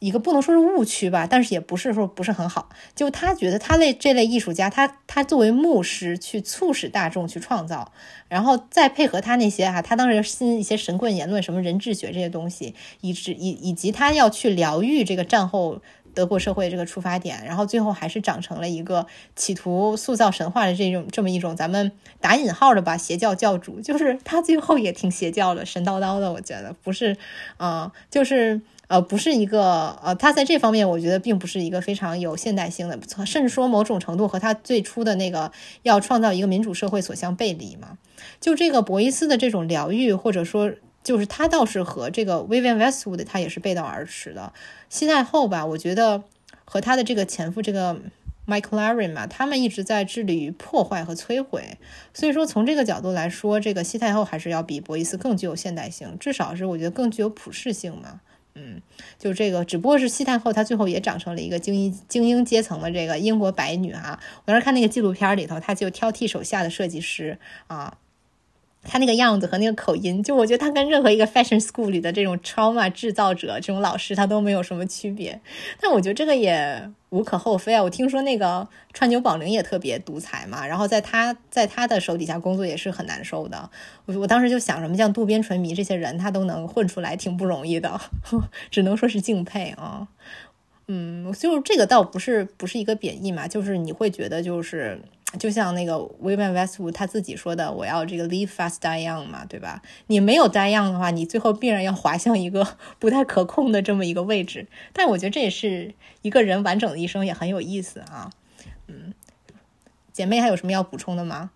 一个不能说是误区吧，但是也不是说不是很好。就他觉得他类这类艺术家，他他作为牧师去促使大众去创造，然后再配合他那些哈，他当时信一些神棍言论，什么人质学这些东西，以至以以及他要去疗愈这个战后德国社会这个出发点，然后最后还是长成了一个企图塑造神话的这种这么一种咱们打引号的吧邪教教主，就是他最后也挺邪教的，神叨叨的，我觉得不是，嗯，就是。呃，不是一个，呃，他在这方面，我觉得并不是一个非常有现代性的，甚至说某种程度和他最初的那个要创造一个民主社会所相背离嘛。就这个博伊斯的这种疗愈，或者说，就是他倒是和这个 Vivian Westwood 他也是背道而驰的。西太后吧，我觉得和他的这个前夫这个 Michael Larry 嘛，他们一直在致力于破坏和摧毁。所以说，从这个角度来说，这个西太后还是要比博伊斯更具有现代性，至少是我觉得更具有普适性嘛。嗯，就这个，只不过是西太后，她最后也长成了一个精英精英阶层的这个英国白女哈。我当时看那个纪录片里头，她就挑剔手下的设计师啊。他那个样子和那个口音，就我觉得他跟任何一个 fashion school 里的这种 trauma 制造者这种老师，他都没有什么区别。但我觉得这个也无可厚非啊。我听说那个川久保玲也特别独裁嘛，然后在他在他的手底下工作也是很难受的。我我当时就想，什么像渡边淳弥这些人，他都能混出来，挺不容易的，(laughs) 只能说是敬佩啊。嗯，就是这个倒不是不是一个贬义嘛，就是你会觉得就是。就像那个 William Westwood 他自己说的，我要这个 live fast die young 嘛，对吧？你没有 die young 的话，你最后必然要滑向一个 (laughs) 不太可控的这么一个位置。但我觉得这也是一个人完整的一生，也很有意思啊。嗯，姐妹还有什么要补充的吗？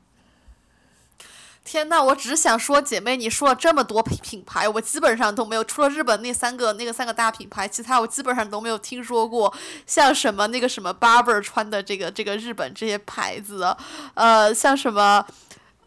天呐，我只是想说，姐妹，你说了这么多品品牌，我基本上都没有，除了日本那三个那个三个大品牌，其他我基本上都没有听说过。像什么那个什么 Barber 穿的这个这个日本这些牌子，呃，像什么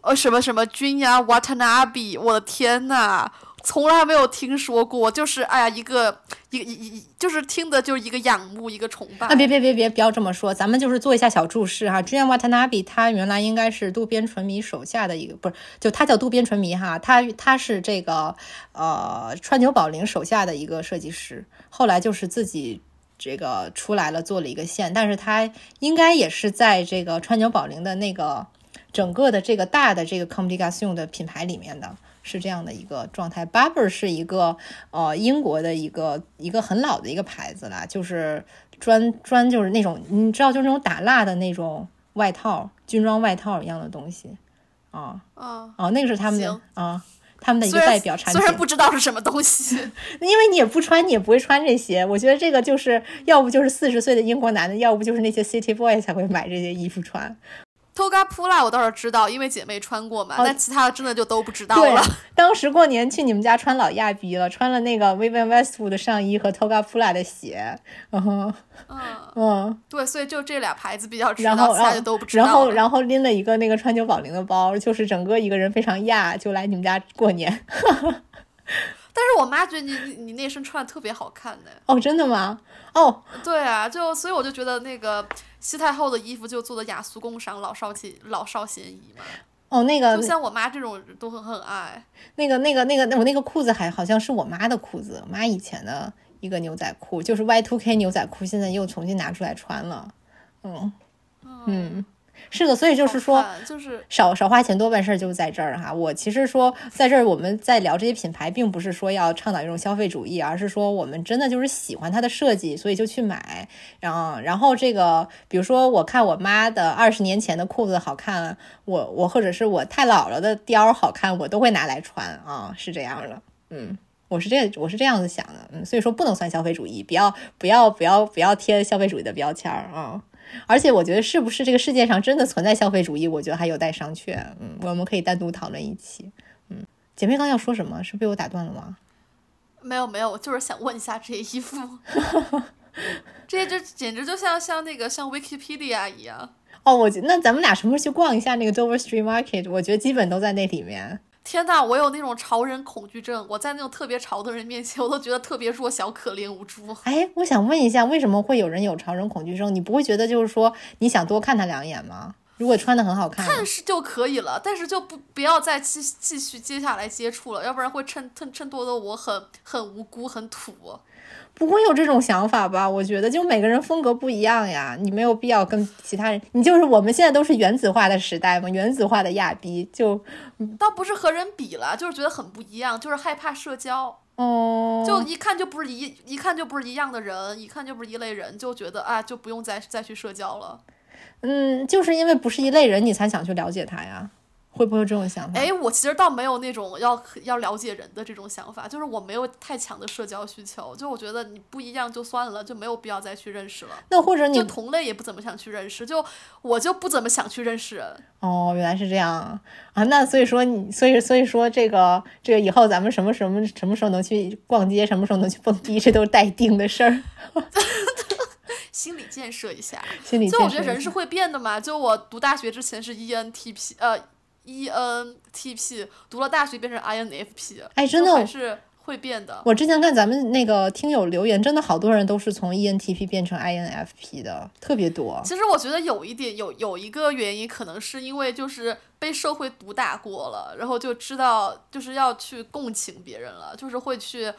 呃什么什么君呀 Watanabe，我的天呐！从来没有听说过，就是哎呀，一个一一一，就是听的就是一个仰慕，一个崇拜。啊，别别别别，不要这么说，咱们就是做一下小注释哈。，Jian Watanabe 他原来应该是渡边淳弥手下的一个，不是，就他叫渡边淳弥哈，他他是这个呃川久保玲手下的一个设计师，后来就是自己这个出来了做了一个线，但是他应该也是在这个川久保玲的那个整个的这个大的这个 Communication 的品牌里面的。是这样的一个状态，Barber 是一个呃英国的一个一个很老的一个牌子啦，就是专专就是那种你知道就是那种打蜡的那种外套，军装外套一样的东西，啊啊啊，那个是他们的啊，他们的一个代表产品。虽然不知道是什么东西，(laughs) 因为你也不穿，你也不会穿这些。我觉得这个就是要不就是四十岁的英国男的，要不就是那些 City Boy 才会买这些衣服穿。Toga Pula 我倒是知道，因为姐妹穿过嘛。但其他的真的就都不知道了。(laughs) 当时过年去你们家穿老亚逼了，穿了那个 Vivienne Westwood 的上衣和 Toga Pula 的鞋。嗯嗯，对，所以就这俩牌子比较知道，其他就都不知道。然后然后拎了一个那个川久保玲的包，就是整个一个人非常亚，就来你们家过年。(laughs) 但是我妈觉得你你那身穿的特别好看呢。哦，真的吗？哦，对啊，就所以我就觉得那个。西太后的衣服就做的雅俗共赏，老少皆老少咸宜嘛。哦，那个就像我妈这种都很很爱。那个那个那个我那个裤子还好像是我妈的裤子，我妈以前的一个牛仔裤，就是 Y two K 牛仔裤，现在又重新拿出来穿了。嗯，嗯，是的，所以就是说，就是少少花钱多办事儿，就在这儿哈。我其实说 (laughs) 在这儿，我们在聊这些品牌，并不是说要倡导一种消费主义，而是说我们真的就是喜欢它的设计，所以就去买。然后，然后这个，比如说我看我妈的二十年前的裤子好看，我我或者是我太姥姥的貂好看，我都会拿来穿啊，是这样的。嗯，我是这我是这样子想的。嗯，所以说不能算消费主义，不要不要不要不要贴消费主义的标签儿啊。而且我觉得是不是这个世界上真的存在消费主义？我觉得还有待商榷。嗯，我们可以单独讨论一期。嗯，姐妹刚要说什么？是被我打断了吗？没有没有，我就是想问一下这些衣服，这些就简直就像像那个像 Wikipedia 一样。哦，我那咱们俩什么时候去逛一下那个 Dover Street Market？我觉得基本都在那里面。天呐，我有那种潮人恐惧症，我在那种特别潮的人面前，我都觉得特别弱小、可怜、无助。哎，我想问一下，为什么会有人有潮人恐惧症？你不会觉得就是说你想多看他两眼吗？如果穿的很好看，看是就可以了，但是就不不要再继继续接下来接触了，要不然会衬衬衬托的我很很无辜、很土。不会有这种想法吧？我觉得就每个人风格不一样呀，你没有必要跟其他人。你就是我们现在都是原子化的时代嘛，原子化的亚逼就，倒不是和人比了，就是觉得很不一样，就是害怕社交。哦，就一看就不是一一看就不是一样的人，一看就不是一类人，就觉得啊，就不用再再去社交了。嗯，就是因为不是一类人，你才想去了解他呀。会不会有这种想法？哎，我其实倒没有那种要要了解人的这种想法，就是我没有太强的社交需求，就我觉得你不一样就算了，就没有必要再去认识了。那或者你就同类也不怎么想去认识，就我就不怎么想去认识人。哦，原来是这样啊！那所以说你，所以所以说这个这个以后咱们什么什么什么时候能去逛街，什么时候能去蹦迪，这都是待定的事儿。(laughs) 心理建设一下，心理就我觉得人是会变的嘛。就我读大学之前是 ENTP，呃。E N T P 读了大学变成 I N F P，哎，真的还是会变的。我之前看咱们那个听友留言，真的好多人都是从 E N T P 变成 I N F P 的，特别多。其实我觉得有一点，有有一个原因，可能是因为就是被社会毒打过了，然后就知道就是要去共情别人了，就是会去。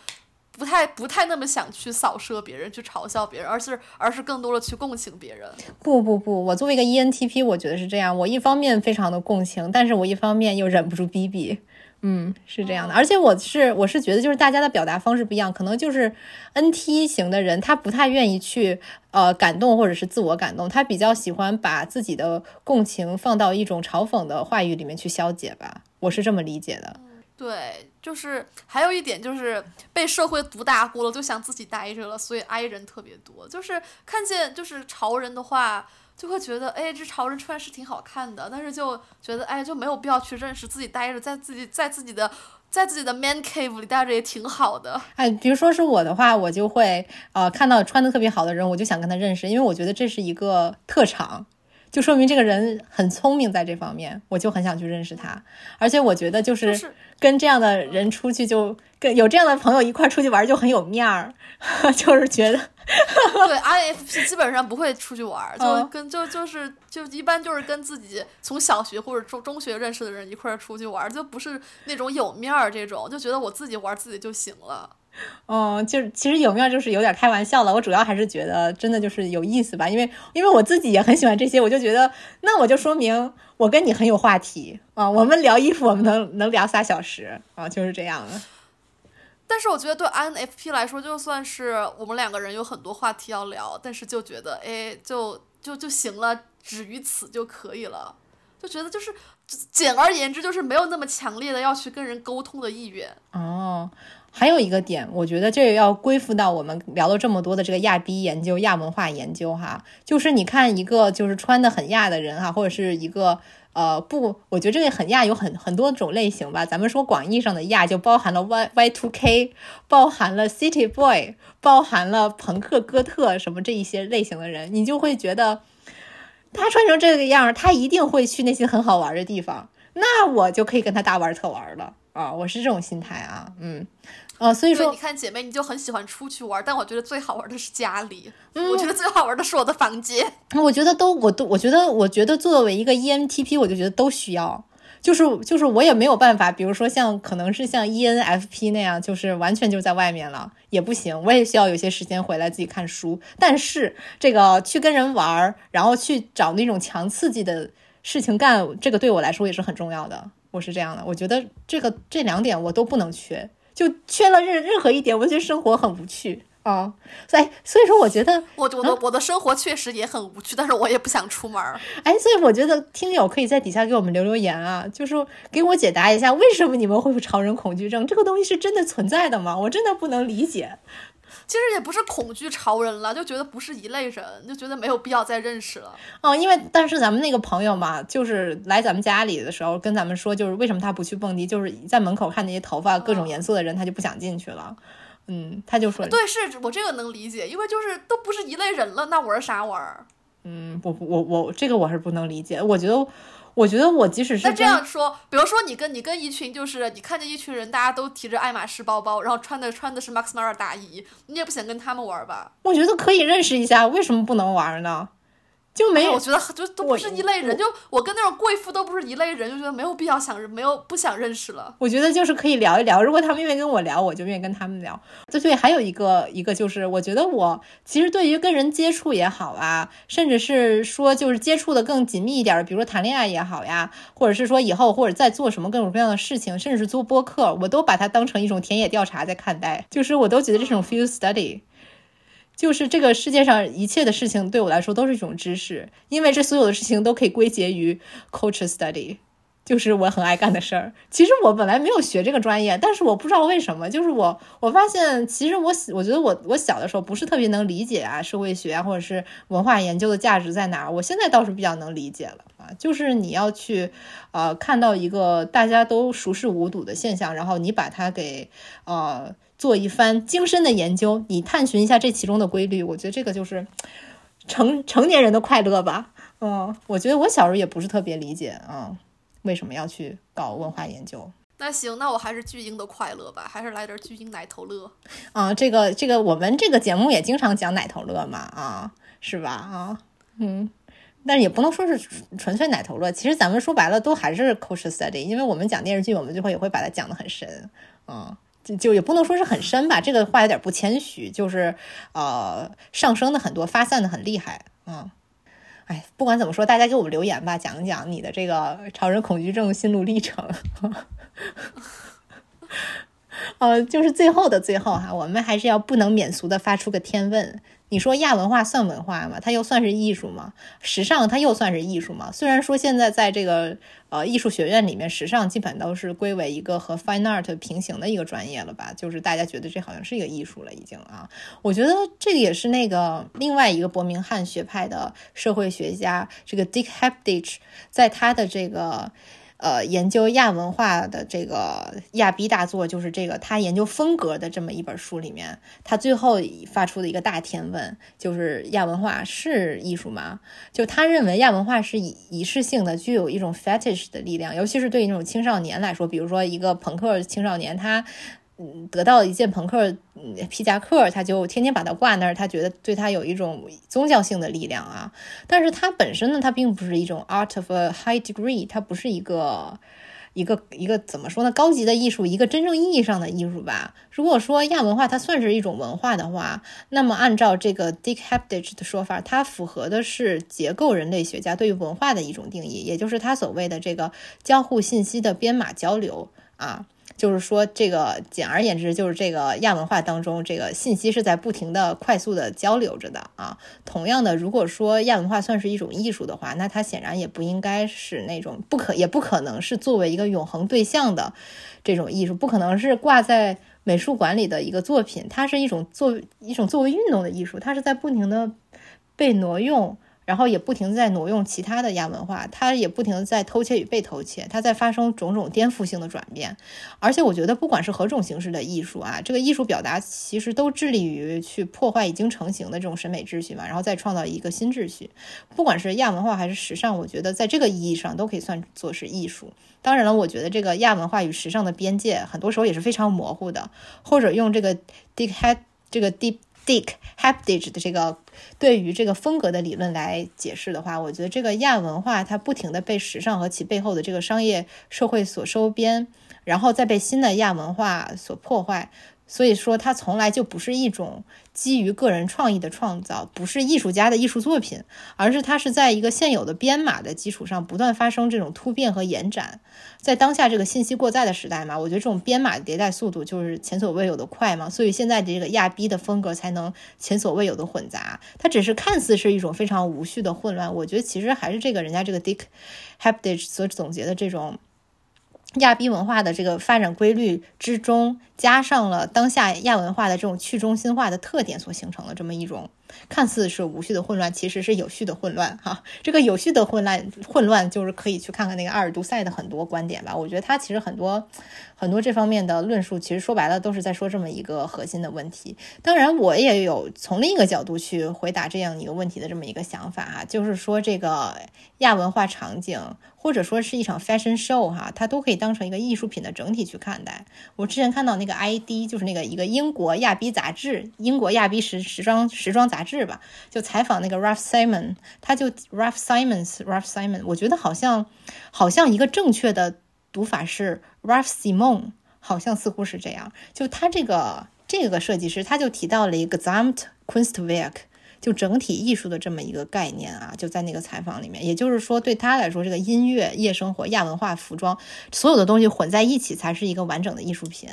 不太不太那么想去扫射别人，去嘲笑别人，而是而是更多的去共情别人。不不不，我作为一个 ENTP，我觉得是这样。我一方面非常的共情，但是我一方面又忍不住逼逼。嗯，是这样的。而且我是我是觉得，就是大家的表达方式不一样，可能就是 NT 型的人，他不太愿意去呃感动或者是自我感动，他比较喜欢把自己的共情放到一种嘲讽的话语里面去消解吧。我是这么理解的。对，就是还有一点就是被社会毒打过了，就想自己待着了，所以 I 人特别多。就是看见就是潮人的话，就会觉得哎，这潮人穿是挺好看的，但是就觉得哎，就没有必要去认识自己待着，在自己在自己的在自己的 man cave 里待着也挺好的。哎，比如说是我的话，我就会呃看到穿的特别好的人，我就想跟他认识，因为我觉得这是一个特长。就说明这个人很聪明，在这方面，我就很想去认识他。而且我觉得，就是跟这样的人出去，就跟有这样的朋友一块出去玩，就很有面儿。(laughs) 就是觉得，(laughs) 对，INFP 基本上不会出去玩，就跟就就是就一般就是跟自己从小学或者中中学认识的人一块出去玩，就不是那种有面儿这种，就觉得我自己玩自己就行了。(laughs) 嗯，就是其实有没有就是有点开玩笑了。我主要还是觉得真的就是有意思吧，因为因为我自己也很喜欢这些，我就觉得那我就说明我跟你很有话题啊。我们聊衣服，我们能能聊仨小时啊，就是这样的。(laughs) 但是我觉得对 INFP 来说，就算是我们两个人有很多话题要聊，但是就觉得哎，就就就行了，止于此就可以了。就觉得就是简而言之，就是没有那么强烈的要去跟人沟通的意愿。哦。还有一个点，我觉得这个要归附到我们聊了这么多的这个亚逼研究、亚文化研究哈，就是你看一个就是穿的很亚的人哈，或者是一个呃不，我觉得这个很亚有很很多种类型吧。咱们说广义上的亚，就包含了 Y Y Two K，包含了 City Boy，包含了朋克、哥特什么这一些类型的人，你就会觉得他穿成这个样，他一定会去那些很好玩的地方，那我就可以跟他大玩特玩了啊！我是这种心态啊，嗯。啊，所以说你看姐妹，你就很喜欢出去玩，但我觉得最好玩的是家里。我觉得最好玩的是我的房间。(laughs) 我觉得都，我都，我觉得，我觉得作为一个 ENTP，我就觉得都需要。就是就是我也没有办法，比如说像可能是像 ENFP 那样，就是完全就在外面了也不行，我也需要有些时间回来自己看书。但是这个去跟人玩，然后去找那种强刺激的事情干，这个对我来说也是很重要的。我是这样的，我觉得这个这两点我都不能缺，就缺了任任何一点，我觉得生活很无趣。啊，所以所以说，我觉得我我的我的生活确实也很无趣，但是我也不想出门儿。哎，所以我觉得听友可以在底下给我们留留言啊，就是给我解答一下，为什么你们会有超人恐惧症？这个东西是真的存在的吗？我真的不能理解。其实也不是恐惧潮人了，就觉得不是一类人，就觉得没有必要再认识了。哦，因为但是咱们那个朋友嘛，就是来咱们家里的时候跟咱们说，就是为什么他不去蹦迪，就是在门口看那些头发各种颜色的人，他就不想进去了。嗯，他就说，对，是我这个能理解，因为就是都不是一类人了，那玩啥玩？嗯，我我我这个我是不能理解，我觉得，我觉得我即使是那这样说，比如说你跟你跟一群就是你看见一群人，大家都提着爱马仕包包，然后穿的穿的是 Max Mara 大衣，你也不想跟他们玩吧？我觉得可以认识一下，为什么不能玩呢？就没有，我觉得就都不是一类人，就我跟那种贵妇都不是一类人，就觉得没有必要想没有不想认识了。我觉得就是可以聊一聊，如果他们愿意跟我聊，我就愿意跟他们聊。对对，还有一个一个就是，我觉得我其实对于跟人接触也好啊，甚至是说就是接触的更紧密一点，比如说谈恋爱也好呀，或者是说以后或者在做什么各种各样的事情，甚至是做播客，我都把它当成一种田野调查在看待，就是我都觉得这种 field study。就是这个世界上一切的事情对我来说都是一种知识，因为这所有的事情都可以归结于 culture study，就是我很爱干的事儿。其实我本来没有学这个专业，但是我不知道为什么，就是我我发现，其实我我觉得我我小的时候不是特别能理解啊，社会学啊或者是文化研究的价值在哪儿。我现在倒是比较能理解了啊，就是你要去呃看到一个大家都熟视无睹的现象，然后你把它给呃。做一番精深的研究，你探寻一下这其中的规律，我觉得这个就是成成年人的快乐吧。嗯，我觉得我小时候也不是特别理解啊，为什么要去搞文化研究？那行，那我还是巨婴的快乐吧，还是来点巨婴奶头乐啊。这个这个，我们这个节目也经常讲奶头乐嘛，啊，是吧？啊，嗯，但也不能说是纯粹奶头乐，其实咱们说白了都还是 culture study，因为我们讲电视剧，我们就会也会把它讲得很深，嗯。就也不能说是很深吧，这个话有点不谦虚，就是呃上升的很多，发散的很厉害，嗯，哎，不管怎么说，大家给我们留言吧，讲一讲你的这个超人恐惧症心路历程。(laughs) 呃，就是最后的最后哈，我们还是要不能免俗的发出个天问。你说亚文化算文化吗？它又算是艺术吗？时尚它又算是艺术吗？虽然说现在在这个呃艺术学院里面，时尚基本都是归为一个和 fine art 平行的一个专业了吧？就是大家觉得这好像是一个艺术了已经啊。我觉得这个也是那个另外一个伯明翰学派的社会学家这个 Dick Hebdige 在他的这个。呃，研究亚文化的这个亚逼大作，就是这个他研究风格的这么一本书里面，他最后发出的一个大天问，就是亚文化是艺术吗？就他认为亚文化是以仪式性的，具有一种 fetish 的力量，尤其是对于那种青少年来说，比如说一个朋克青少年，他。嗯，得到一件朋克皮夹克，他就天天把它挂那儿，他觉得对他有一种宗教性的力量啊。但是它本身呢，它并不是一种 art of a high degree，它不是一个一个一个怎么说呢，高级的艺术，一个真正意义上的艺术吧。如果说亚文化它算是一种文化的话，那么按照这个 Dick Hebdige 的说法，它符合的是结构人类学家对于文化的一种定义，也就是他所谓的这个交互信息的编码交流啊。就是说，这个简而言之，就是这个亚文化当中，这个信息是在不停的、快速的交流着的啊。同样的，如果说亚文化算是一种艺术的话，那它显然也不应该是那种不可，也不可能是作为一个永恒对象的这种艺术，不可能是挂在美术馆里的一个作品。它是一种作一种作为运动的艺术，它是在不停的被挪用。然后也不停在挪用其他的亚文化，它也不停在偷窃与被偷窃，它在发生种种颠覆性的转变。而且我觉得，不管是何种形式的艺术啊，这个艺术表达其实都致力于去破坏已经成型的这种审美秩序嘛，然后再创造一个新秩序。不管是亚文化还是时尚，我觉得在这个意义上都可以算作是艺术。当然了，我觉得这个亚文化与时尚的边界很多时候也是非常模糊的，或者用这个 Dick Head 这个 Deep。Dick Habdage 的这个对于这个风格的理论来解释的话，我觉得这个亚文化它不停的被时尚和其背后的这个商业社会所收编，然后再被新的亚文化所破坏。所以说，它从来就不是一种基于个人创意的创造，不是艺术家的艺术作品，而是它是在一个现有的编码的基础上不断发生这种突变和延展。在当下这个信息过载的时代嘛，我觉得这种编码迭代速度就是前所未有的快嘛，所以现在这个亚逼的风格才能前所未有的混杂。它只是看似是一种非常无序的混乱，我觉得其实还是这个人家这个 Dick Habdage 所总结的这种。亚逼文化的这个发展规律之中，加上了当下亚文化的这种去中心化的特点，所形成的这么一种看似是无序的混乱，其实是有序的混乱。哈，这个有序的混乱，混乱就是可以去看看那个阿尔杜塞的很多观点吧。我觉得他其实很多很多这方面的论述，其实说白了都是在说这么一个核心的问题。当然，我也有从另一个角度去回答这样一个问题的这么一个想法哈，就是说这个亚文化场景。或者说是一场 fashion show 哈，它都可以当成一个艺术品的整体去看待。我之前看到那个 ID，就是那个一个英国亚逼杂志，英国亚逼时时装时装杂杂志吧，就采访那个 Ralph Simon，他就 Ralph Simons，Ralph Simon，我觉得好像好像一个正确的读法是 Ralph Simon，好像似乎是这样。就他这个这个设计师，他就提到了一个 Zamt Kunstwerk。就整体艺术的这么一个概念啊，就在那个采访里面，也就是说，对他来说，这个音乐、夜生活、亚文化、服装，所有的东西混在一起才是一个完整的艺术品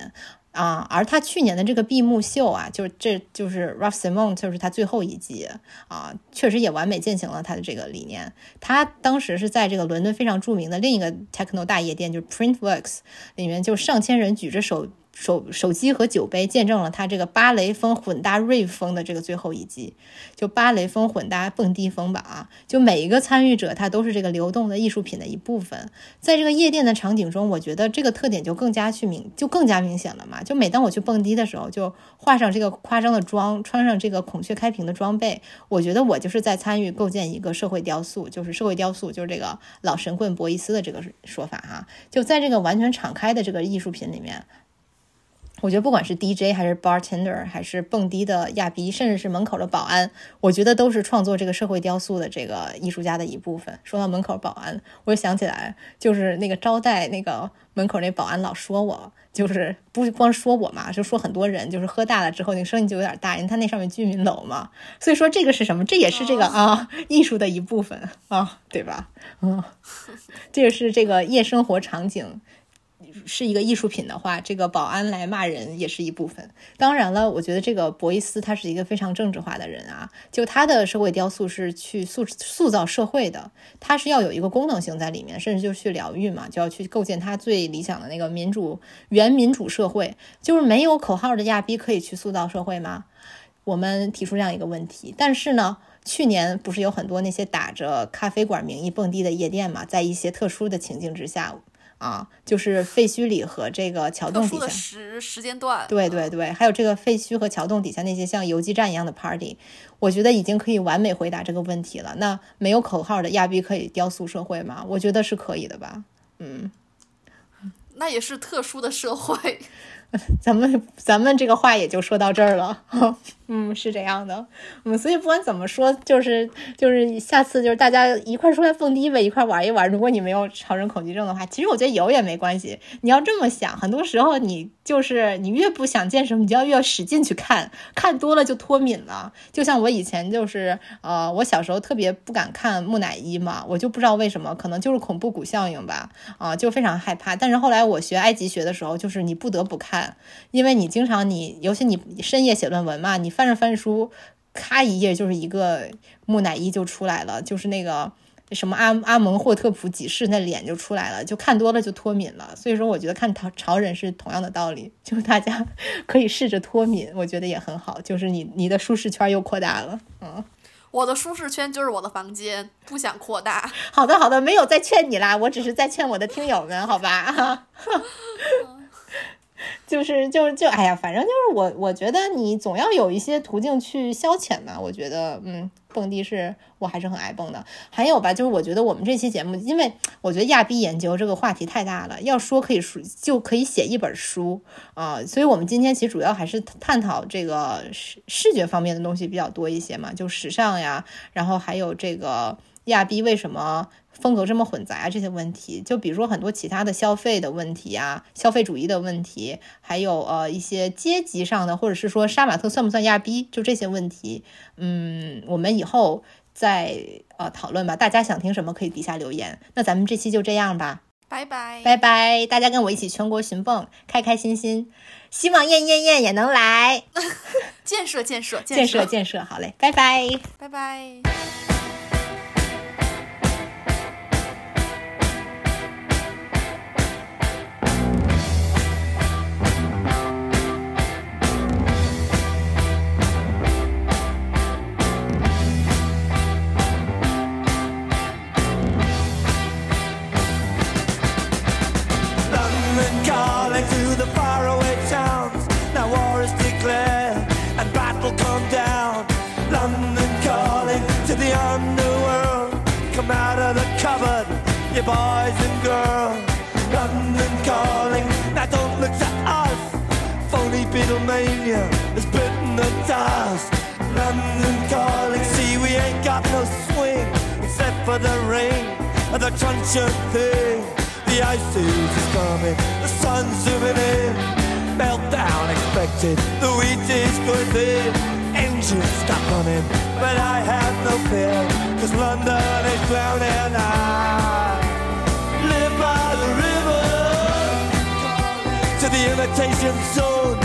啊。而他去年的这个闭幕秀啊，就是这就是 r a f Simon，就是他最后一季啊，确实也完美践行了他的这个理念。他当时是在这个伦敦非常著名的另一个 techno 大夜店，就是 Printworks 里面，就上千人举着手。手手机和酒杯见证了他这个芭蕾风混搭 rave 风的这个最后一击，就芭蕾风混搭蹦迪风吧啊！就每一个参与者，他都是这个流动的艺术品的一部分。在这个夜店的场景中，我觉得这个特点就更加去明，就更加明显了嘛。就每当我去蹦迪的时候，就画上这个夸张的妆，穿上这个孔雀开屏的装备，我觉得我就是在参与构建一个社会雕塑，就是社会雕塑，就是这个老神棍博伊斯的这个说法哈。就在这个完全敞开的这个艺术品里面。我觉得不管是 DJ 还是 bartender，还是蹦迪的亚逼，甚至是门口的保安，我觉得都是创作这个社会雕塑的这个艺术家的一部分。说到门口保安，我就想起来，就是那个招待那个门口那保安老说我，就是不光说我嘛，就说很多人，就是喝大了之后那个声音就有点大，因为他那上面居民楼嘛。所以说这个是什么？这也是这个啊艺术的一部分啊，对吧？嗯，这个是这个夜生活场景。是一个艺术品的话，这个保安来骂人也是一部分。当然了，我觉得这个博伊斯他是一个非常政治化的人啊，就他的社会雕塑是去塑塑造社会的，他是要有一个功能性在里面，甚至就是去疗愈嘛，就要去构建他最理想的那个民主原民主社会。就是没有口号的亚逼可以去塑造社会吗？我们提出这样一个问题。但是呢，去年不是有很多那些打着咖啡馆名义蹦迪的夜店嘛，在一些特殊的情境之下。啊，就是废墟里和这个桥洞底下时时间段，对对对，还有这个废墟和桥洞底下那些像游击战一样的 party，我觉得已经可以完美回答这个问题了。那没有口号的亚逼可以雕塑社会吗？我觉得是可以的吧。嗯，(laughs) 那也是特殊的社会。(laughs) 咱们咱们这个话也就说到这儿了，(laughs) 嗯，是这样的，嗯，所以不管怎么说，就是就是下次就是大家一块出来蹦迪呗，一块玩一玩。如果你没有超人恐惧症的话，其实我觉得有也没关系。你要这么想，很多时候你就是你越不想见什么，你就要越使劲去看，看多了就脱敏了。就像我以前就是呃，我小时候特别不敢看木乃伊嘛，我就不知道为什么，可能就是恐怖谷效应吧，啊，就非常害怕。但是后来我学埃及学的时候，就是你不得不看。因为你经常你，尤其你深夜写论文嘛，你翻着翻着书，咔一页就是一个木乃伊就出来了，就是那个什么阿阿蒙霍特普几世那脸就出来了，就看多了就脱敏了。所以说，我觉得看潮潮人是同样的道理，就是大家可以试着脱敏，我觉得也很好，就是你你的舒适圈又扩大了。嗯，我的舒适圈就是我的房间，不想扩大。好的好的，没有再劝你啦，我只是在劝我的听友们，好吧。(laughs) 就是就就哎呀，反正就是我我觉得你总要有一些途径去消遣嘛。我觉得嗯，蹦迪是我还是很爱蹦的。还有吧，就是我觉得我们这期节目，因为我觉得亚逼研究这个话题太大了，要说可以说就可以写一本书啊。所以我们今天其实主要还是探讨这个视视觉方面的东西比较多一些嘛，就时尚呀，然后还有这个亚逼为什么。风格这么混杂这些问题，就比如说很多其他的消费的问题啊，消费主义的问题，还有呃一些阶级上的，或者是说杀马特算不算亚逼，就这些问题，嗯，我们以后再呃讨论吧。大家想听什么可以底下留言。那咱们这期就这样吧，拜拜拜拜！大家跟我一起全国寻蹦，开开心心。希望燕燕燕也能来，(laughs) 建设建设建设建设，好嘞，拜拜拜拜。Beatlemania has bitten the dust. London calling, see we ain't got no swing except for the rain and the truncheon thing. The ice is coming, the sun's zooming in. Meltdown expected, the wheat is going thin. Engines stop running, but I have no fear, cause London is drowning out by the river to the imitation zone.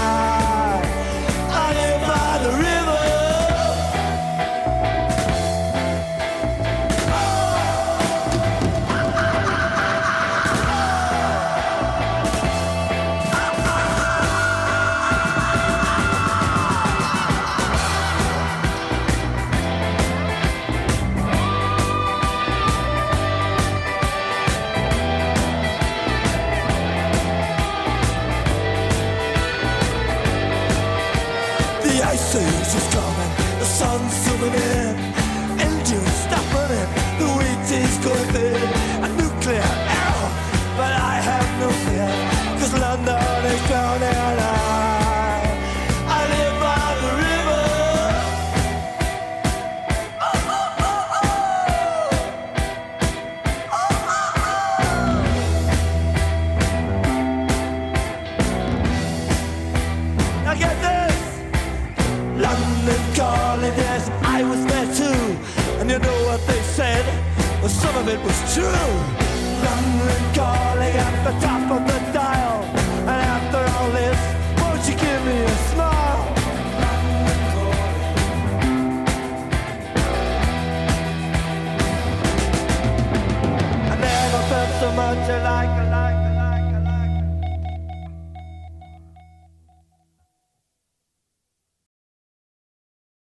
was true. Calling at the top of the